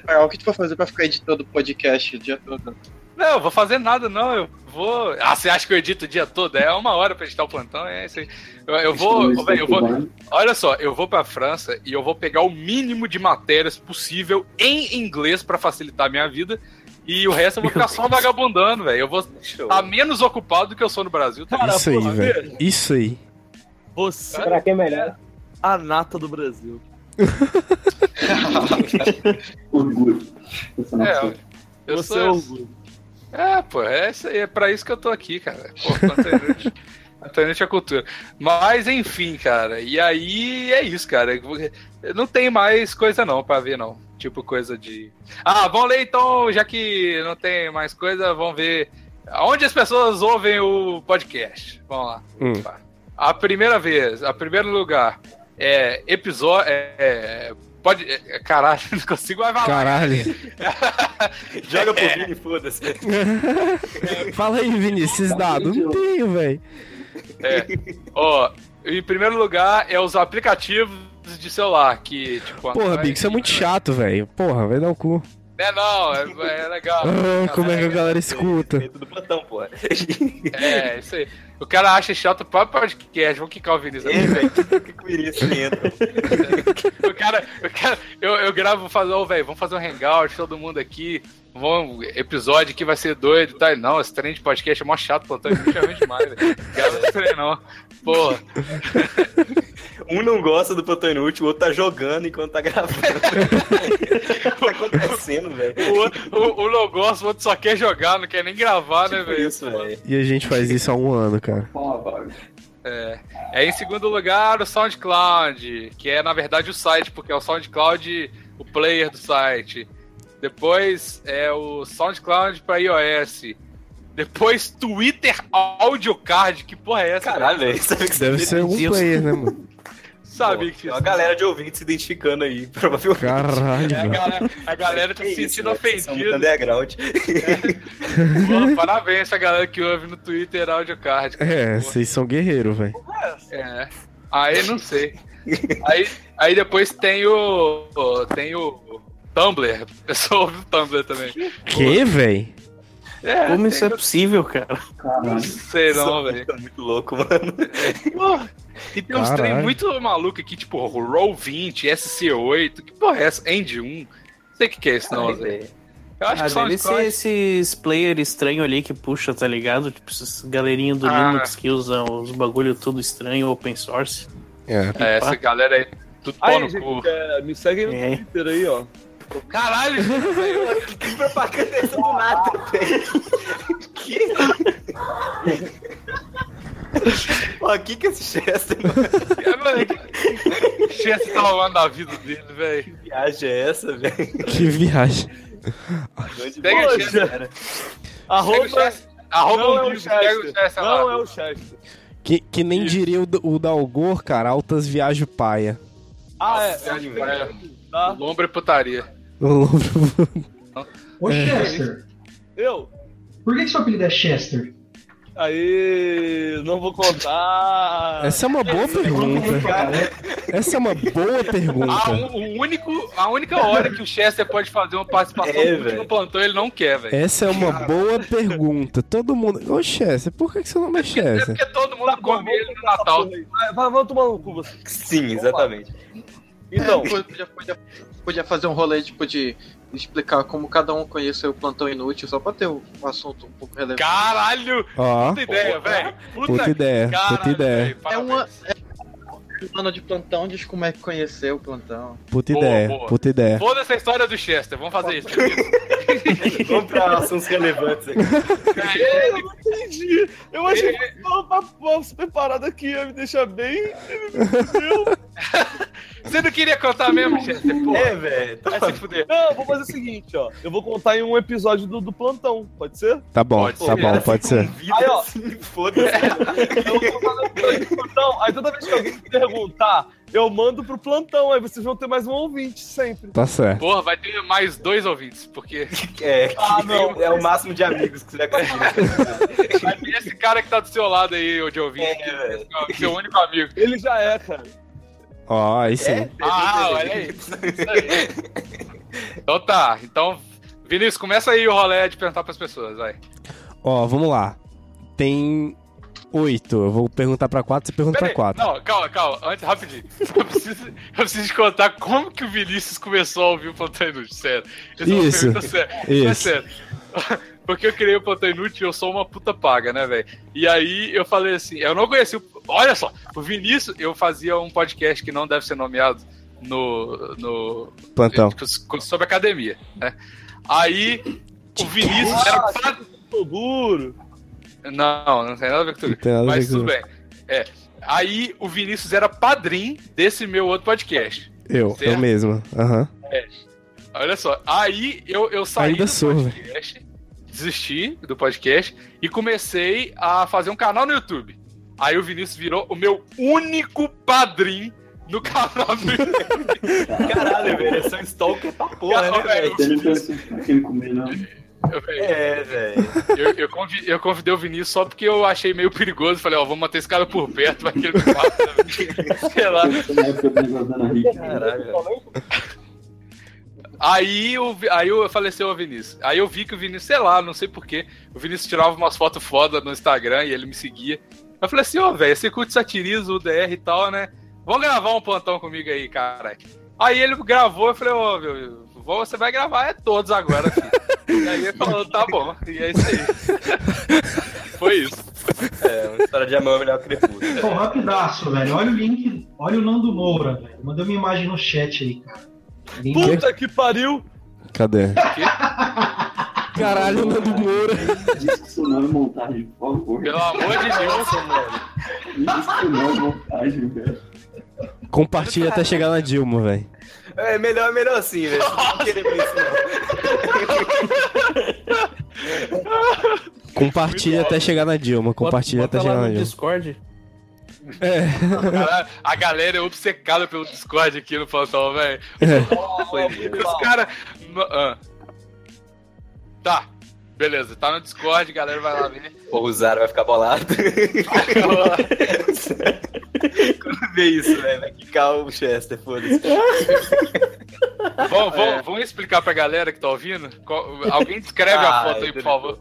É, O que tu vai fazer pra ficar editando o podcast o dia todo? Não, eu vou fazer nada, não. Eu vou. Ah, você acha que eu edito o dia todo? É uma hora pra editar o plantão, é isso aí. Eu, eu vou. Eu vou. Olha só, eu vou pra França e eu vou pegar o mínimo de matérias possível em inglês pra facilitar a minha vida. E o resto eu vou ficar só vagabundando, velho. Eu vou estar menos ocupado do que eu sou no Brasil. Tá? Isso aí, velho. Isso aí. Você Pra quem é melhor? a nata do Brasil. Orgulho. É, eu Você sou. é orgulho. É, pô, é é pra isso que eu tô aqui, cara. Pô, inútil é cultura. Mas, enfim, cara, e aí é isso, cara. Não tem mais coisa não pra ver, não. Tipo, coisa de. Ah, vamos ler então, já que não tem mais coisa, vamos ver. Onde as pessoas ouvem o podcast? Vamos lá. Hum. A primeira vez, a primeiro lugar, é episódio. É, é, pode. é, caralho, não consigo mais falar. Caralho. Joga pro Vini, foda-se. Fala aí, Vinícius, dados. Não tenho, velho. É. Ó, em primeiro lugar é os aplicativos de celular, que, tipo... Porra, Big, isso é muito chato, velho. Porra, vai dar o cu. É, não, é, é legal. Ah, como é que a galera escuta? É, isso aí. O cara acha chato pra podcast, vou quicar o Vinícius. Ei, velho, que assim entra. o cara, o cara eu, eu gravo, fazer, ô, velho, vamos fazer um hangout, todo mundo aqui, vamos, episódio que vai ser doido e tal. Não, esse trem de podcast é mó chato, plantão, é muito demais, velho. Grava esse trem, não. Porra. Um não gosta do plantão inútil, o outro tá jogando enquanto tá gravando. o que tá acontecendo, velho? O, outro- o, o não gosta, o outro só quer jogar, não quer nem gravar, né, Tipo velho? isso, velho. E a gente faz isso há um ano, cara. É. é em segundo lugar o SoundCloud, que é na verdade o site, porque é o SoundCloud, o player do site. Depois é o SoundCloud para iOS. Depois Twitter Audiocard, que porra é essa? Caralho, cara? velho. Que Deve ser algum player, né, mano? Sabia que Tem uma galera de ouvintes se identificando aí, provavelmente. Caralho, É, a galera, a galera tá se sentindo ofendida. underground. Pô, Parabéns pra galera que ouve no Twitter Audiocard. cara. É, vocês são guerreiros, velho. É. Aí não sei. Aí, aí depois tem o. o- Tem o Tumblr. Eu só ouvi o Tumblr também. Que, velho? É, Como isso é possível, cara? Não sei não, velho. Tá muito louco, mano. E tem uns trem Caralho. muito maluco aqui, tipo Roll 20, SC8. Que porra é essa? End 1. Não sei o que, que é isso, não, velho. Eu acho Ah, que são deve ser esses player estranho ali que puxa, tá ligado? Tipo, esses galerinha do Ah. Linux que usam os bagulho tudo estranho, open source. É. É, essa galera aí, tudo pau Aí, no gente, cu. é, me segue no É. Twitter aí, ó. Caralho, velho. Que propaganda é essa do nada, velho? Que? Ó, que que é esse Chester, mano? É, chance tá rolando na vida dele, velho. Que viagem é essa, velho? Que viagem. Pega o. Chester. Arroba, Chester. Arroba não o é o Bigo, pega o Chester. Chester Não lá. é o Chester. Que, que nem diria o, o Dalgor, cara, altas viagens paia. Ah, é. Viagem é, paia. Tá. Lombra e putaria. Ô, É. Chester, Eu? por que, que seu apelido é Chester? Aí, não vou contar. Essa é uma boa pergunta. Essa é uma boa pergunta. A, um- o único, a única hora que o Chester pode fazer uma participação É, no plantão, ele não quer, velho. Essa é uma boa pergunta. Todo mundo. Ô, Chester, por que que seu nome é Chester? Porque todo mundo come ele no Natal. Vai, tomar no cu você. Sim, exatamente. Então, É, podia, podia, podia fazer um rolê tipo de explicar como cada um conheceu o plantão inútil, só pra ter um assunto um pouco relevante. Caralho! Ó. Puta ideia, velho. Puta ideia, puta ideia. É uma. É um ano de plantão, diz como é que conheceu o plantão. Puta Boa, ideia, boa. puta ideia. Foda-se a história do Chester, vamos fazer isso. Vamos pra assuntos relevantes aqui. É, eu não entendi. Eu achei que uma papo super parada aqui ia me deixar bem. Você não queria contar mesmo, Chester? Porra. É, velho. Vai se fuder. Não, eu vou fazer o seguinte, ó. Eu vou contar em um episódio do, do plantão, pode ser? Tá bom, Pode tá ser. bom, pode ser. Aí, ó, Foda-se. eu vou fazer o episódio do plantão. Aí toda vez que alguém me perguntar, eu mando pro plantão. Aí vocês vão ter mais um ouvinte sempre. Tá certo. Porra, vai ter mais dois ouvintes, porque É, Ah, não. é o máximo de amigos que você vai conseguir. vai ter esse cara que tá do seu lado aí, de ouvinte, É, que é seu único amigo. Ele já é, cara. Ó, aí sim. Ah, olha aí. Isso aí. Então tá, então, Vinícius, começa aí o rolê de perguntar pras pessoas, vai. Ó, vamos lá. Tem oito. Eu vou perguntar pra quatro, você pergunta pra Peraí, quatro. Não, calma, calma, antes, rapidinho. Eu preciso, eu preciso te contar como que o Vinícius começou a ouvir o Plantão Inútil, sério. É Isso, pergunta séria. É isso. sério. Porque eu criei o Plantão Inútil e eu sou uma puta paga, né, velho? E aí eu falei assim, eu não conheci o... Olha só, o Vinícius, eu fazia um podcast que não deve ser nomeado no... no Plantão. sobre academia, né? Aí o Vinícius era padrinho. Tô duro. Não, não tem nada a ver com tudo. Tem nada a ver Mas com tudo bem. É. Aí o Vinícius era padrinho desse meu outro podcast. Eu, Certo? eu mesmo. Aham. É. Olha só. Aí eu, eu saí Ainda do sou, podcast, desisti do podcast e comecei a fazer um canal no YouTube. Aí o Vinícius virou o meu único padrinho no canal do YouTube. Caralho, velho, é só stalker pra porra, né, velho? Você não comer, não. É, velho. Eu, eu, convi- eu convidei o Vinícius só porque eu achei meio perigoso. Falei, ó, vamos manter esse cara por perto, vai que ele me mata. Sei lá. Caralho. Aí, o, Vi- aí eu faleceu o Vinícius. Aí eu vi que o Vinícius, sei lá, não sei porquê, o Vinícius tirava umas fotos foda no Instagram e ele me seguia. Eu falei assim, ó, velho, você curte satiriza o DR e tal, né? Vamos gravar um plantão comigo aí, caralho. Aí ele gravou, eu falei, ó, meu, vou- você vai gravar é todos agora, filho. e aí ele falou, tá bom, e é isso aí. Foi isso. É, uma história de amor melhor que Crepúsculo. Pô, rapidaço, velho. Olha o link, olha o Nando Moura, velho. Mandei uma imagem no chat aí, cara. Link- Puta que pariu! Cadê? Caralho, Nando Moura. Diz que isso não é montagem, por favor. Pelo amor de Deus. Diz que isso não é montagem, velho. Compartilha até chegar na Dilma, velho. É melhor, melhor assim, velho. Não vão querer ver isso, não. Compartilha até chegar na Dilma. Compartilha até chegar na Dilma. Discord. É. Caralho, a galera é obcecada pelo Discord aqui no plantão, velho. É. Os caras. Ah. Tá, beleza, tá no Discord, galera vai lá ver. Porra, o Zara vai ficar bolado. Quando vê isso, velho, vai quicar o Chester, foda-se. Vamos, É. vamos, vamos explicar pra galera que tá ouvindo? Qual- Alguém descreve a Ah, foto aí, por favor.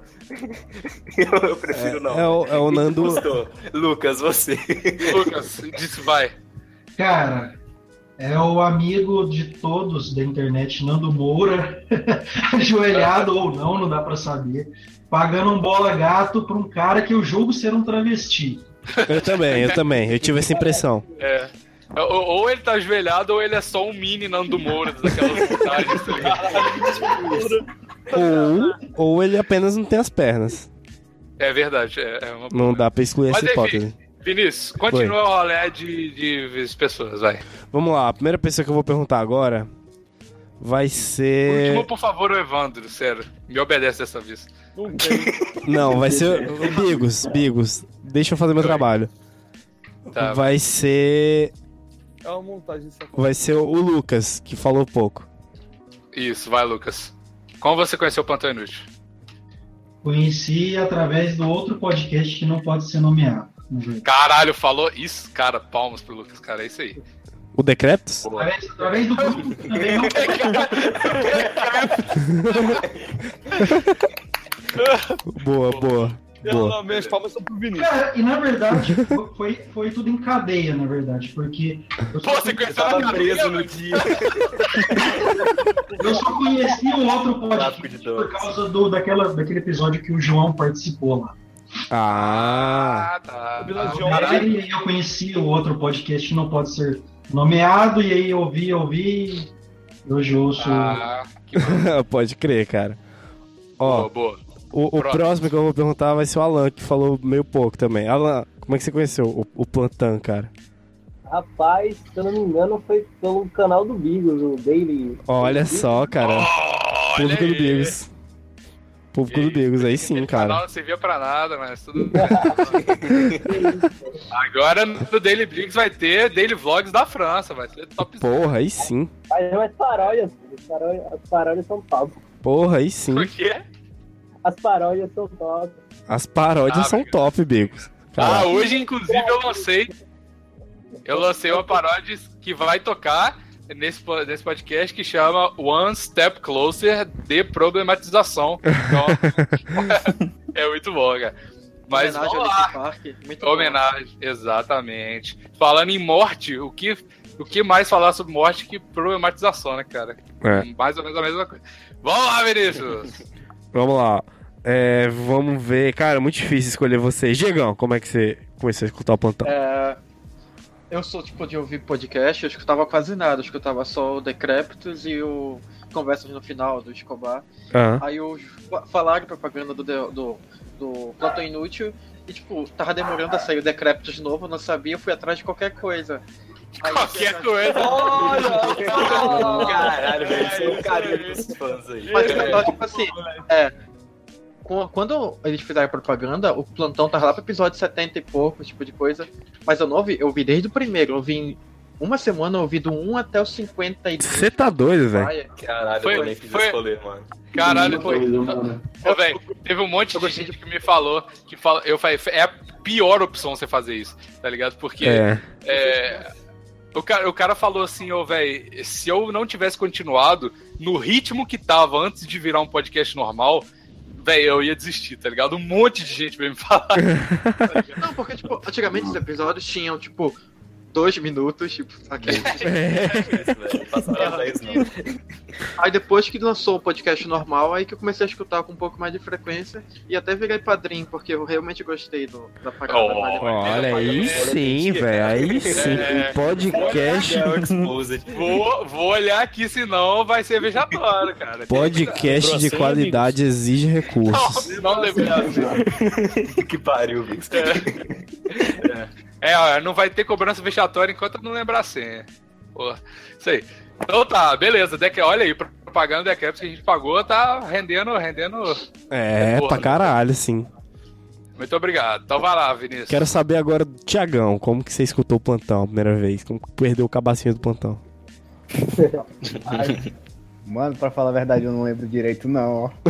Eu, eu prefiro não. é o- é o Nando-. Lucas, você. Lucas, disse vai. Cara, é o amigo de todos da internet, Nando Moura, ajoelhado ou não, não dá pra saber, pagando um bola gato pra um cara que eu julgo ser um travesti. Eu também, eu também. Eu tive essa impressão. É. Ou, ele tá ajoelhado ou ele é só um mini Nando Moura daquelas tá? Ou, ou ele apenas não tem as pernas. É verdade, é, é uma Não dá pra excluir Mas essa enfim, hipótese. Vinícius, continua o rolê de, de pessoas, vai. Vamos lá, a primeira pessoa que eu vou perguntar agora vai ser. Último, por favor, o Evandro, sério. Me obedece dessa vez. Não vai ser. o Bigos, Bigos. Deixa eu fazer meu trabalho. Tá. Vai ser. É uma montagem só. Vai ser o Lucas, que falou pouco. Isso, vai, Lucas. Como você conheceu o Plantão Inútil? Conheci através do outro podcast que não pode ser nomeado. Caralho, falou isso, cara. Palmas pro Lucas, cara. É isso aí. O Decreptus? Através, através do Boa, boa. Não, boa. não, minhas palmas são pro Vinícius. Cara, e na verdade, fo- foi, foi tudo em cadeia, na verdade, porque. Eu só, Você conheceu na preso no dia. eu só conheci o outro podcast por causa do, daquela, daquele episódio que o João participou lá. Ah. Ah, tá. E aí eu conheci o outro podcast que não pode ser nomeado, e aí eu ouvi, eu ouvi, hoje eu ouço. Ah, Pode crer, cara. Ó, boa, boa. o, o Próximo. próximo que eu vou perguntar vai ser o Alan, que falou meio pouco também. Alan, como é que você conheceu o, o Plantan, cara? Rapaz, se eu não me engano, foi pelo canal do Bigos, o Daily. Olha só, cara. Público do Bigos. Público do Bigos, aí sim, cara. Não servia pra nada, mas tudo. Agora no Daily Briggs vai ter Daily Vlogs da França, vai ser top. Porra, aí sim. Mas não é paródias, as paródias, as paródias são top. Porra, aí sim. Por quê? As paródias são top. As paródias Ah, são top, Bigos. Ah, hoje, inclusive, eu lancei. Eu lancei uma paródia que vai tocar nesse, nesse podcast que chama One Step Closer de Problematização. Então, é muito bom, cara. Mas Homenagem vamos lá. Park, muito bom. Homenagem, exatamente. Falando em morte, o que, o que mais falar sobre morte que problematização, né, cara? É. Mais ou menos a mesma coisa. Vamos lá, Vinícius! vamos lá. É, vamos ver. Cara, muito difícil escolher vocês. Diegão, como é que você começou a escutar o Plantão? É, eu sou tipo de ouvir podcast, eu escutava quase nada, eu escutava só o Decréptos e o Conversas no Final do Escobar. Aham. Aí eu falaram propaganda do, do, do Plantão Inútil e tipo, tava demorando a sair o Decréptos de novo, não sabia, eu fui atrás de qualquer coisa. Aí, Qualquer coisa. Caralho, velho, isso é um carinho dos fãs aí. Mas então, tipo assim, é. Quando eles fizeram propaganda, o plantão tava lá pro episódio 70 e pouco, tipo de coisa. Mas eu não ouvi, eu vi desde o primeiro. Eu vi em uma semana, eu ouvi do 1 até o 52. Você tá doido, velho? Caralho, Foi- eu também fiz foi- esse rolê, mano. Caralho, foi. Ô, velho, teve um monte de gente que me falou que fala, eu falei, é a pior opção você fazer isso, tá ligado? Porque É. é, o, cara, o cara falou assim, ô, velho, se eu não tivesse continuado no ritmo que tava antes de virar um podcast normal, velho, eu ia desistir, tá ligado? Um monte de gente veio me falar. Não, porque, tipo, antigamente os episódios tinham, tipo, dois minutos, tipo, ok. Passaram 10 não. Aí depois que lançou o podcast normal, aí que eu comecei a escutar com um pouco mais de frequência e até virei padrinho, porque eu realmente gostei do, da parada. Oh, Vale a pena. Olha, aí sim, velho. Aí sim. É. Podcast. Vou, vou olhar aqui, senão vai ser vejatório, cara. Podcast de qualidade exige recursos. Não, não que pariu, Vix. É, ó, não vai ter cobrança vexatória enquanto eu não lembrar a senha. Pô, isso aí. Então tá, beleza. Deca, olha aí, propaganda Decaps que a gente pagou tá rendendo, rendendo. É, Porra. pra caralho, sim. Muito obrigado. Então vai lá, Vinícius. Quero saber agora do Tiagão, como que você escutou o plantão a primeira vez? Como que perdeu o cabacinho do plantão? Mano, pra falar a verdade, eu não lembro direito, não, ó.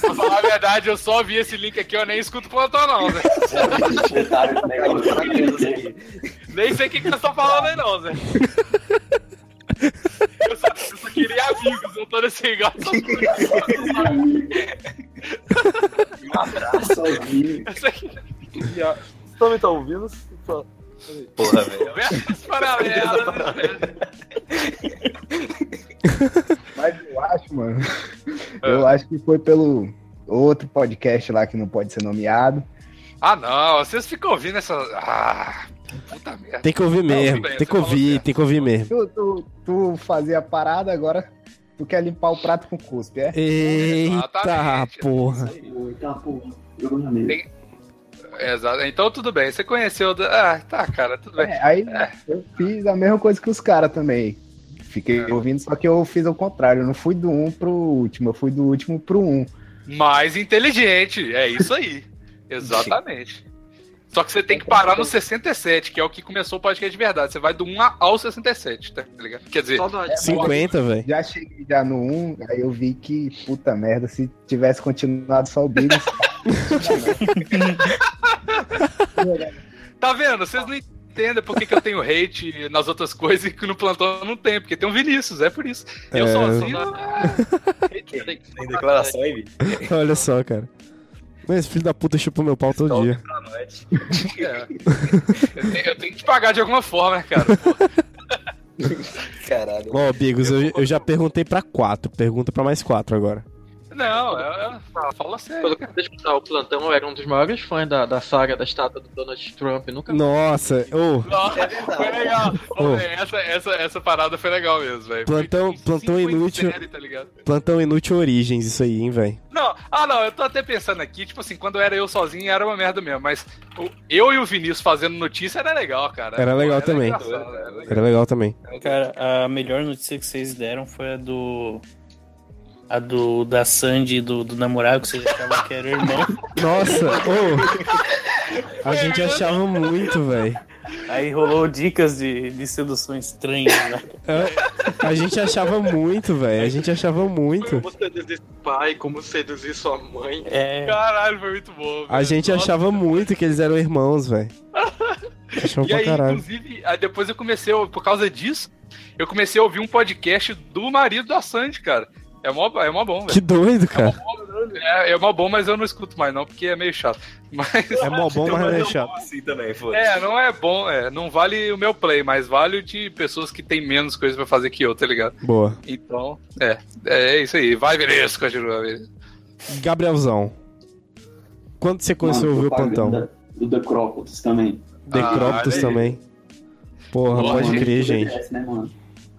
Pra falar a verdade, eu só vi esse link aqui, eu nem escuto o plantão, não, Zé. nem sei o que, que vocês estão falando aí, não, Zé. Eu só, eu só queria amigos, eu tô nesse negócio. Um abraço ao vivo. Você também tá ouvindo? Só- Porra, velho. Versos paralelos. Mas eu acho, mano. Eu acho que foi pelo outro podcast lá que não pode ser nomeado. Ah, não, vocês ficam ouvindo essa. Ah, puta merda. Tem que ouvir Não, mesmo, tudo bem, tem que ouvir, tem que ouvir mesmo. Tu, tu, tu fazia a parada, agora tu quer limpar o prato com cuspe, é? Eita, porra. Eita, porra. Na mesa. Tem- Exato. Então tudo bem, você conheceu. Ah, tá, cara, tudo bem. É, aí eu fiz a mesma coisa que os caras também. Fiquei ouvindo, só que eu fiz ao contrário. Eu não fui do 1 pro último, eu fui do último pro 1. Mais inteligente, é isso aí. Exatamente. Só que você tem que parar no 67, que é o que começou o podcast de verdade. Você vai do 1 ao 67, tá ligado? Quer dizer, 50, velho. Já cheguei já no 1, aí eu vi que, puta merda, se tivesse continuado só o Bigos. Tá vendo? Vocês não entendem por que, que eu tenho hate nas outras coisas e que no plantão não tem, porque tem um Vinícius, é por isso. Eu É. sozinho. Tem declaração aí, Vi? Olha só, cara. Mas esse filho da puta chupa meu pau todo dia. É. Eu, tenho, eu tenho que te pagar de alguma forma, né, cara? Caralho. Ó, Bigos, eu, eu já perguntei pra quatro. Pergunta pra mais quatro agora. Não, é, é, fala sério. Quando eu escutar o plantão, eu era um dos maiores fãs da, da saga da estátua do Donald Trump. Nunca Nossa, ô, Nossa, foi legal. Ô. Essa, essa, essa parada foi legal mesmo, velho. plantão, plantão inútil. série, tá ligado? Plantão inútil origens, isso aí, hein, velho. Não, ah não, eu tô até pensando aqui, tipo assim, quando era eu sozinho era uma merda mesmo, mas eu e o Vinícius fazendo notícia era legal, cara. Era legal Pô, também. engraçado, era legal. Era legal também. Cara, a melhor notícia que vocês deram foi a do. A do da Sandy e do, do namorado, que vocês achavam que era irmão. Nossa, ô. A gente achava muito, velho. Aí rolou dicas de, de seduções estranhas, né? É, A gente achava muito, velho. A gente achava muito. Como seduzir seu pai, como seduzir sua mãe. É. Caralho, foi muito bom. A gente achava muito que eles eram irmãos, velho. Achava E pra aí, caralho. inclusive, depois eu comecei, por causa disso, eu comecei a ouvir um podcast do marido da Sandy, cara. É mó, é mó bom, velho. Que doido, cara. É, é mó bom, mas eu não escuto mais não, porque é meio chato. Mas... É mó bom, mas não é chato. Assim também, É, não é bom, é, não vale o meu play, mas vale o de pessoas que têm menos coisa pra fazer que eu, tá ligado? Boa. Então, é, é isso aí. Vai, Vinícius, continua. Gabrielzão. Quando você começou a ouvir o plantão? Do Crocodiles também. Decrópitos Ah, também. Porra, Boa, pode gente. crer, gente. Merece, né, mano?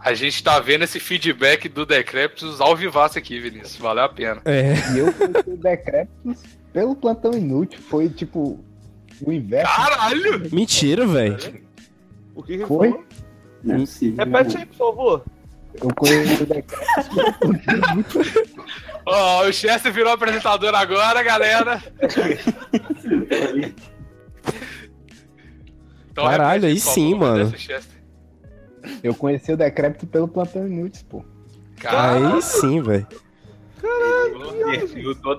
A gente tá vendo esse feedback do Decreptus ao vivaço aqui, Vinícius. Valeu a pena. É. E eu conheci o Decréptos pelo plantão inútil. Foi tipo o inverso. Caralho! Mentira, velho. O que que Foi? Não é possível. Repete aí, por favor. Eu conheci o Decréptos pelo plantão inútil. Ó, o Chester virou apresentador agora, galera. Então, Caralho, aí sim, favor, mano. dessa. Eu conheci o Decrépito pelo plantão inútil, pô. Aí sim, velho.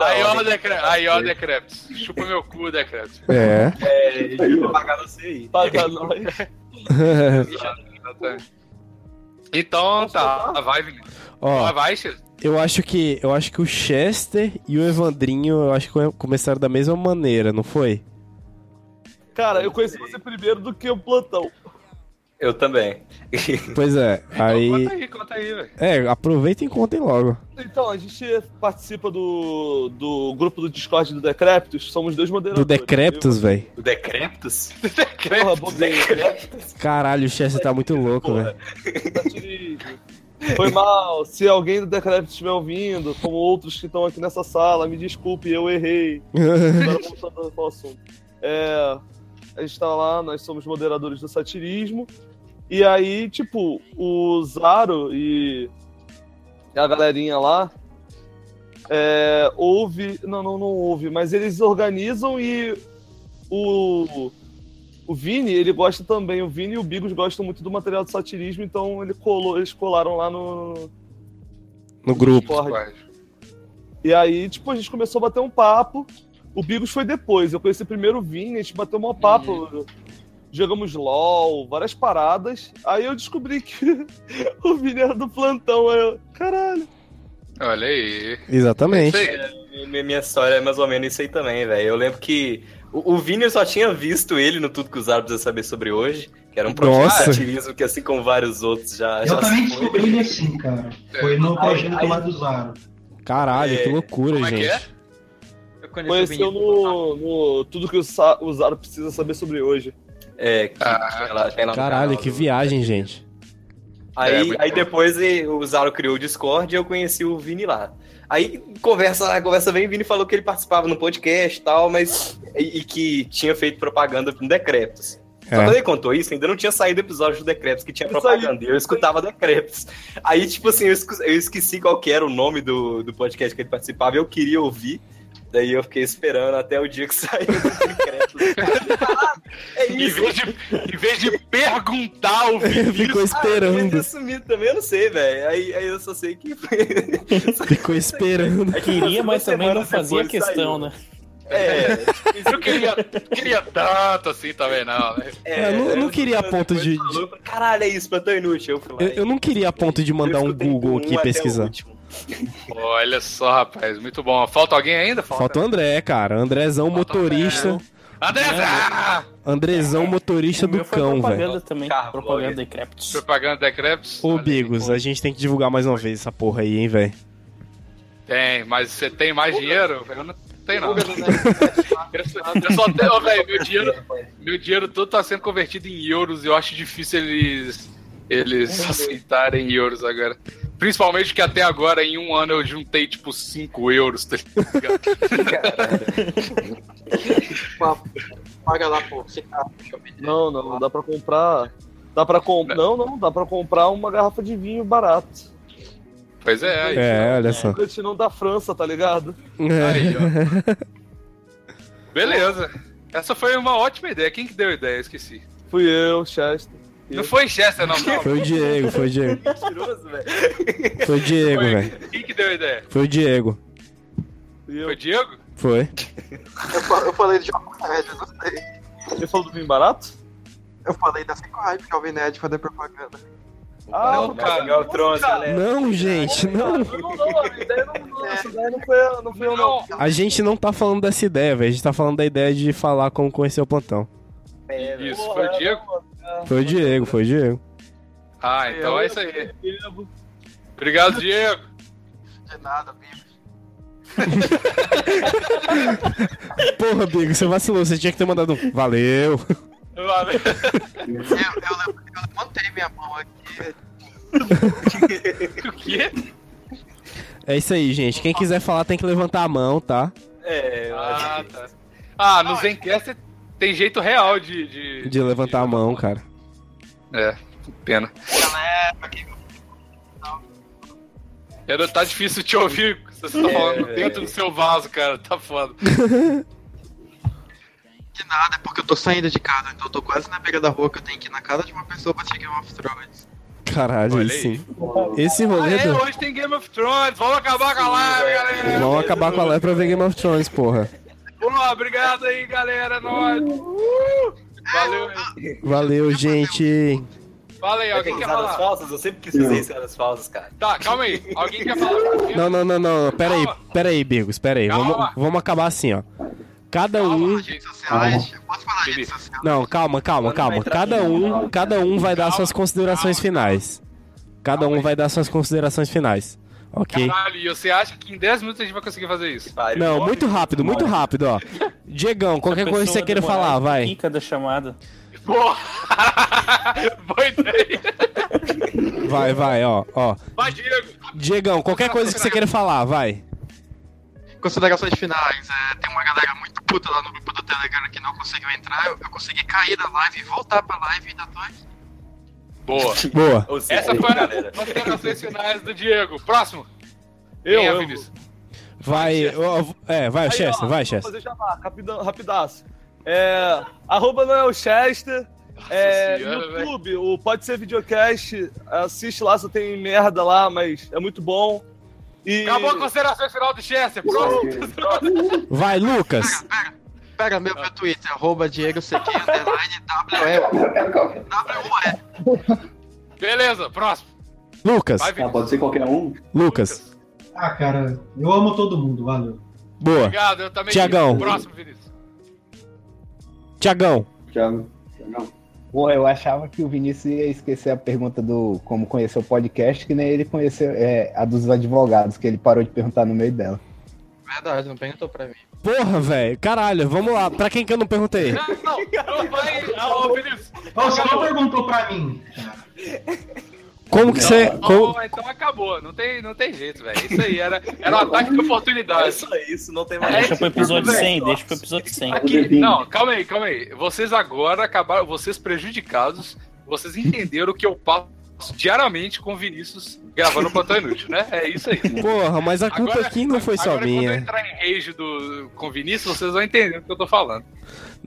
Aí, ó, Decre... aí, ó, Decreptus. Chupa meu cu, Decreptus. É. É, ele vai pagar você aí. Paga nós. Então tá, vai, Vinícius. Ó, Vai, Chester. eu acho que eu acho que o Chester e o Evandrinho, eu acho que começaram da mesma maneira, não foi? Cara, eu conheci você primeiro do que o plantão. Eu também. Pois é. Aí Conta aí, conta aí, velho. É, aproveitem e contem logo. Então, a gente participa do, do grupo do Discord do Decréptos, somos dois Do moderadores. Decréptos, velho. O Decréptos? Porra, boguei. Caralho, o Chester tá muito louco, velho. Foi mal. Se alguém do Decréptos estiver ouvindo, como outros que estão aqui nessa sala, me desculpe, eu errei. Agora voltando ao assunto. É, a gente tá lá, nós somos moderadores do satirismo. E aí, tipo, o Zaro e a galerinha lá é, ouve. Não, não, não ouve, mas eles organizam e o. O Vini, ele gosta também. O Vini e o Bigos gostam muito do material de satirismo, então ele colou, eles colaram lá no, No grupo. E aí, tipo, a gente começou a bater um papo. O Bigos foi depois. Eu conheci primeiro o Vini, a gente bateu um papo. Jogamos LOL, várias paradas. Aí eu descobri que o Vini era do plantão. Aí eu, caralho. Olha aí. Exatamente. É, minha, história é mais ou menos isso aí também, velho. Eu lembro que o, o Vini eu só tinha visto ele no Tudo que os Árabes Precisa Saber sobre hoje, que era um projeto de ativismo que, assim como vários outros, já, Eu já também descobri ele assim, cara. Foi no Aí- projeto aí- lá do Zaro. Caralho, que É, loucura, Como é que gente. é? Conheceu no, no Tudo que o, Sa- o Zaro precisa saber sobre hoje. É, que, Ah, que ela tem lá no Caralho, canal que viagem, gente. Aí, É, aí depois o Zaro criou o Discord e eu conheci o Vini lá. Aí conversa, a conversa vem, o Vini falou que ele participava no podcast e tal, mas. E, e que tinha feito propaganda com Decréptos. Só É. quando ele contou isso, ainda não tinha saído o episódio do Decréptos que tinha propaganda. E eu escutava Decréptos. Aí, tipo assim, eu esqueci qual que era o nome do, do podcast que ele participava, eu queria ouvir. Daí eu fiquei esperando até o dia que saiu o Decréptos. É Em isso. vez de, em vez de perguntar o Vinícius. Ficou esperando. Ah, eu sumido também, eu não sei, velho. Aí, aí eu só sei que. Ficou esperando. Queria, mas também não fazia questão, saiu. né? É, Não queria, queria tanto assim também, não. né? É, eu não, eu não queria a ponto de. de- Caralho, é isso, Plantão Inútil. Eu eu, eu não queria a ponto de mandar um Google um aqui até o pesquisar. Olha só, rapaz, muito bom. Falta alguém ainda? Falta o André, cara. Andrezão motorista. André! Andrezão motorista do cão, propaganda velho. também. propaganda Decreptus. Propaganda Decreptus? Ô, Bigos, a gente tem que divulgar mais uma vez essa porra aí, hein, velho. Tem, mas você tem mais dinheiro? Eu não tenho, não. Eu só tenho, velho, meu dinheiro, meu dinheiro todo tá sendo convertido em euros e eu acho difícil eles, eles aceitarem euros agora. Principalmente que até agora, em um ano, eu juntei tipo 5 euros, tá ligado? Paga lá, pô. Você tá. Não, não, dá pra comprar. Dá pra comprar. Não, não, dá pra comprar uma garrafa de vinho barato. Pois é, aí. É, olha só. Cantinão da França, tá ligado? É. Beleza. Essa foi uma ótima ideia. Quem que deu a ideia? Esqueci. Fui eu, Chester. Não foi Chester, não. não. Foi o Diego, foi o Diego. Mentiroso, velho. Foi o Diego, velho. Quem que deu a ideia? Foi o Diego. Foi o Diego? Foi. Eu, fa- eu falei de Jovem Nerd, eu não sei. Você falou do vinho barato? Eu falei da 5 hype Jovem Nerd fazer propaganda. Ah, Não, cara. Thrones, galera. Não, gente, não. Não, não, a ideia não, não, essa ideia não foi, eu- não foi eu, não. A gente não tá falando dessa ideia, velho. A gente tá falando da ideia de falar como conhecer o plantão. É, Isso, foi o Diego? Foi o Diego, foi o Diego. Ah, então é isso aí. Obrigado, Diego. De nada, Bibi. Porra, Bigo, você vacilou. Você tinha que ter mandado um. Valeu. Valeu. Eu, eu, eu levantei minha mão aqui. O quê? É isso aí, gente. Quem quiser falar tem que levantar a mão, tá? É, eu acho Ah, tá. Ah, no Zencast tem jeito real de. de... De levantar a mão, cara. É, pena. Era, tá difícil te ouvir. Você tá falando dentro do seu vaso, cara. Tá foda. De nada, é porque eu tô saindo de casa, então eu tô quase na beira da rua que eu tenho que ir na casa de uma pessoa pra assistir Game of Thrones. Caralho, Olha aí aí. sim. Esse rolê Ah, é, do... hoje tem Game of Thrones. Vamos acabar com a live, galera. Vamos acabar com a live pra ver Game of Thrones, porra. Obrigado aí, galera. Nós. Uh! Valeu. Valeu, gente. Fala aí, alguém quer falar? falsas? Eu sempre quis fazer risadas falsas, cara. Tá, calma aí. Alguém quer falar? Não, não, não, não. Pera aí, pera aí, Bigos, pera aí. Vamos, vamos acabar assim, ó. Cada um. Sociais, eu posso falar redes sociais? Não, calma, calma, calma. Cada um, cada um vai dar suas considerações finais. Cada um vai dar suas considerações finais. Ok? Caralho, e você acha que em 10 minutos a gente vai conseguir fazer isso? Não, muito rápido, muito rápido, ó. Diegão, qualquer coisa que você queira falar, vai. Pica da chamada. Porra! Boa ideia! Vai, vai, ó, ó. Vai, Diego! Diegão, qualquer coisa que você queira falar, vai. Considerações finais, é, tem uma galera muito puta lá no grupo do Telegram que não conseguiu entrar, eu, eu consegui cair da live e voltar pra live e ainda tô aqui. Boa. Boa. Essa foi a galera. considerações finais do Diego. Próximo. Eu, Quem é, eu. Vinícius? Vai, é, vai, Aí, Chester, ó, vai, vou Chester. fazer jabá, rapidão, rapidaço. É, arroba Noel Chester. É, senhora, YouTube, o Pode Ser Videocast. Assiste lá, só tem merda lá, mas é muito bom. E... Acabou a consideração final do Chester. Próximo. Vai, Lucas. Pega meu, meu Twitter, arroba Diego CQ, underline, WE. Beleza, próximo. Lucas. Vai, Ah, pode ser qualquer um? Lucas. Ah, cara, eu amo todo mundo, valeu. Boa. Obrigado, eu também. Tiagão. Próximo, Vinícius. Tiagão. Thiagão. Pô, eu achava que o Vinícius ia esquecer a pergunta do como conhecer o podcast, que nem ele conheceu é, a dos advogados, que ele parou de perguntar no meio dela. Verdade, não perguntou pra mim. Porra, velho. Caralho, vamos lá. Pra quem que eu não perguntei? Não, não, não vai. Ô, Vinícius. Você não perguntou pra mim. Como que você. como- Oh, então acabou. Não tem, não tem jeito, velho. Isso aí era, era um ataque de É oportunidade. só isso, não tem mais. Deixa pro episódio Velho, 100, deixa pro episódio 100. Aqui, não, calma aí, calma aí. Vocês agora acabaram, vocês prejudicados, vocês entenderam que eu passo diariamente com o Vinícius gravando o Plantão Inútil, né? É isso aí. Porra, mas a culpa Agora- aqui não foi só Agora, quando eu minha. entrar em rage do, com o Vinícius, vocês vão entender o que eu tô falando.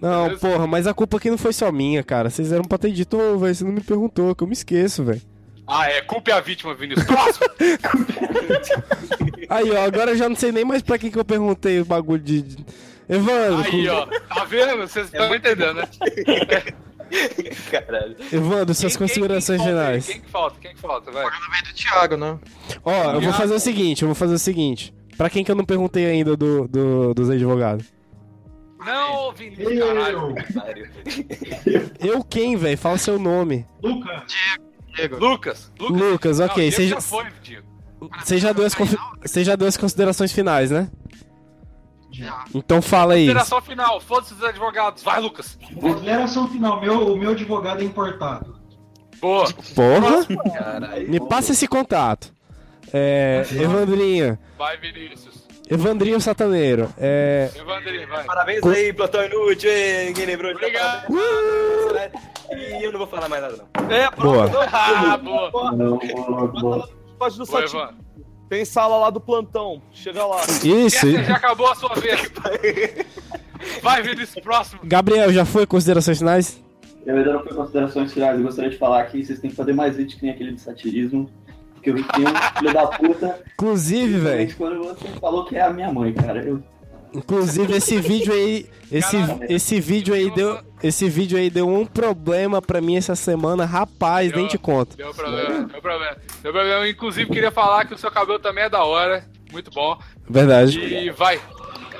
Não, porra, mas a culpa aqui não foi só minha, cara. Vocês eram pra ter dito, ô, velho, você não me perguntou, que eu me esqueço, velho. Ah, é, culpa é a vítima, Vinícius. Próximo! Aí, ó, agora eu já não sei nem mais pra que, que eu perguntei o bagulho de. Evandro, Aí, com- ó, tá vendo? Vocês estão entendendo, né? Caralho. Evandro, suas considerações finais. Quem que falta? Quem que falta? Vai. do Thiago, né? Ó, eu vou fazer o seguinte, eu vou fazer o seguinte. Pra quem que eu não perguntei ainda do, do- dos advogados? Não, Vinícius, caralho. Eu quem, velho? Fala seu nome. Lucas. Lucas. Lucas, ok. Não, Você Diego já, foi, Diego. você já deu as confi- você já deu as considerações finais, né? Então fala aí. Consideração final, foda-se os advogados. Vai, Lucas. Consideração final, meu, o meu advogado é importado. Boa. Porra! Caralho. Me passa esse contato. É. Evandrinho. Vai, Vinícius. Evandrinho Sataneiro. É. Evandrinho, vai. Parabéns Co- aí, Plantão Inútil. hein? Quem lembrou de Obrigado. E eu não vou falar mais nada, não. É, Boa. Ah, boa. Pode no Boa, site. Evan. Tem sala lá do plantão. Chega lá. Isso. Essa já acabou a sua vez. Vai, Vinícius, próximo. Gabriel, já foi considerações finais? Eu ainda não fui considerações finais. Eu gostaria de falar que vocês têm que fazer mais vídeos que nem aquele de satirismo. Porque eu vi que tem um filho da puta. Inclusive, velho. Quando você falou que é a minha mãe, cara. Eu... Inclusive esse vídeo aí, esse, esse vídeo aí deu, esse vídeo aí deu um problema pra mim essa semana, rapaz, nem te conto. Deu problema, deu problema. Deu problema. Inclusive, queria falar que o seu cabelo também é da hora. Muito bom. Verdade. E vai.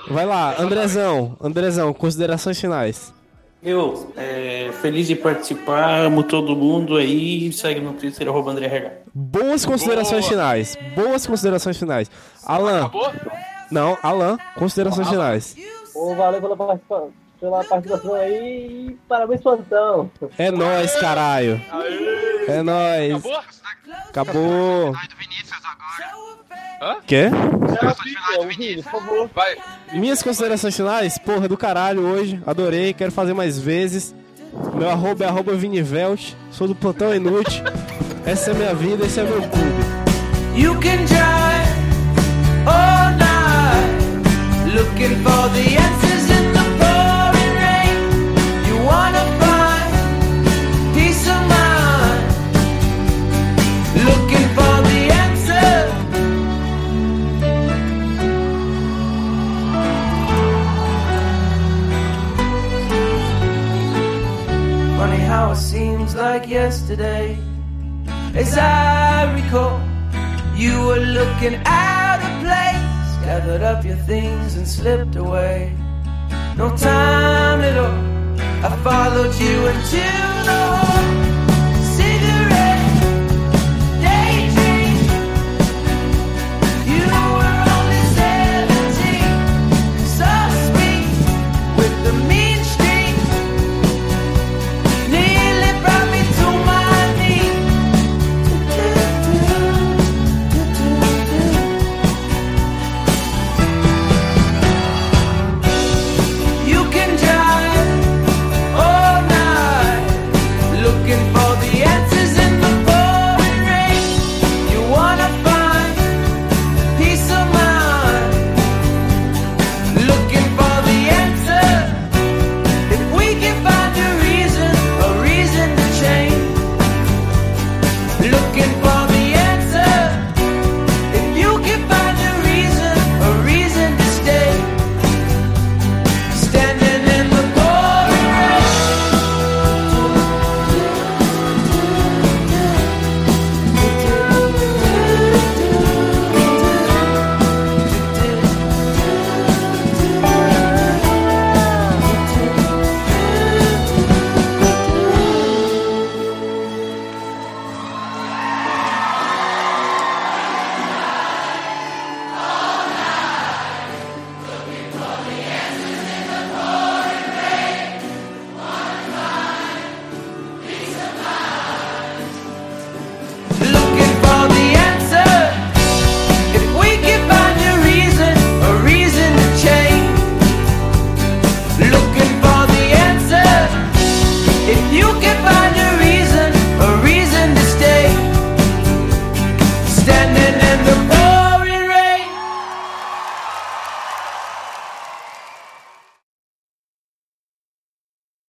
Vai lá, Andrezão, Andrezão, considerações finais. Eu, é, feliz de participar, amo todo mundo aí, segue no Twitter, arroba André RH. Boas considerações finais. Boas considerações finais. Alan. Acabou? Não, Alan, considerações finais. Ô, valeu pela, participa- pela participação aí e parabéns, plantão. É nóis, caralho. É nóis. Acabou? Acabou. Hã? Quê? É. Minhas considerações finais, porra, do caralho hoje. Adorei, quero fazer mais vezes. Meu arroba é arroba Vinivelt. Sou do Plantão Inútil. Essa é a minha vida, esse é meu clube. You can drive all night looking for the answers in the pouring rain. You wanna find peace of mind, looking for the answer. Funny how it seems like yesterday. As I recall, you were looking out of place, gathered up your things and slipped away. No time at all. I followed you into the